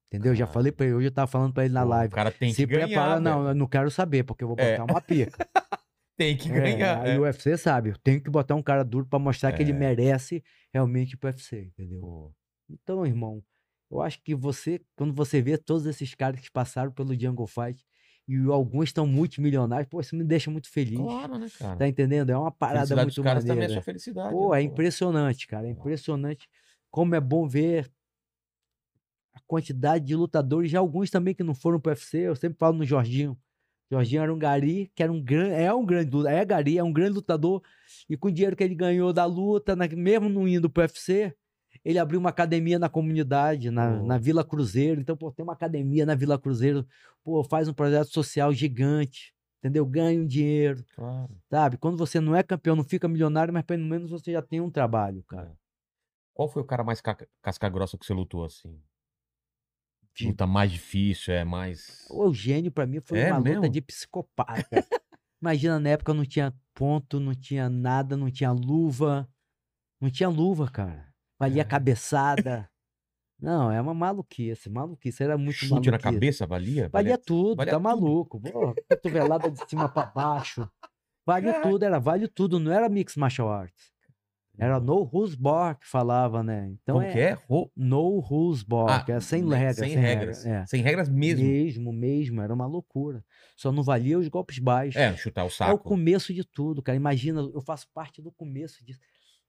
Entendeu? Já falei pra ele, hoje eu tava falando pra ele na Pô, live. O cara tem Se que ganhar. prepara, não, velho. eu não quero saber, porque eu vou botar É. uma pica. Tem que É, ganhar. aí é. o UFC sabe, eu tenho que botar um cara duro pra mostrar que ele É. merece realmente ir pro UFC, entendeu? Pô, Então, irmão, eu acho que você, quando você vê todos esses caras que passaram pelo Jungle Fight e alguns estão multimilionários, pô, isso me deixa muito feliz. Claro, né, cara? Tá entendendo? É uma parada felicidade dos muito caras também é maneira. sua felicidade. Pô, né, é impressionante, cara. É impressionante como é bom ver a quantidade de lutadores, já alguns também que não foram pro UFC. Eu sempre falo no Jorginho. Jorginho era um gari, que era um grande, é um grande, lu- é gari, é um grande lutador. E com o dinheiro que ele ganhou da luta, na- mesmo não indo pro UFC, ele abriu uma academia na comunidade, na, Pô. na Vila Cruzeiro. Então, pô, tem uma academia na Vila Cruzeiro, pô, faz um projeto social gigante, entendeu? Ganha um dinheiro, Claro. sabe? Quando você não é campeão, não fica milionário, mas pelo menos você já tem um trabalho, cara. Qual foi o cara mais ca- casca grossa que você lutou assim? De- Luta mais difícil, é mais. O Eugênio, pra mim, foi É uma luta mesmo? de psicopata. Imagina, na época não tinha ponto, não tinha nada, não tinha luva. Não tinha luva, cara. Valia É. cabeçada. Não, é uma maluquice, maluquice. Era muito Chute na maluquice. cabeça, valia? Valia tudo, valia tá tudo. maluco. Pô, cotovelada de cima pra baixo. Vale tudo, era vale tudo, não era mix martial arts. Era no rules bar que falava, né? Então Como é, que é? Ro- no rules bar, Ah, é sem né, regras. Sem sem regras. É. Sem regras mesmo. Mesmo, mesmo, era uma loucura. Só não valia os golpes baixos. É, chutar o É o saco. começo de tudo, cara. Imagina, eu faço parte do começo disso.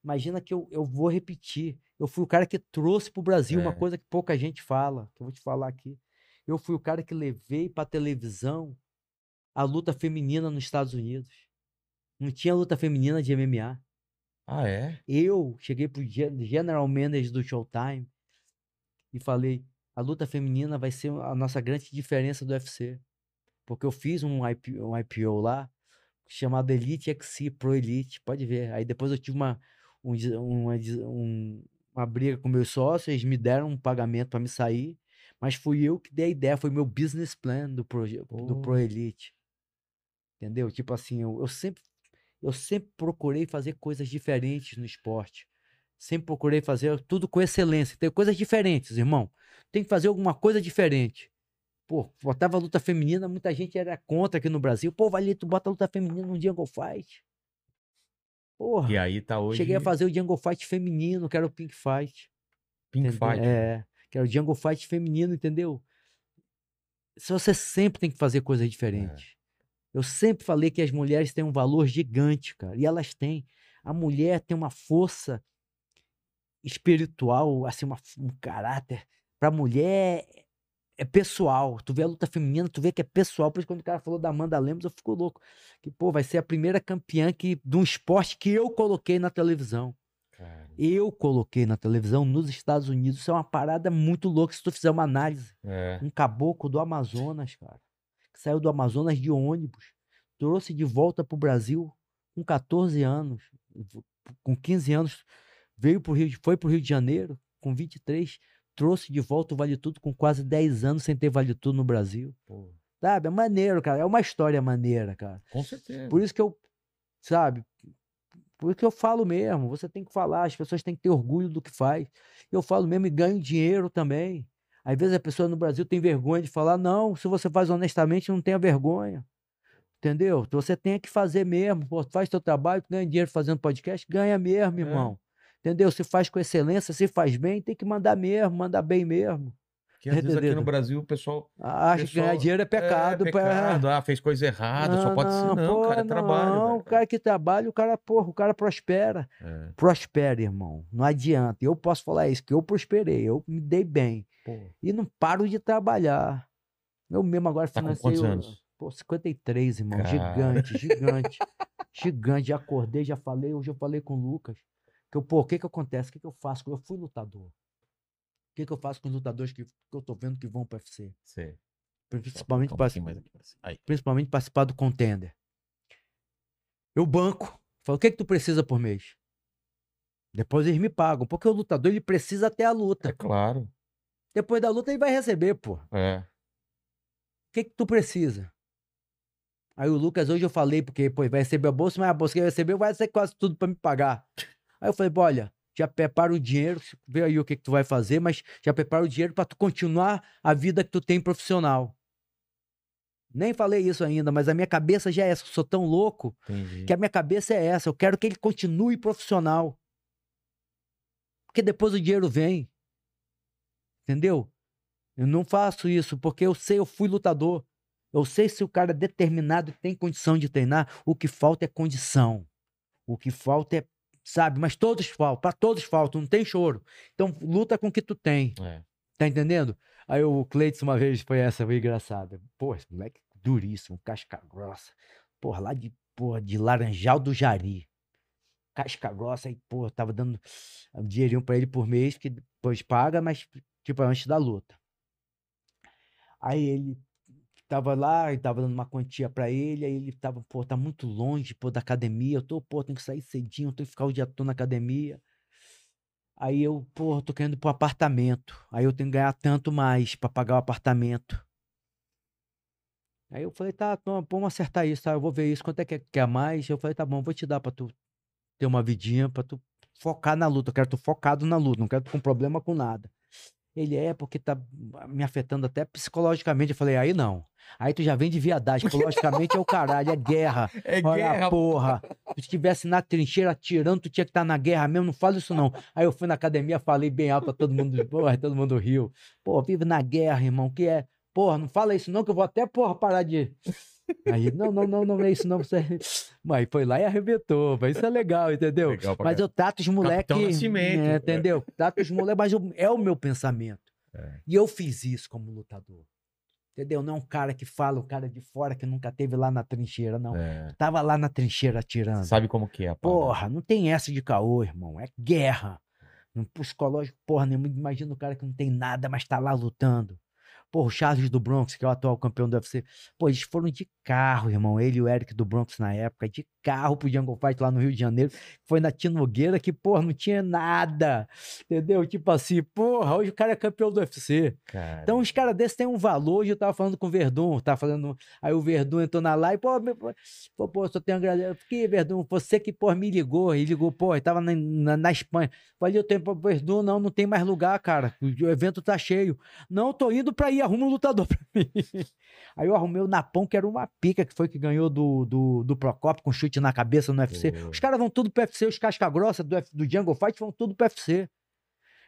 Imagina que eu, eu vou repetir. Eu fui o cara que trouxe pro Brasil uma É. coisa que pouca gente fala, que eu vou te falar aqui. Eu fui o cara que levei pra televisão a luta feminina nos Estados Unidos. Não tinha luta feminina de MMA. Ah, é? Eu cheguei pro gen- general manager do Showtime e falei: a luta feminina vai ser a nossa grande diferença do UFC. Porque eu fiz um, IP, um IPO lá chamado Elite XC Pro Elite, pode ver. Aí depois eu tive uma, um um- uma briga com meus sócios, eles me deram um pagamento para me sair, mas fui eu que dei a ideia, foi meu business plan do, proje- do Pro Pô. Elite. Entendeu? Tipo assim, eu, eu sempre eu sempre procurei fazer coisas diferentes no esporte. Sempre procurei fazer tudo com excelência. Tem coisas diferentes, irmão. Tem que fazer alguma coisa diferente. Pô, botava luta feminina, muita gente era contra aqui no Brasil. Pô, Valito, bota luta feminina no Jungle Fight. Porra, E aí tá hoje. cheguei a fazer o Jungle Fight feminino, que era o Pink Fight. Pink entendeu? Fight. É, que era o Jungle Fight feminino, entendeu? Se você sempre tem que fazer coisas diferentes. Eu sempre falei que as mulheres têm um valor gigante, cara, e elas têm. A mulher tem uma força espiritual, assim, uma, um caráter. Pra mulher é pessoal. Tu vê a luta feminina, tu vê que é pessoal. Por isso, quando o cara falou da Amanda Lemos, eu fico louco. Que, pô, vai ser a primeira campeã que, de um esporte que eu coloquei na televisão. Cara, Eu coloquei na televisão nos Estados Unidos. Isso é uma parada muito louca. Se tu fizer uma análise, é. um caboclo do Amazonas, cara, que saiu do Amazonas de ônibus, trouxe de volta pro Brasil com 14 anos, com 15 anos, veio pro Rio, foi pro Rio de Janeiro, com 23, trouxe de volta o Vale Tudo com quase 10 anos sem ter Vale Tudo no Brasil. Pô, Sabe? É maneiro, cara. É uma história maneira, cara. com certeza. Por isso que eu, sabe? Por isso que eu falo mesmo. Você tem que falar, as pessoas têm que ter orgulho do que faz. Eu falo mesmo e ganho dinheiro também. Às vezes a pessoa no Brasil tem vergonha de falar, não, se você faz honestamente, não tenha vergonha. Entendeu? Então Você tem que fazer mesmo. Pô, faz teu trabalho, ganha dinheiro fazendo podcast, ganha mesmo, É. irmão. Entendeu? Se faz com excelência, se faz bem, tem que mandar mesmo, mandar bem mesmo. Que às vezes aqui no Entendeu? Brasil o pessoal. Acha que ganhar Pessoal, dinheiro é pecado. É, pá. pecado. Ah, fez coisa errada. só pode ser. Não, pô, cara, é trabalho. Não, velho. o cara que trabalha, o cara, porra, o cara prospera. É, Prospera, irmão. Não adianta. Eu posso falar isso, que eu prosperei, eu me dei bem. pô. E não paro de trabalhar. Eu mesmo agora Tá com financei. quantos anos? Pô, 53, irmão. Cara. Gigante, gigante. gigante. Já acordei, já falei. Hoje eu falei com o Lucas. Que eu, pô, o que que acontece? O que que eu faço? Eu fui lutador. O que que eu faço com os lutadores que, que eu tô vendo que vão pro UFC? Sei. Principalmente, cima. Aí. principalmente participar do contender. Eu banco. Falo, o que que tu precisa por mês? Depois eles me pagam. Porque o lutador, ele precisa ter a É luta. claro. Depois da luta, ele vai receber, pô. O É. que que tu precisa? Aí o Lucas, hoje eu falei, porque, pô, vai receber a bolsa, mas a bolsa que ele recebeu vai ser quase tudo pra me pagar. Aí eu falei, olha, já prepara o dinheiro, vê aí o que que tu vai fazer, mas já prepara o dinheiro pra tu continuar a vida que tu tem profissional. Nem falei isso ainda, mas a minha cabeça já é essa. Eu sou tão louco Entendi. que a minha cabeça é essa. Eu quero que ele continue profissional. Porque depois o dinheiro vem. Entendeu? Eu não faço isso porque eu sei, eu fui lutador. Eu sei se o cara é determinado e tem condição de treinar. O que falta é condição. O que falta é, sabe? Mas todos faltam, para todos faltam, não tem choro. Então luta com o que tu tem. É. Tá entendendo? Aí o Cleiton uma vez foi essa, foi engraçada. Pô, esse moleque duríssimo, casca grossa. Porra, lá de, porra, de Laranjal do Jari. Casca grossa, aí, pô, tava dando um dinheirinho pra ele por mês, que depois paga, mas, tipo, antes da luta. Aí ele tava lá, e tava dando uma quantia pra ele, aí ele tava, pô, tá muito longe, pô, da academia, eu tô, pô, tenho que sair cedinho, tenho que ficar o dia todo na academia. Aí eu, pô, tô querendo ir pro apartamento. Aí eu tenho que ganhar tanto mais pra pagar o apartamento. Aí eu falei, tá, toma, vamos acertar isso, tá? Eu vou ver isso, quanto é que é que é a mais? Eu falei, tá bom, vou te dar pra tu ter uma vidinha, pra tu focar na luta. Eu quero tu focado na luta, não quero tu com problema com nada. Ele é porque tá me afetando até psicologicamente. Eu falei, aí não. Aí tu já vem de viadagem. Psicologicamente é o caralho, é guerra. É Olha, guerra. porra. Se tu estivesse na trincheira atirando, tu tinha que estar na guerra mesmo. Não fala isso, não. Aí eu fui na academia, falei bem alto pra todo mundo. Porra, todo mundo riu. Pô, vive na guerra, irmão. Que é. Porra, não fala isso, não, que eu vou até, porra, parar de. Aí, não, não, não, não é isso, não. Você... Mas foi lá e arrebentou. Mas isso é legal, entendeu? Legal Mas eu trato os moleques. Nascimento, é. entendeu? Trato os moleques, mas eu- é o meu pensamento. É. E eu fiz isso como lutador. Entendeu? Não é um cara que fala, o cara de fora que nunca teve lá na trincheira, não. É. Tava lá na trincheira atirando. Sabe como que é, parada. Porra, não tem essa de caô, irmão. É guerra. No psicológico, porra nenhuma. Imagina o cara que não tem nada, mas tá lá lutando. Porra, o Charles do Bronx, que é o atual campeão do UFC. Pô, eles foram de carro, irmão. Ele e o Eric do Bronx na época, de carro pro Jungle Fight lá no Rio de Janeiro. Foi na Tia Nogueira que, porra, não tinha nada. Entendeu? Tipo assim, porra, hoje o cara é campeão do UFC. Cara. Então os caras desses têm um valor. Hoje eu tava falando com o Verdun, tava falando. Aí o Verdun entrou na live, pô, meu, pô, pô, pô, só tenho agradecer. Que Verdun, você que, pô, me ligou, e ligou, pô, ele tava na, na, na Espanha. Falei, eu tenho pro Verdun, não, não tem mais lugar, cara. O evento tá cheio. Não, tô indo pra ir, arruma um lutador pra mim. Aí eu arrumei o Napão, que era uma pica, que foi que ganhou do, do, do Procopio com chute na cabeça no UFC. Pô. Os caras vão tudo pro UFC, os casca-grossa do, F- do Jungle Fight vão tudo pro UFC.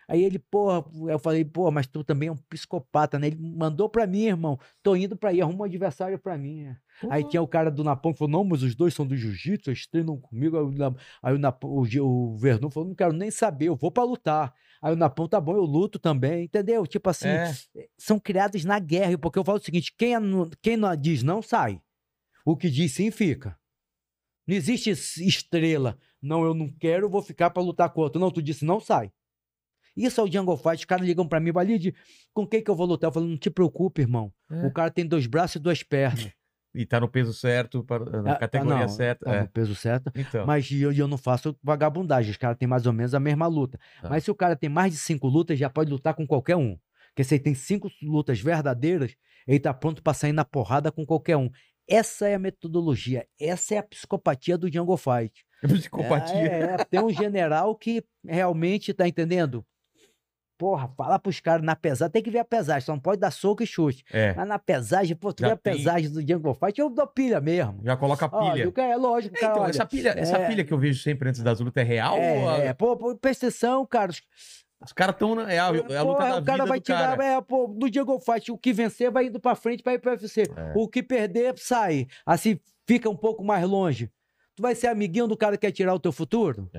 Aí ele, porra, eu falei, pô, mas tu também é um psicopata, né? Ele mandou pra mim, irmão. Tô indo pra ir, arruma um adversário pra mim. é. Aí tinha o cara do Napão que falou, não, mas os dois são do jiu-jitsu, eles treinam comigo. Aí o, aí o, Napão, o, o Verdun falou, não quero nem saber, eu vou pra lutar. Aí o Napão, tá bom, eu luto também, entendeu? Tipo assim, É. são criados na guerra, porque eu falo o seguinte, quem, é quem não diz não, sai. O que diz sim, fica. Não existe es- estrela. Não, eu não quero, vou ficar pra lutar com outro. Não, tu disse não, sai. Isso é o Jungle Fight. Os caras ligam pra mim, Valide, com quem que eu vou lutar? Eu falo, não te preocupe, irmão. É. O cara tem dois braços e duas pernas. E tá no peso certo, para- na Ah, ah, categoria não, certa. Tá é. no peso certo. Então. Mas eu, eu não faço vagabundagem. Os caras têm mais ou menos a mesma luta. Tá. Mas se o cara tem mais de cinco lutas, já pode lutar com qualquer um. Porque se ele tem cinco lutas verdadeiras, ele tá pronto pra sair na porrada com qualquer um. Essa é a metodologia. Essa é a psicopatia do Jungle Fight. Psicopatia. É, é, tem um general que realmente tá entendendo. Porra, fala pros caras na pesagem, tem que ver a pesagem, só não pode dar soco e chute. É. Mas na pesagem, pô, tu Já vê a tem- pesagem do Jungle Fight, eu dou pilha mesmo. Já coloca a Ó, pilha. cara, é lógico, É, cara. então, olha, essa pilha, essa é- pilha que eu vejo sempre antes das lutas é real? ou é, a- é, pô, pô, presta atenção, cara. os- Os caras estão. É a, é a luta é, da o cara vai tirar, cara. é, pô, do Jungle Fight, o que vencer vai indo pra frente pra ir pro UFC. É. O que perder, sai. Assim, fica um pouco mais longe. Tu vai ser amiguinho do cara que quer tirar o teu futuro?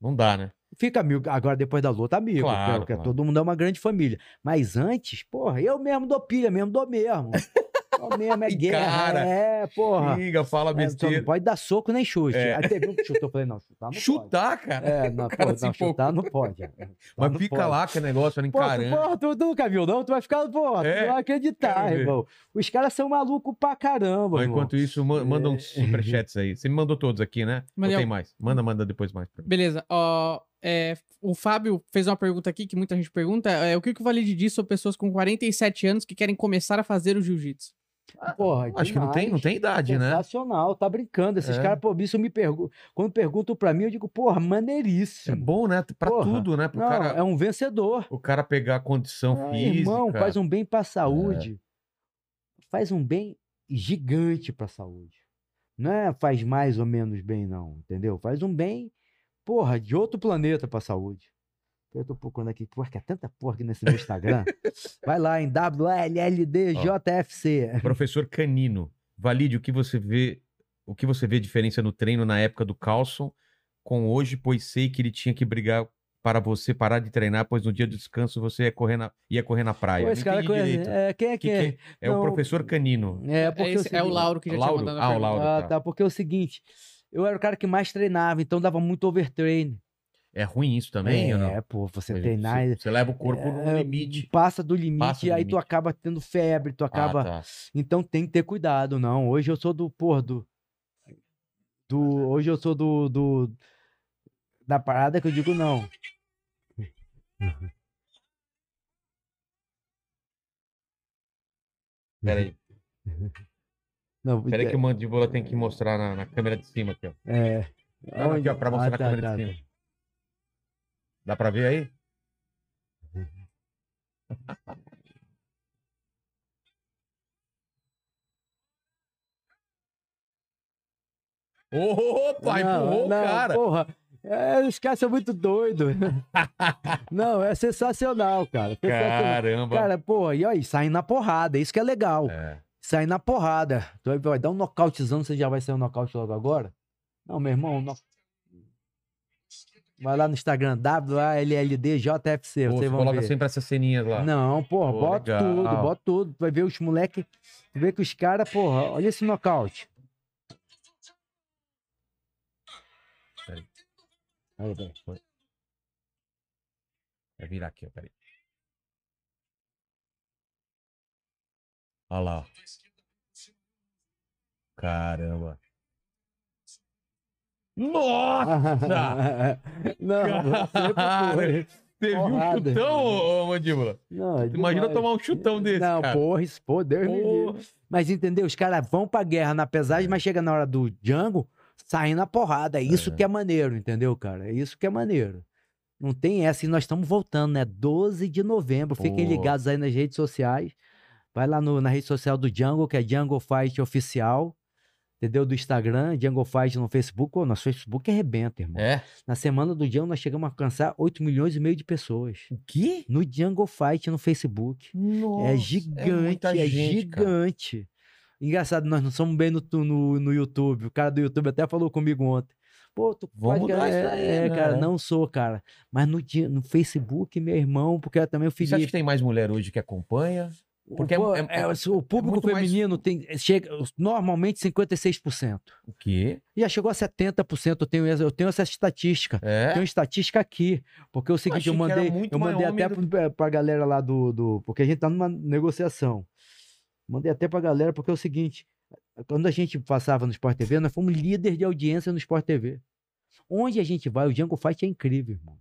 Não dá, né? Fica amigo, agora depois da luta, amigo. Claro, porque claro. todo mundo é uma grande família. Mas antes, porra, eu mesmo dou pilha, mesmo dou mesmo. Dou mesmo, é Ih, guerra. cara. É, porra. Liga, fala É, besteira. não pode dar soco nem chute. É. Aí teve um que chutou, eu falei, não, chutar não pode. Chutar, cara. É, não, cara pô, se não chutar não pode. é. Chutar Mas não fica pode. lá com o negócio Pô, tu, encarando. porra, tu, tu nunca viu, não? Tu vai ficar, porra, É, tu vai acreditar, quero ver. irmão. Os caras são malucos pra caramba, Mas enquanto isso, ma- manda É. uns superchats aí. Você me mandou todos aqui, né? Mandei Ou tem mais? Manda, manda depois mais. Beleza. Ó, é, o Fábio fez uma pergunta aqui que muita gente pergunta. É, o que, que o Valide diz sobre pessoas com 47 anos que querem começar a fazer o jiu-jitsu? Porra, Acho que não tem, não demais. tem idade, né? Sensacional, tá brincando. Esses É. caras, pô, isso me perguntam. Quando perguntam pra mim, eu digo, porra, É maneiríssimo. bom, né? Pra Porra. tudo, né? Pro Não, cara, é um vencedor. o cara pegar a condição Ah, física. irmão, faz um bem pra É. saúde. Faz um bem gigante pra saúde. Não é faz mais ou menos bem, não, entendeu? Faz um bem, porra, de outro planeta pra saúde. Eu tô procurando aqui, porra, que é tanta porra aqui nesse meu Instagram. Vai lá em WLLDJFC. Professor Canino, valide o que você vê, o que você vê diferença no treino na época do Carlson com hoje, pois sei que ele tinha que brigar para você parar de treinar, pois no dia do descanso você ia correr na, ia correr na praia. Pô, esse Não cara conhece- é, quem é Que que é? que é o professor Canino. É, porque Esse é o seguinte- Lauro que já Lauro? tinha mandado Ah, o. Lauro. Ah, tá. tá, porque é o seguinte, eu era o cara que mais treinava, então dava muito overtrain. É ruim isso também, é, ou não? pô, você Você- treinar... Você, você leva o corpo no é, limite. Passa do limite, Passa do aí tu limite. acaba tendo febre, tu acaba... Ah, tá. Então tem que ter cuidado, não. Hoje eu sou do, porra, do... do hoje eu sou do, do... Da parada que eu digo não. Pera aí. Não, Pera aí que o mandíbula tem que mostrar na, na câmera de cima aqui, ó. É... Não, aqui, ó, pra mostrar na câmera de cima. Dá pra ver aí? Opa, empurrou não, cara. Porra, é, os caras são muito doidos. não, é sensacional, cara. Sensacional. Caramba. Cara, porra, e aí, saem na porrada, isso que é legal. É. Saem na porrada. Tu vai, vai dar um nocautezão, você já vai sair um nocaute logo agora? Não, meu irmão, no- vai lá no Instagram, WALLDJFC, Pô, você coloca ver. sempre essas ceninhas lá. Não, porra, Pô, bota legal. tudo, bota tudo. Tu vai ver os moleque, tu vê que os caras, porra, olha esse nocaute. Peraí. Aí, velho. Vai virar aqui, ó, peraí. Olha lá. Caramba. Nossa! Não, você Cara, foi. Teve um porrada. chutão, ô, ô, Mandíbula. Não, é Imagina demais. tomar um chutão desse, Não, cara. porra, isso, pô, Deus me livre. Porra. Mas entendeu? Os caras vão pra guerra na pesagem, mas chega na hora do Django, saem na porrada. É isso É. que é maneiro, entendeu, cara? É isso que é maneiro. Não tem essa. E nós estamos voltando, né? 12 de novembro. Fiquem Pô. ligados aí nas redes sociais. Vai lá no- na rede social do Django, que é Django Fight Oficial. Entendeu? Do Instagram, Django Fight no Facebook. Ô, nosso Facebook arrebenta, irmão. É? Na semana do Django, nós chegamos a alcançar 8 milhões e meio de pessoas. O quê? No Django Fight no Facebook. Nossa, É gigante, é, gente, cara. gigante. Engraçado, nós não somos bem no, no, no YouTube. O cara do YouTube até falou comigo ontem. Pô, tu Vamos isso aí, É, né? cara, não sou, cara. Mas no, no Facebook, meu irmão, porque é também o Você acha que Felipe. tem mais mulher hoje que acompanha? Porque é- Pô, é- é, é- o público muito mais- feminino tem, chega normalmente 56%. O quê? Já chegou a 70%. Eu tenho, essa- eu tenho essa estatística. É? Uma estatística aqui. Porque é o seguinte, eu mandei, eu mandei até do- pra, pra galera lá do, do. Porque a gente tá numa negociação. Mandei até pra galera, porque é o seguinte: quando a gente passava no Sport TV, nós fomos líder de audiência no Sport TV. Onde a gente vai, o Django Fight é incrível, irmão.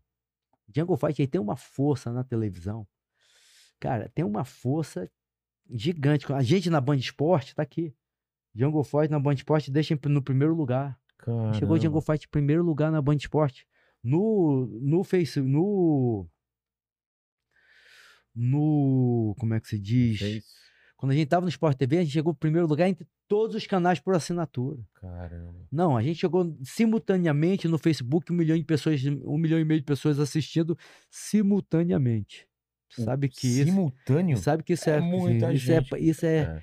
O Django Fight aí tem uma força na televisão. Cara, tem uma força gigante. A gente na Band Esporte tá aqui. Django Fight na Band Esporte deixa no primeiro lugar. Chegou o Django Fight em primeiro lugar na Band Esporte. No, no Face, no... No... Como é que se diz? Fez. Quando a gente tava no Sport TV, a gente chegou em primeiro lugar entre todos os canais por assinatura. Caramba. Não, a gente chegou simultaneamente no Facebook, um milhão de pessoas, um milhão e meio de pessoas assistindo simultaneamente. Sabe que isso... Simultâneo? Sabe que isso É é... muita isso gente. É, isso é... É.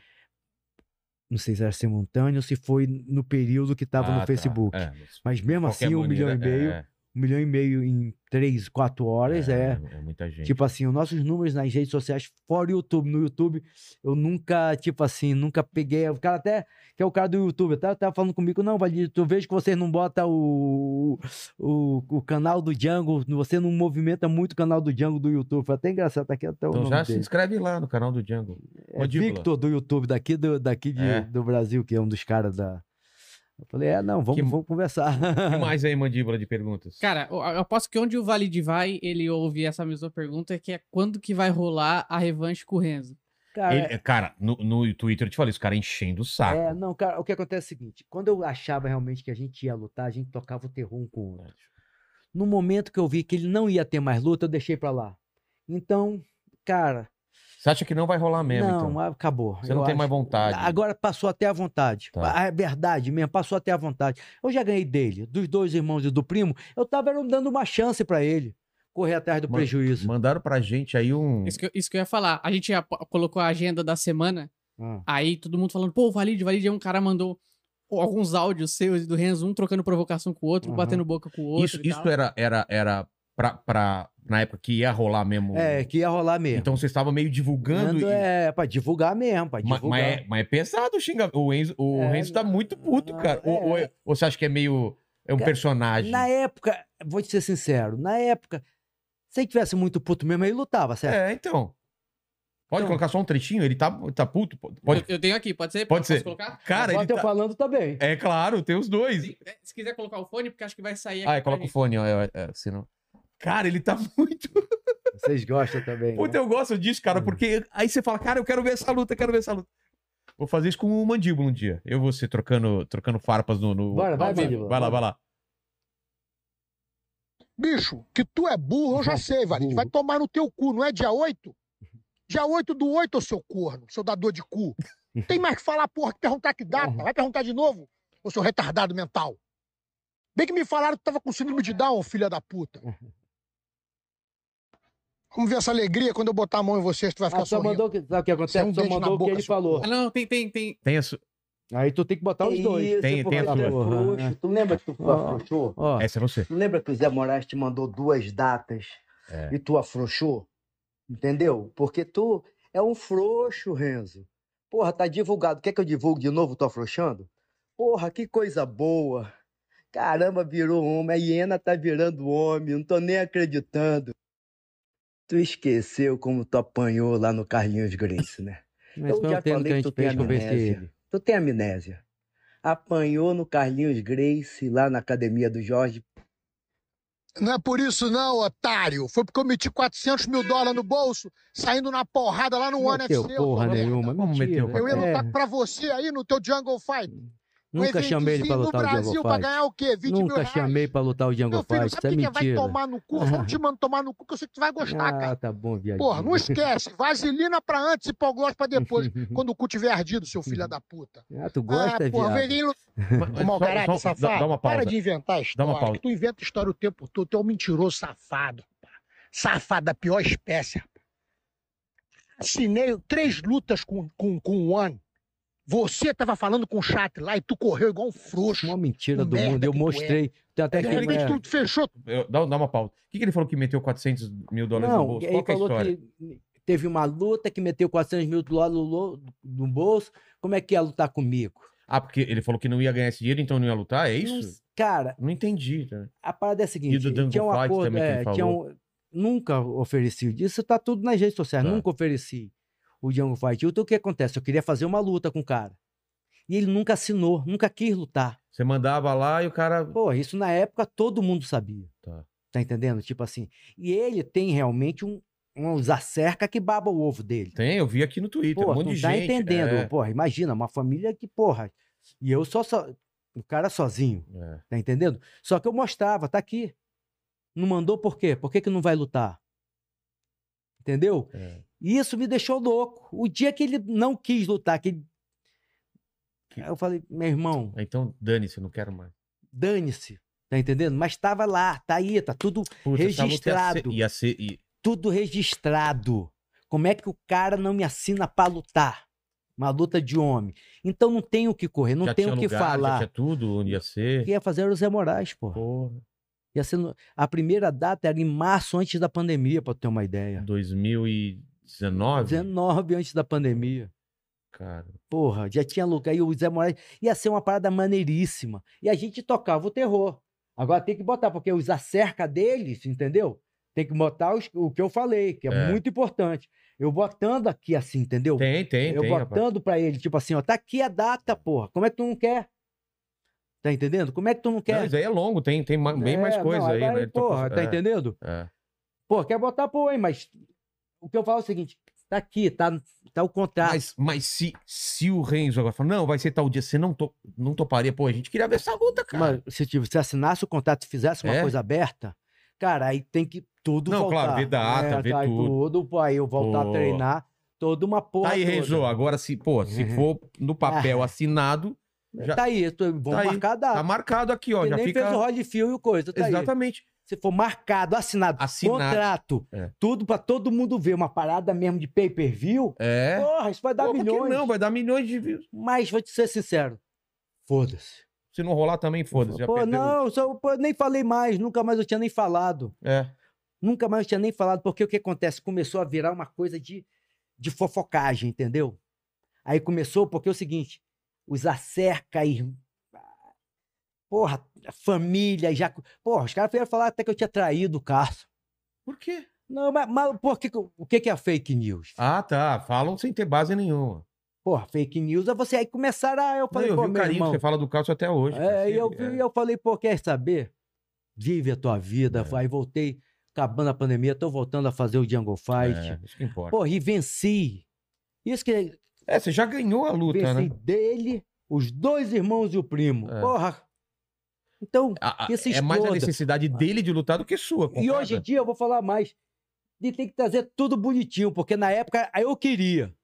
Não sei se era simultâneo ou se foi no período que tava Ah, no tá. Facebook. É, mas Mas mesmo assim, um milhão e meio... é, um milhão e meio em três, quatro horas é. é muita gente. Tipo assim, os nossos números nas redes sociais, fora o YouTube. No YouTube, eu nunca, tipo assim, nunca peguei. O cara até, que é o cara do YouTube, até tava falando comigo, não, Valdir, tu vejo que vocês não botam o, o, o canal do Django, você não movimenta muito o canal do Django do YouTube. Foi até engraçado, tá aqui até o então nome já se dele. inscreve lá no canal do Django. É Mandíbula. Victor do YouTube, daqui, do, daqui de- É. do Brasil, que é um dos caras da... Eu falei, é, não, vamos, Que- vamos conversar. O que mais aí, mandíbula de perguntas? Cara, eu aposto que onde o Valide vai, ele ouve essa mesma pergunta, que é quando que vai rolar a revanche com o Renzo? Cara, Ele- cara, no, no Twitter eu te falei, os caras enchendo o saco. É, não, cara, o que acontece é o seguinte: quando eu achava realmente que a gente ia lutar, a gente tocava o terror um com o outro. No momento que eu vi que ele não ia ter mais luta, eu deixei pra lá. Então, cara, Você acha que não vai rolar mesmo, não, então? acabou. Você não Eu tem mais acho- vontade. Agora passou até a vontade. Tá. É verdade mesmo, passou até a vontade. Eu já ganhei dele, dos dois irmãos e do primo, eu tava dando uma chance pra ele correr atrás do Man- prejuízo. Mandaram pra gente aí um. Isso que, eu- isso que eu ia falar. A gente colocou a agenda da semana, Ah. aí todo mundo falando, pô, Valide, Valide, aí um cara mandou alguns áudios seus e do Renzo, um trocando provocação com o outro, um Aham. batendo boca com o outro. Isso, e isso tal. era, era, era pra, pra. Na época que ia rolar mesmo. É, que ia rolar mesmo. Então vocês estavam meio divulgando. Ando- e- É, pra divulgar mesmo, pra divulgar. Mas, é, mas é pesado o xinga. O Enzo, o É, Renzo tá muito puto, não, cara. Ou, é. ou é- ou você acha que é meio. É um Cara, personagem? Na época, vou te ser sincero, na época, se ele tivesse muito puto mesmo, ele lutava, certo? É, então. Pode Então- colocar só um trechinho? Ele tá, tá puto? Pode. Eu, eu tenho aqui, pode ser? Pode Posso ser. colocar? Cara, Agora ele eu tá... falando também. É claro, tem os dois. Se, é, se quiser colocar o fone, porque acho que vai sair aqui. Ah, coloca o fone, ó. É, é, senão... Cara, ele tá muito. Vocês gostam também. Puta, né? eu gosto disso, cara, porque aí você fala, cara, eu quero ver essa luta, eu quero ver essa luta. Vou fazer isso com o mandíbula um dia. Eu vou ser trocando, trocando farpas no. no... Bora, vai. Mandíbula, Vai lá, vai lá. Bicho, que tu é burro, eu já sei, Valide. Vai tomar no teu cu, não é dia 8? Dia 8 do 8, ô seu corno, seu dador de cu. Não tem mais que falar, porra, que perguntar que data. Vai perguntar de novo, ô seu retardado mental. Bem que me falaram que tava com síndrome de Down, filha da puta. Vamos ver essa alegria quando eu botar a mão em você, tu vai ficar Ah, só sorrindo. mandou, que- sabe o que acontece? Você é um só beijo na mandou o que ele seu falou. Ah, não, tem, tem, tem. Tem a su... Aí tu tem que botar os dois. Isso, Tem- porque tem a tu sua. frouxo. Tu lembra que tu Ó. afrouxou? Ó, Essa é você. Tu lembra que o Zé Moraes te mandou duas datas É. e tu afrouxou? Entendeu? Porque tu é um frouxo, Renzo. Porra, tá divulgado. Quer que eu divulgue de novo? Tô afrouxando? Porra, que coisa boa. Caramba, virou homem. A hiena tá virando homem. Não tô nem acreditando. Tu esqueceu como tu apanhou lá no Carlinhos Grace, né? mas eu já falei que tu tem amnésia. Tu tem amnésia. Apanhou no Carlinhos Grace, lá na academia do Jorge. Não é por isso não, otário. Foi porque eu meti 400 mil dólares no bolso, saindo na porrada lá no One Meteu FC. porra ô, nenhuma. Como mentira. meteu? Eu ia lutar pra você aí no teu Jungle Fight. Um Nunca chamei ele pra lutar o Brasil Jungle pra Fight. ganhar o quê? 20 mil Nunca reais. chamei pra lutar o Jungle Meu filho, Fight. Isso sabe é o que, que vai mentira. tomar no cu? Vamos te mando tomar no cu que eu sei que tu vai gostar, cara. Ah, tá bom, viadinho. Porra, não esquece. Vaselina pra antes e hipoglós pra depois. quando o cu tiver ardido, seu filho da puta. Ah, tu gosta, ah, porra, viado? caráter, só- safado. dá- dá uma pausa. Para de inventar Dá história. uma pausa. que tu inventa história o tempo todo. Tu é um mentiroso safado. Safado da pior espécie. rapaz. Assinei três lutas com, com, com o One. Você tava falando com o chat lá e tu correu igual um frouxo. Uma mentira do mundo. Eu que é. mostrei. Tem até De que. repente é, tu fechou. Eu- dá, dá uma pausa. O que, que ele falou que meteu 400 mil dólares no Não, bolso? ele Qual que é a falou história? que teve uma luta que meteu 400 mil dólares no no bolso. Como é que ia lutar comigo? Ah, porque ele falou que não ia ganhar esse dinheiro, então não ia lutar? É isso? Não- cara, Não entendi. Né? a parada é a seguinte: do Jungle tinha um acordo. também que ele é, tinha um- nunca ofereci. Isso tá tudo nas redes sociais. Tá. Nunca ofereci o Jungle Fight. Então o que acontece? Eu queria fazer uma luta com o cara. E ele nunca assinou, nunca quis lutar. Você mandava lá e o cara. Pô, isso na época todo mundo sabia. Tá. Tá entendendo? Tipo assim. E ele tem realmente um, uns acerca que baba o ovo dele. Tem, eu vi aqui no Twitter. Pô, um monte tu de tá gente. entendendo? É, Porra, imagina, uma família que, porra. E eu só, só. O cara sozinho, é. tá entendendo? Só que eu mostrava, tá aqui. Não mandou por quê? Por que, que não vai lutar? Entendeu? É. E isso me deixou louco. O dia que ele não quis lutar, que ele... Aí eu falei, meu irmão, Então, dane-se, não quero mais. dane-se. Tá entendendo? Mas tava lá, tá aí, tá tudo Puta, Registrado. Ia ser. Ia ser e- tudo registrado. Como é que o cara não me assina pra lutar? Uma luta de homem. Então não tem o que correr, não já tem o que lugar, Já falar. tinha tudo onde ia ser. O que ia fazer era o Zé Moraes, pô. Porra. Ia ser no- A primeira data era em março, antes da pandemia, pra tu ter uma ideia. 2019? 19 antes da pandemia. Cara. Porra, já tinha lugar. E o Zé Moraes ia ser uma parada maneiríssima. E a gente tocava o terror. Agora tem que botar, porque os acerca deles, entendeu? Tem que botar os- o que eu falei, que é, É. muito importante. Eu botando aqui assim, entendeu? Tem, tem, eu tem. botando pra ele, tipo assim, ó, tá aqui a data, porra. Como é que tu não quer? Tá entendendo? Como é que tu não Não, quer? isso aí é longo, tem, tem bem mais É, coisa não, aí, vai, né? Tô Porra, tá é, entendendo? é. Pô, quer botar, pô, hein, mas o que eu falo é o seguinte, tá aqui, tá, tá o contrato. Mas, mas se, se o Renzo agora falar, não, vai ser tal dia, você não, to, não toparia, pô, a gente queria ver essa luta, cara. Mas se tipo, se assinasse o contrato e fizesse uma É? coisa aberta, cara, aí tem que tudo Não, voltar. claro, ver data, ver aí tudo. pô, aí eu voltar Pô. a treinar, toda uma porra tá aí. Renzo, agora se, pô, se for no papel Ah. assinado, já Tá aí, tô- vamos Tá aí, marcar a data. tá marcado aqui, ó, já nem fica... fez o Rod Fio e o coisa, tá aí. Se for marcado, assinado, Assinado. contrato, É. tudo pra todo mundo ver, uma parada mesmo de pay-per-view, É. porra, isso vai dar Pô, milhões. não, vai dar milhões de views. Mas vou te ser sincero, foda-se. Se não rolar também, foda-se, Pô, perdeu. não, só, pô, nem falei mais, nunca mais eu tinha nem falado. É. Nunca mais eu tinha nem falado, porque o que acontece? Começou a virar uma coisa de, de fofocagem, entendeu? Aí começou porque é o seguinte, os acerca e... Porra, família já... Porra, os caras vieram falar até que eu tinha traído o Carson. Por quê? Não, mas, mas por que, o que, que é fake news? Ah, tá. Falam sem ter base nenhuma. Porra, fake news é você aí começaram a... Eu Não, falei, eu pô, vi o carinho irmão... que você fala do Cássio até hoje. É, e eu, vi- eu falei, pô, quer saber? Vive a tua vida. É. Aí voltei, acabando a pandemia, tô voltando a fazer o Jungle Fight. É, isso que importa. Pô, e venci. Isso que É, você já ganhou a luta, venci né? dele, os dois irmãos e o primo. É. Porra. Então, A- a- é mais a necessidade dele de lutar do que sua. e hoje em dia eu vou falar mais. de ter que trazer tudo bonitinho, porque na época eu queria.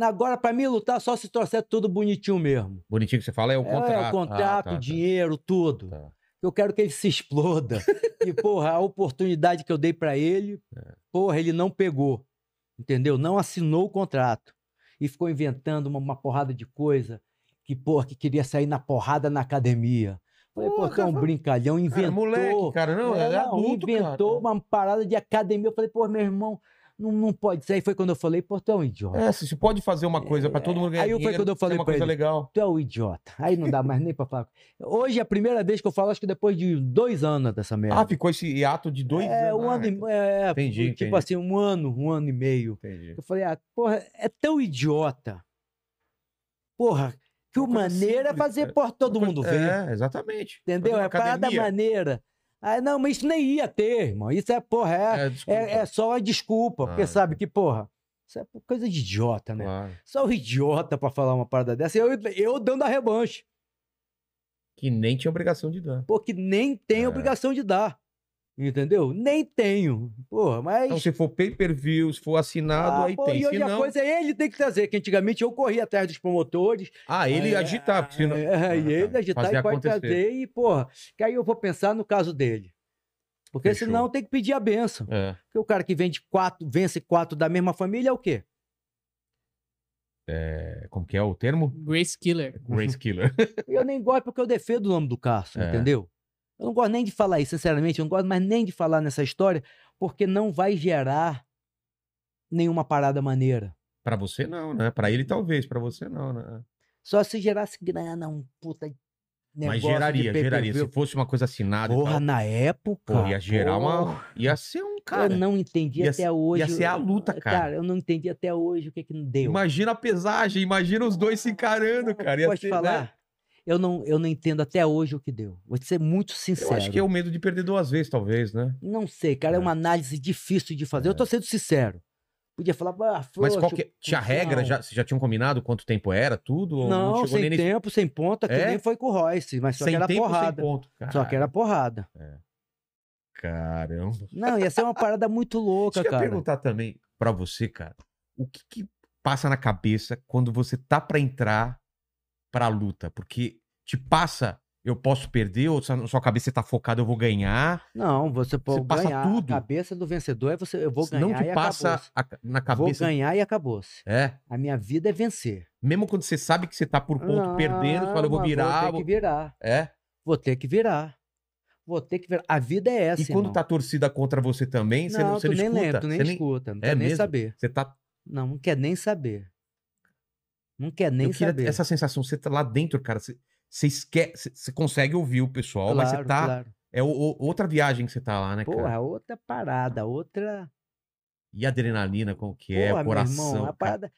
Agora, pra mim lutar, só se trouxer tudo bonitinho mesmo. Bonitinho que você fala é o contrato. É, o contrato, Ah, tá, dinheiro, tudo. Tá. Eu quero que ele se exploda. e, porra, a oportunidade que eu dei pra ele, É. porra, ele não pegou. Entendeu? Não assinou o contrato. E ficou inventando uma, uma porrada de coisa que, porra, que queria sair na porrada na academia. Falei, pô, Porra, tu é um cara, brincalhão, Cara, inventou. moleque, cara, não, é, É, adulto, inventou cara. uma parada de academia. Eu falei, pô, meu irmão, não, não pode ser. Aí foi quando eu falei, pô, tu é um idiota. É, se pode fazer uma coisa pra todo mundo ganhar Aí eu- foi dinheiro, quando eu falei uma coisa ele. legal. Tu é um idiota. Aí não dá mais nem pra falar. Hoje é a primeira vez que eu falo, acho que depois de dois anos dessa merda. Ah, ficou esse hiato de dois é, anos. um Ah, ano e é, entendi, Tipo entendi. assim, um ano, um ano e meio. Entendi. Eu falei, ah, porra, é tão idiota. Porra, que o coisa maneira é simples, fazer, é. porra, todo Uma mundo coisa- ver. É, exatamente. Entendeu? Fazer É parada maneira. Ah, não, mas isso nem ia ter, irmão. Isso é, porra, é, É, é, é só uma desculpa. Porque Ah, sabe que, porra, isso é coisa de idiota, né? Claro. Só o idiota pra falar uma parada dessa. Eu, eu dando a revanche. Que nem tinha obrigação de dar. Pô, que nem tem É. obrigação de dar. Entendeu? Nem tenho. Porra, mas. Então, se for pay-per-view, se for assinado, Ah, aí pô, tem. E Se hoje a não... coisa é ele tem que trazer, que antigamente eu corria atrás dos promotores. Ah, ele É, agitar, porque senão... É, Ah, e ele tá. agitar Fazer e pode acontecer. trazer, e, porra, que aí eu vou pensar no caso dele. Porque Fechou. senão tem que pedir a benção. É. Porque o cara que vende quatro, vence quatro da mesma família é o quê? É, Como que é o termo? Grace Killer. Grace Killer. Eu nem gosto porque eu defendo o nome do Carson, É. entendeu? Eu não gosto nem de falar isso, sinceramente, eu não gosto mais nem de falar nessa história, porque não vai gerar nenhuma parada maneira. pra você não, né? Pra ele talvez, pra você não, né? Só se gerasse grana, um puta Mas negócio geraria, de geraria. pay-per-view. Se fosse uma coisa assinada Porra, na época. pô, ia gerar porra, uma... Ia ser um cara... eu não entendi ia até hoje. ia ser a luta, cara. eu não entendi até hoje o que que não deu. Imagina a pesagem, imagina os dois se encarando, cara. Ia Pode ser, falar? né? Eu, não, eu não entendo até hoje o que deu. Vou ser muito sincero. Eu acho que é o medo de perder duas vezes, talvez, né? Não sei, cara, é. É. uma análise difícil de fazer. Eu tô sendo sincero. Podia falar, ah, Mas qual que... Tinha não. regra? Já, vocês já tinham combinado quanto tempo era, tudo? Ou Não, chegou sem nem nesse- tempo, sem ponta, que É? nem foi com o Royce, mas só Sem que era tempo, sem porrada. ponto. Só que era Cara, porrada. Caramba. Não, ia ser uma parada muito louca, Deixa eu cara. perguntar também pra você, cara. O que, que passa na cabeça quando você tá pra entrar pra luta? Porque te passa, eu posso perder, ou na sua cabeça você tá focado, eu vou ganhar. Não, você pode passa ganhar. tudo. A cabeça do vencedor é você, eu vou ganhar não te passa a- na Vou cabeça. ganhar e acabou-se. É. A minha vida é vencer. Mesmo quando você sabe que você tá por ponto Não, perdendo, você fala, eu vou virar. Vou ter vou- que virar. É. Vou ter que virar. Vou ter que virar. A vida é essa, E quando irmão. tá torcida contra você também, você não, não, você tu não nem escuta. lembra, tu nem você escuta. Não É quer nem mesmo? saber. Você tá. Não, não quer nem saber. Não quer nem saber. essa sensação, você tá lá dentro, cara. Você, você esquece, você- consegue ouvir o pessoal, mas você Claro, tá. claro. É o- o- outra viagem que você tá lá, né, Porra, cara? outra parada, outra. E adrenalina, como que é, Porra, o meu coração. irmão, a parada.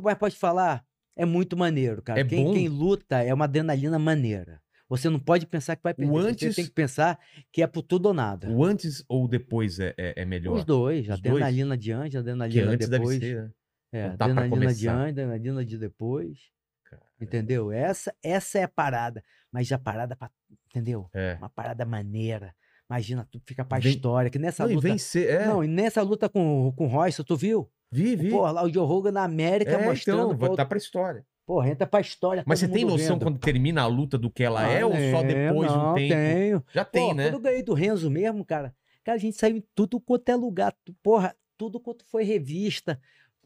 Mas pode falar, é muito maneiro, cara. É quem, bom. quem luta é uma adrenalina maneira. Você não pode pensar que vai perder. antes- Você tem que pensar que é por tudo ou nada. O antes ou depois é, é, é melhor? Os dois, Os dois? adrenalina de antes, que adrenalina antes depois. deve ser, né? É, Não pra adrenalina de antes, adrenalina de depois. Cara, Entendeu? Essa, essa é a parada. Mas a parada pra. Entendeu? É. Uma parada maneira. Imagina, tu fica pra Vem- história. Que nessa Não, e luta. vencer, é. Não, e nessa luta com, com o Royce, tu viu? vi, vi. Porra, lá o Joe Rogan na América é, mostrando. então, vai pô, dar pra história. Porra, entra pra história. Mas você tem noção vendo. quando termina a luta do que ela Ah, é ou só depois de um não, tempo? Tenho. Já tem, Pô, né? Quando eu ganhei do Renzo mesmo, cara, cara, a gente saiu em tudo quanto é lugar. Porra, tudo quanto foi revista,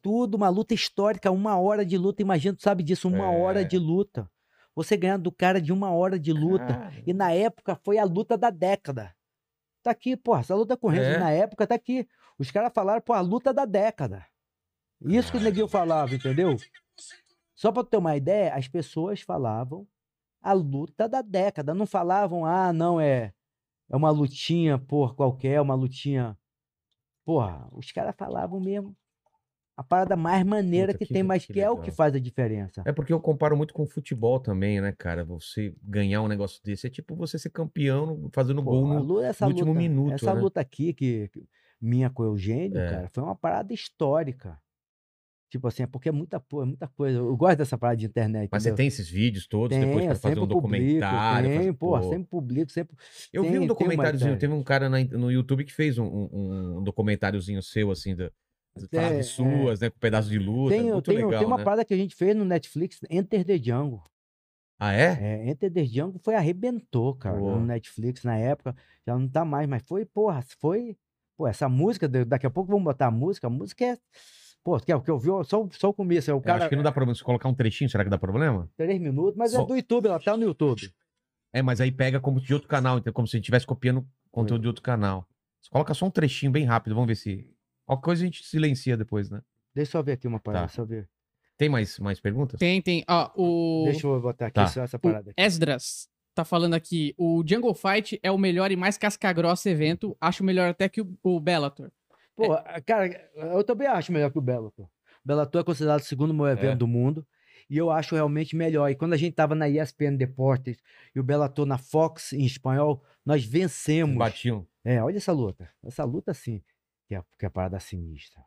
tudo, uma luta histórica, uma hora de luta. Imagina, tu sabe disso, uma É. hora de luta. Você ganhar do cara de uma hora de luta. Cara, E na época foi a luta da década. Tá aqui, porra, essa luta com o Renzo É. na época tá aqui. Os caras falaram, pô, a luta da década. Isso que o Neguinho falava, entendeu? Só pra tu ter uma ideia, as pessoas falavam a luta da década. Não falavam, ah, não, é, é uma lutinha, por qualquer, uma lutinha. Porra, os caras falavam mesmo a parada mais maneira Puta, que, que- tem, mas que que, é o que faz a diferença. É porque eu comparo muito com futebol também, né, cara? Você ganhar um negócio desse é tipo você ser campeão fazendo Pô, gol no. lu- essa no último luta, minuto, Essa né? luta aqui, que, que- minha com o Eugênio, É. cara, foi uma parada histórica. Tipo assim, é porque é muita, é muita coisa. Eu gosto dessa parada de internet. Mas você entendeu? tem esses vídeos todos Tem, depois pra fazer um documentário? Tem, pô, pô. sempre publico, sempre. Eu vi tem- um tem uma documentáriozinho, teve um cara na- no YouTube que fez um, um, um documentáriozinho seu, assim, da, das É, suas, né? Com pedaços de luta. Tem, muito tem, legal, tem uma né? parada que a gente fez no Netflix, Enter the Jungle. Ah, é? É, Enter the Jungle foi arrebentou, cara, Pô. no Netflix na época. Já não tá mais, mas foi, porra, foi. Pô, essa música, da- daqui a pouco vamos botar a música. A música é. Pô, que é o que eu vi, só, só o começo. É o Eu cara. acho que não dá problema se colocar um trechinho, será que dá problema? Três minutos, mas Só- é do YouTube, ela tá no YouTube. É, mas aí pega como de outro canal, então como se a gente estivesse copiando conteúdo de outro canal. Você coloca só um trechinho bem rápido, vamos ver se. Qualquer coisa a gente silencia depois, né? Deixa eu ver aqui uma parada, Tá. deixa eu ver. Tem mais, mais perguntas? Tem, tem. Ó, o. Deixa eu botar aqui Tá. só essa O parada aqui. Esdras tá falando aqui. O Jungle Fight é o melhor e mais casca-grossa evento. Acho melhor até que o, o Bellator. Pô, cara, eu também acho melhor que o Bellator. O Bellator é considerado o segundo maior evento É. do mundo. E eu acho realmente melhor. E quando a gente tava na ESPN Deportes e o Bellator na Fox em espanhol, nós vencemos. Batiam. É, olha essa luta. Essa luta, assim, que é, que é a parada sinistra.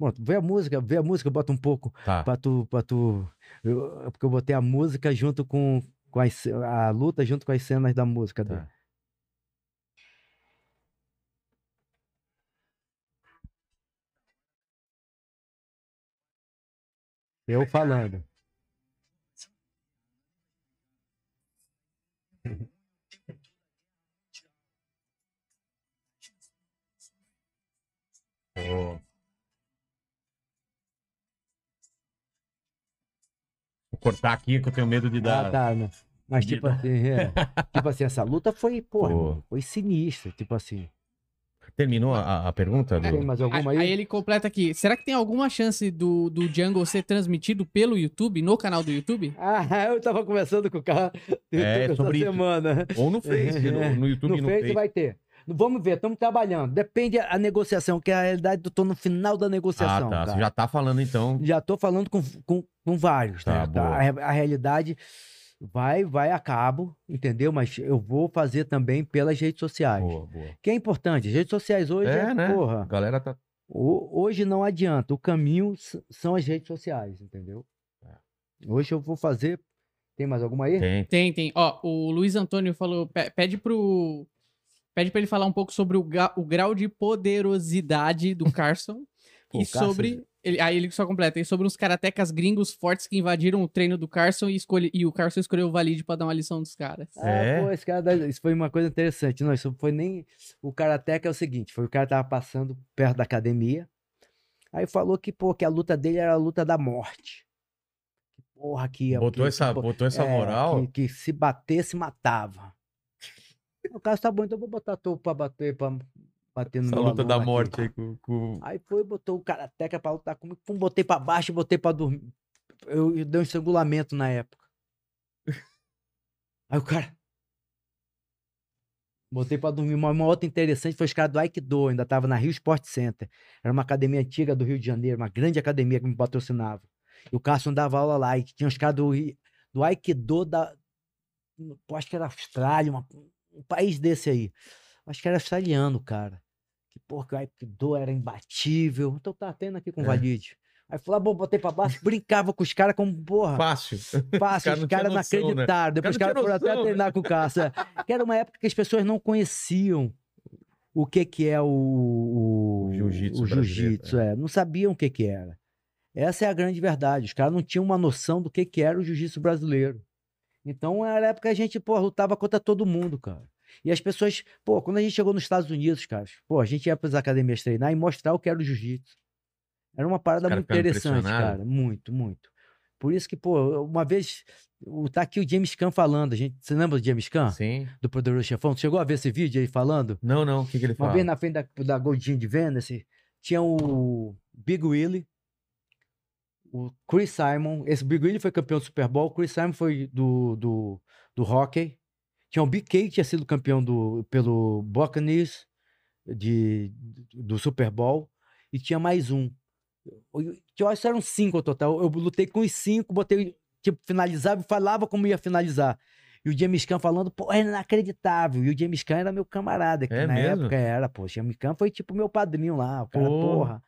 Bom, vê a música, vê a música, bota um pouco Tá. pra tu. Pra tu eu- é porque eu botei a música junto com, com as, a luta junto com as cenas da música Tá. dele. Eu falando. Vou cortar aqui que eu tenho medo de dar. Ah, tá, né? Mas de tipo dar- assim, é. tipo assim, essa luta foi, porra, Pô. foi sinistra, tipo assim. Terminou a, a pergunta? Tem Do... mais alguma Aí aí? ele completa aqui. Será que tem alguma chance do, do Jungle ser transmitido pelo YouTube, no canal do YouTube? Ah, eu tava conversando com o cara É, essa sobre isso. semana. Ou no Face, no, no YouTube no no Face Face. vai ter. Vamos ver, estamos trabalhando. Depende a negociação, que a realidade eu tô no final da Ah, negociação. tá. cara. Você já tá falando então. Já tô falando com, com, com vários, Tá, né? boa. A, a realidade vai, vai a cabo, entendeu? Mas eu vou fazer também pelas redes sociais. Boa, boa. Que é importante. As redes sociais hoje, É, é, né? A porra. galera tá. ho- Hoje não adianta. O caminho são as redes sociais, entendeu? Hoje eu vou fazer. Tem mais alguma aí? É. Tem. Tem, tem. Ó, o Luiz Antônio falou, pe- pede pro pede pra ele falar um pouco sobre o, ga- o grau de poderosidade do Carson Pô, e Carson- sobre ele, aí ele só completa, e sobre uns karatecas gringos fortes que invadiram o treino do Carson e escolhe e o Carson escolheu o Valide pra dar uma lição dos caras. Ah, É? pô, esse cara, isso foi uma coisa interessante. Não, isso foi nem. O Karateka é o seguinte: foi o cara que tava passando perto da academia. Aí falou que, pô, que a luta dele era a luta da morte. Que Porra, que é Botou que- essa, que, botou essa é, moral. Que, que se batesse, matava. O cara tá bom, então eu vou botar topo pra bater, pra bater no Essa luta da morte aí com. com- Aí foi, botou o Karateka pra lutar comigo. Pum, botei pra baixo, botei pra dormir. Eu, eu dei um estrangulamento na época. Aí o cara. Botei pra dormir. Uma, uma outra interessante foi os caras do Aikido, ainda tava na Rio Sport Center. Era uma academia antiga do Rio de Janeiro, uma grande academia que me patrocinava. E o Carson dava aula lá. E tinha os caras do, do Aikido da. Acho que era Austrália, uma- um país desse aí. Acho que era australiano, cara. Que porra, que o era imbatível. Então tá tendo aqui com o É. Valide. Aí ah, bom, botei pra baixo, brincava com os caras como, porra, Fácil. fácil, cara os não caras não noção, né? acreditaram. Depois os cara caras não foram até né? treinar com o Caça. Que era uma época que as pessoas não conheciam o que que é o, jiu-jitsu o jiu-jitsu, é. Não sabiam o que que era. Essa é a grande verdade. Os caras não tinham uma noção do que que era o jiu-jitsu brasileiro. Então, era a época que a gente, pô, lutava contra todo mundo, cara. E as pessoas, pô, quando a gente chegou nos Estados Unidos, cara, pô, a gente ia para as academias treinar e mostrar o que era o jiu-jitsu. Era uma parada muito interessante, cara. Muito, muito. Por isso que, pô, uma vez, o- tá aqui o James Caan falando. A gente, você lembra do James Caan? Sim. Do Poderoso Chefão? Tu chegou a ver esse vídeo aí falando? Não, não. O que, que ele Uma fala? vez na frente da, da de Venice, tinha o Big Willie, o Chris Simon. Esse Big Willie foi campeão do Super Bowl, o Chris Simon foi do, do, do hockey. Tinha o Big K, que tinha sido campeão do, pelo Buccaneers de, do Super Bowl. E tinha mais um. Eu eu acho que eram cinco ao total. Eu lutei com os cinco, botei, tipo, finalizava e falava como ia finalizar. E o James Caan falando, pô, é inacreditável. E o James Caan era meu camarada, que É na mesmo? época era, pô. O James Caan foi tipo meu padrinho lá. O cara, Pô. porra.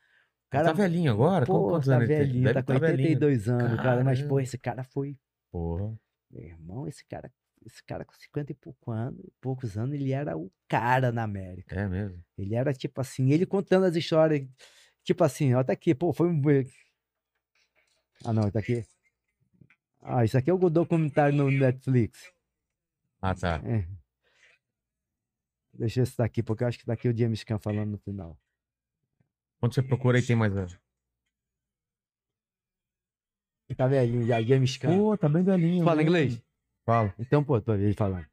Cara, tá velhinho agora? Pô, Quantos tá anos ele tem? velhinho, Deve tá com tá velhinho. 82 anos, cara. Mas, pô, esse cara foi. Porra. Meu irmão, esse cara, esse cara com 50 e pouco anos, poucos anos, ele era o cara na América. É mesmo. Ele era tipo assim, ele contando as histórias, tipo assim, ó, tá aqui, pô, foi um. Ah, não, tá aqui. Ah, isso aqui é o documentário no Netflix. Ah, tá. É. Deixa eu tá aqui, porque eu acho que tá aqui o James Caan falando no final. Quando você procura aí tem mais. a- Ele tá velhinho já, James. Pô, tá bem velhinho. Fala mesmo. inglês? Fala. Então, pô, tô ele falando.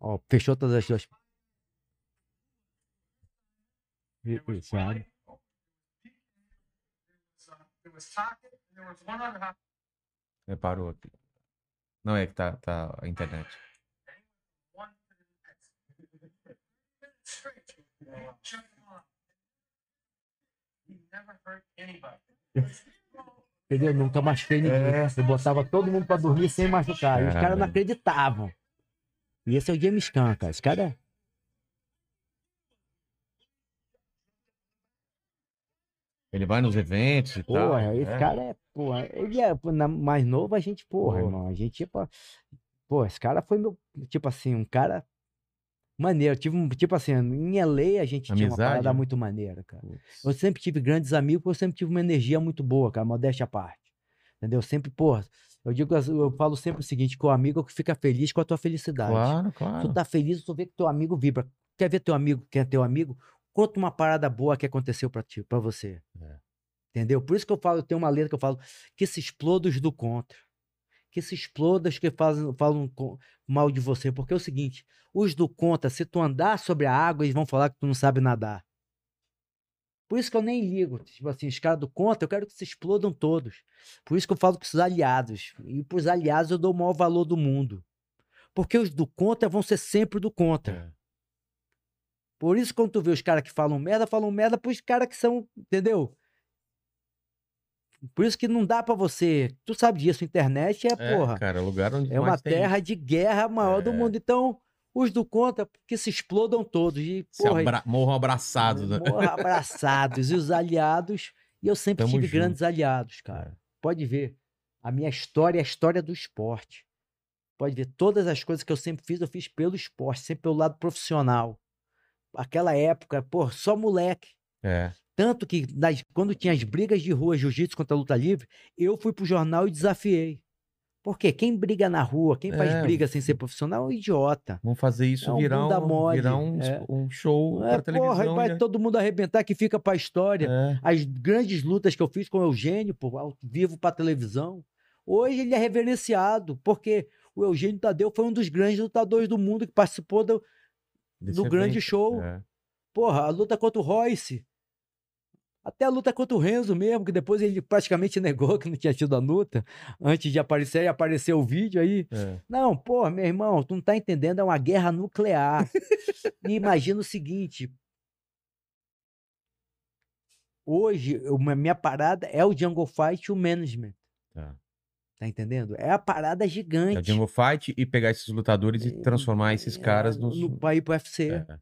Ó, fechou todas as suas. Sabe? É, parou aqui. Não, é que tá, tá a internet. Entendeu? Nunca machuquei ninguém. Eu botava todo mundo pra dormir sem machucar. E os caras não acreditavam. E esse é o James Caan, cara. Esse cara é. Ele vai nos eventos e tal. Porra, esse é. cara é. Porra, ele é na- mais novo, a gente, porra, Porra. irmão. A gente, tipo. Pô, esse cara foi meu. Tipo assim, um cara. Maneiro. Tive um, tipo assim, em LA a gente tinha uma Amizade, parada muito maneira, cara. Putz. Eu sempre tive grandes amigos, eu sempre tive uma energia muito boa, cara, modéstia à parte. Entendeu? Sempre, porra, eu digo, eu falo sempre o seguinte, que o amigo é fica feliz com a tua felicidade. Claro, Tu claro. tá feliz, tu vê que teu amigo vibra. Quer ver teu amigo, quer teu amigo? Conta uma parada boa que aconteceu pra ti, para você. É. Entendeu? Por isso que eu falo, tem uma letra que eu falo, que se exploda os do contra. Que se exploda os que fazem, falam mal de você. Porque é o seguinte, os do contra, se tu andar sobre a água, eles vão falar que tu não sabe nadar. Por isso que eu nem ligo. Tipo assim, os caras do contra, eu quero que se explodam todos. Por isso que eu falo com os aliados. E pros aliados eu dou o maior valor do mundo. Porque os do contra vão ser sempre do contra. É. Por isso, quando tu vê os caras que falam merda, falam merda pros caras que são, entendeu? Por isso que não dá pra você. Tu sabe disso, internet é, É, porra. cara, lugar onde É uma mais tem terra de guerra maior do É. mundo. Então, os do contra, que se explodam todos. E, Se porra, abra... Morram abraçados, né? morra abraçados. e os aliados. E eu sempre Tamo tive junto. grandes aliados, cara. Pode ver. A minha história é a história do esporte. Pode ver. Todas as coisas que eu sempre fiz, eu fiz pelo esporte, sempre pelo lado profissional. Aquela época, pô, só moleque. É. Tanto que nas- quando tinha as brigas de rua, jiu-jitsu contra a luta livre, eu fui pro jornal e desafiei. Por quê? Quem briga na rua, quem faz É. briga sem ser profissional é um idiota. Vamos fazer isso É um virar, um, virar um, é. um show É, pra televisão. porra, e vai né? todo mundo arrebentar que fica pra história. É. As grandes lutas que eu fiz com o Eugênio, pô, ao vivo pra televisão, hoje ele é reverenciado, porque o Eugênio Tadeu foi um dos grandes lutadores do mundo que participou do, Desse do grande show. É. Porra, a luta contra o Royce. Até a luta contra o Renzo mesmo, que depois ele praticamente negou que não tinha tido a luta. Antes de aparecer, e apareceu o vídeo aí. É. Não, porra, meu irmão, tu não tá entendendo, é uma guerra nuclear. e imagina o seguinte. Hoje, a minha parada é o Jungle Fight e o Management. Tá. Tá entendendo? É a parada É gigante. o Jungle Fight e pegar esses lutadores e transformar esses caras É, nos. no, ir pro UFC. É,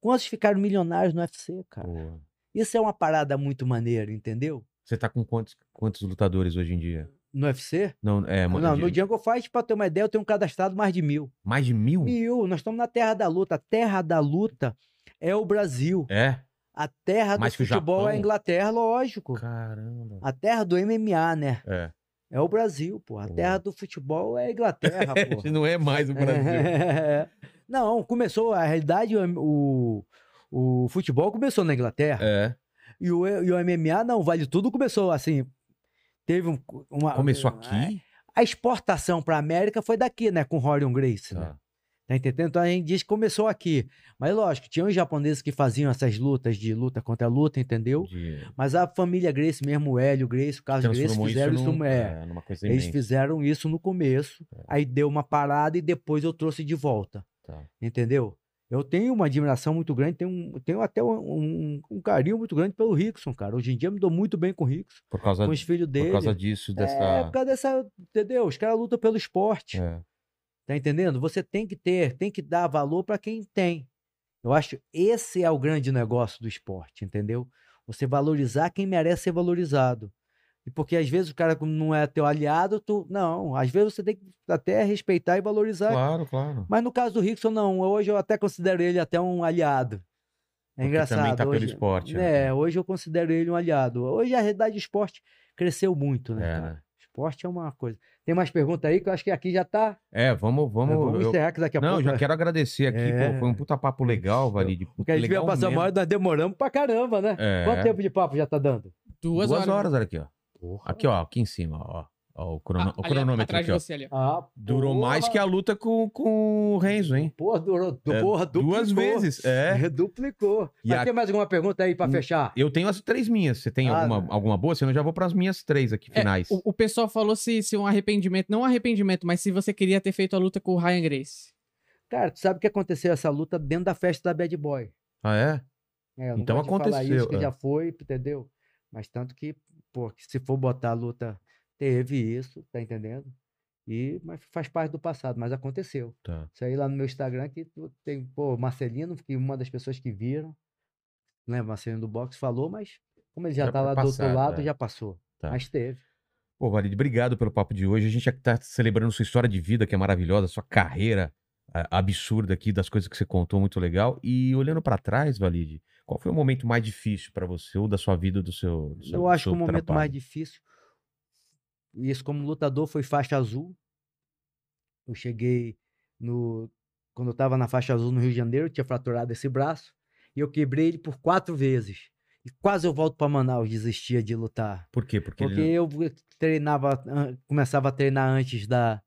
Quantos ficaram milionários no UFC, cara? boa. Isso é uma parada muito maneira, entendeu? Você tá com quantos, quantos lutadores hoje em dia? No UFC? Não, é, mano, Não, no Jungle Fight, pra ter uma ideia, eu tenho cadastrado mais de mil. mais de mil? Mil, nós estamos na terra da luta. A terra da luta é o Brasil. É? A terra do Mais que o futebol é a? Inglaterra, lógico. Caramba. A terra do MMA, né? É. É o Brasil, pô. A Pô. terra do futebol é a Inglaterra, pô. Não é mais o Brasil. Não, começou, a realidade, o, o, futebol começou na Inglaterra. É. E, o, e o MMA, não, vale tudo, começou assim. Teve um, uma. Começou a- aqui? A exportação para América foi daqui, né? Com Rorion Grace, né? Tá. Tá entendendo? Então a gente diz que começou aqui. Mas lógico, tinha os japoneses que faziam essas lutas de luta contra luta, entendeu? De... Mas a família Grace mesmo, o Hélio Grace, o Carlos Grace, isso, fizeram isso, num, é, é, coisa Eles fizeram isso no começo, aí deu uma parada e depois eu trouxe de volta. Tá. Entendeu? Eu tenho uma admiração muito grande, tenho, tenho até um, um- um carinho muito grande pelo Rickson, cara. Hoje em dia eu me dou muito bem com o Rickson, Por causa, com os filhos por dele. causa disso, dessa. É, por causa dessa. Entendeu? Os caras lutam pelo esporte. É. Tá entendendo? Você tem que ter, tem que dar valor para quem tem. Eu acho esse é o grande negócio do esporte, entendeu? Você valorizar quem merece ser valorizado. E porque às vezes o cara não é teu aliado, tu. Não, às vezes você tem que até respeitar e valorizar. Claro, claro. Mas no caso do Rickson, não. Hoje eu até considero ele até um aliado. É Porque engraçado. também tá pelo hoje, esporte, né? É, hoje eu considero ele um aliado. Hoje a realidade do esporte cresceu muito, né? É, cara? né? Esporte é uma coisa. Tem mais pergunta aí que eu acho que aqui já tá. É, vamos, vamos. Vamos eu- encerrar que daqui a Não, pouco. já quero agradecer aqui, É. pô, foi um puta papo legal, Valide. Porque a gente veio passar uma hora, nós demoramos pra caramba, né? É. Quanto tempo de papo já tá dando? Duas, Duas, horas. horas, olha aqui, ó. Aqui, ó, aqui em cima, ó. Ó, o, crono- Ah, o ali, cronômetro atrás aqui, de ó. você ali. Ah, Durou porra. mais que a luta com, com o Renzo, hein? Porra, durou, du- É, porra, duplicou. Duas vezes, é. Duplicou. E Mas a- tem mais alguma pergunta aí pra Hum, fechar? Eu tenho as três minhas. Você tem Ah, alguma, né? alguma boa? Senão eu já vou pras minhas três aqui, É, finais. o, o pessoal falou se, se um arrependimento, não um arrependimento, mas se você queria ter feito a luta com o Ryan Grace. Cara, tu sabe o que aconteceu essa luta dentro da festa da Bad Boy? Ah, é? É, eu não Então de falar aconteceu, isso, que é. já foi, entendeu? Mas tanto que, pô, que se for botar a luta, teve isso, tá entendendo? E, mas faz parte do passado, mas aconteceu. Tá. Isso aí lá no meu Instagram que tem, pô, Marcelino, que uma das pessoas que viram, lembra, Marcelino do boxe falou, mas como ele já, Já tá lá do outro lado, é. já passou. Tá. Mas teve. Pô, Valide, obrigado pelo papo de hoje. A gente aqui tá celebrando sua história de vida, que é maravilhosa, sua carreira absurda aqui, das coisas que você contou, muito legal. E olhando pra trás, Valide, qual foi o momento mais difícil pra você, ou da sua vida, ou do seu, do seu Eu acho seu que o momento trabalho? mais difícil, isso como lutador, foi faixa azul. Eu cheguei no. Quando eu tava na faixa azul no Rio de Janeiro, eu tinha fraturado esse braço. E eu quebrei ele por quatro vezes. E quase eu volto para Manaus, desistia de lutar. Por quê? Porque, Porque ele... eu treinava, começava a treinar antes da.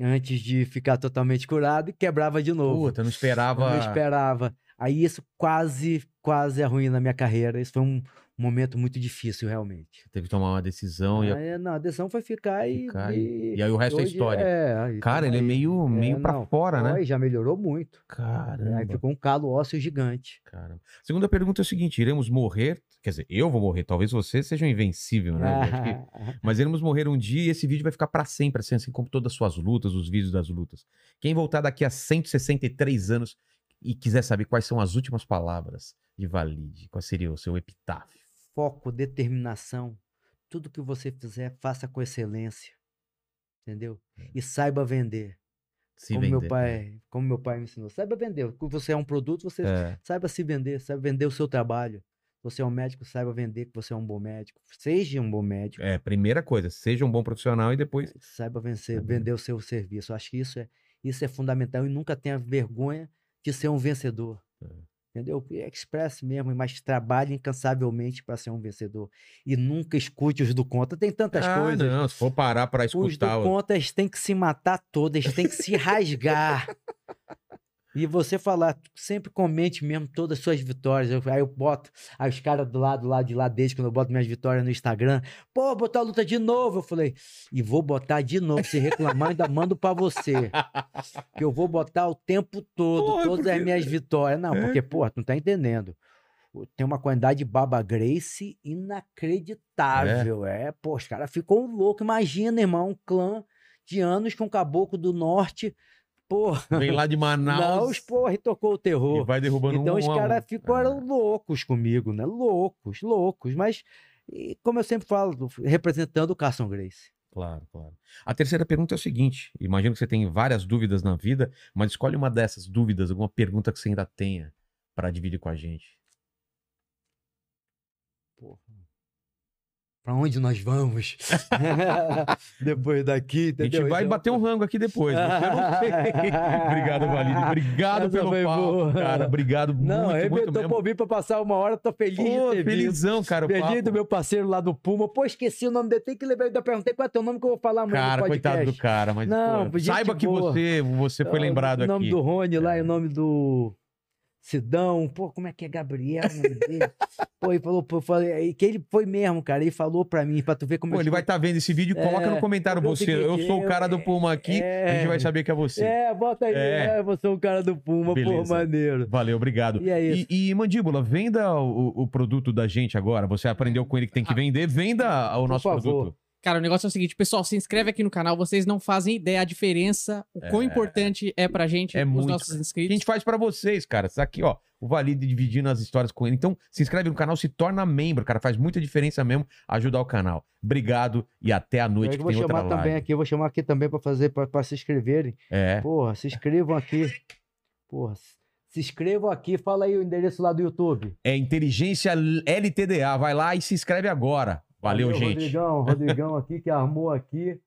Antes de ficar totalmente curado e quebrava de novo. Puta, não Eu esperava. não esperava. Aí isso quase, quase arruína a minha carreira. Isso foi um momento muito difícil, realmente. Teve que tomar uma decisão. e... Aí, não, a decisão foi ficar e. Ficar e, e aí o resto é história. É, aí Cara, ele é aí. meio, meio É, pra não, fora, né? Já melhorou muito. Aí Caramba. ficou um calo ósseo gigante. Caramba. Segunda pergunta é o seguinte: iremos morrer? Quer dizer, eu vou morrer, talvez você seja um invencível, né? Que- Mas iremos morrer um dia e esse vídeo vai ficar pra sempre, assim, assim como todas as suas lutas, os vídeos das lutas. Quem voltar daqui a 163 anos e quiser saber quais são as últimas palavras de Valide, qual seria o seu epitáfio? Foco, determinação. Tudo que você fizer, faça com excelência. Entendeu? E saiba vender. É. Se como meu vender. pai, como meu pai me ensinou. Saiba vender. Quando você é um produto, você É, saiba se vender, saiba vender o seu trabalho. Você é um médico, saiba vender que você é um bom médico. Seja um bom médico. é, primeira coisa, seja um bom profissional e depois. Saiba vencer, vender o seu serviço. Eu acho que isso é, isso é fundamental e nunca tenha vergonha de ser um vencedor. É. Entendeu? E Expresse mesmo, mas trabalhe incansavelmente para ser um vencedor. E nunca escute os do conta. Tem tantas Ah, coisas. não, se for parar pra Os do escutar. o- conta, eles têm que se matar todos, eles têm que se rasgar. E você falar, sempre comente mesmo todas as suas vitórias. Eu- aí eu boto, aí os caras do lado, lá de lá desde quando eu boto minhas vitórias no Instagram, pô, botar a luta de novo. Eu falei, e vou botar de novo. Se reclamar, ainda mando pra você. Que eu vou botar o tempo todo, Porra, todas as porque- minhas vitórias. Não, É. porque, pô, tu não tá entendendo. Tem uma quantidade de Baba Grace inacreditável. É, pô, os caras ficam loucos. Imagina, irmão, um clã de anos com um caboclo do norte. Pô, Vem lá de Manaus Manaus, porra, e tocou o e terror. vai derrubando Então um os um. caras ficaram Ah. loucos comigo, né? Loucos, loucos. Mas, e como eu sempre falo, representando o Carson Grace. Claro, claro. A terceira pergunta é o seguinte: imagino que você tem várias dúvidas na vida, mas escolhe uma dessas dúvidas, alguma pergunta que você ainda tenha para dividir com a gente. Porra. Pra onde nós vamos? Depois daqui, A gente entendeu? vai Então, bater um rango aqui depois. Obrigado, Valide. Obrigado Essa pelo papo, boa. cara. Obrigado Não, muito, muito arrebentou mesmo. pra ouvir pra passar uma hora, tô feliz Pô, de ter vindo. felizão, cara. Feliz do meu parceiro lá do Puma. Pô, esqueci o nome dele. Tem que lembrar. Eu ainda perguntei qual é teu nome que eu vou falar amanhã Cara, no coitado do cara, mas Não, pô, saiba que boa. você, você foi Ah, lembrado O nome aqui. do Rony lá É. e o nome do Sidão. Pô, como é que é Gabriel? o? Pô, ele falou, pô, eu falei, que ele foi mesmo, cara. Ele falou pra mim, pra tu ver como Pô, eu ele vai estar vendo esse vídeo, coloca É, no comentário é o você. Eu sou o eu- cara do Puma aqui, a é. gente vai saber que é você. É, bota aí. É. É, você é um cara do Puma, pô, maneiro. Valeu, obrigado. E é isso. E, e, Mandíbula, venda o, o produto da gente agora. Você aprendeu com ele que tem que vender, venda o Por nosso favor. produto. Cara, o negócio é o seguinte, pessoal, se inscreve aqui no canal, vocês não fazem ideia a diferença, o quão É. importante é pra gente, É os muito, nossos cara. A inscritos. gente faz pra vocês, cara. Isso aqui, ó. O Valide dividindo as histórias com ele. Então, se inscreve no canal, se torna membro, cara. Faz muita diferença mesmo ajudar o canal. Obrigado e até a Eu noite que vou tem outra chamar também live. aqui, eu vou chamar aqui também pra fazer, pra, pra se inscreverem. É. Porra, se inscrevam aqui. Porra, se inscrevam aqui. Fala aí o endereço lá do YouTube. É Inteligência LTDA. Vai lá e se inscreve agora. Valeu, gente. Rodrigão, Rodrigão aqui que armou aqui.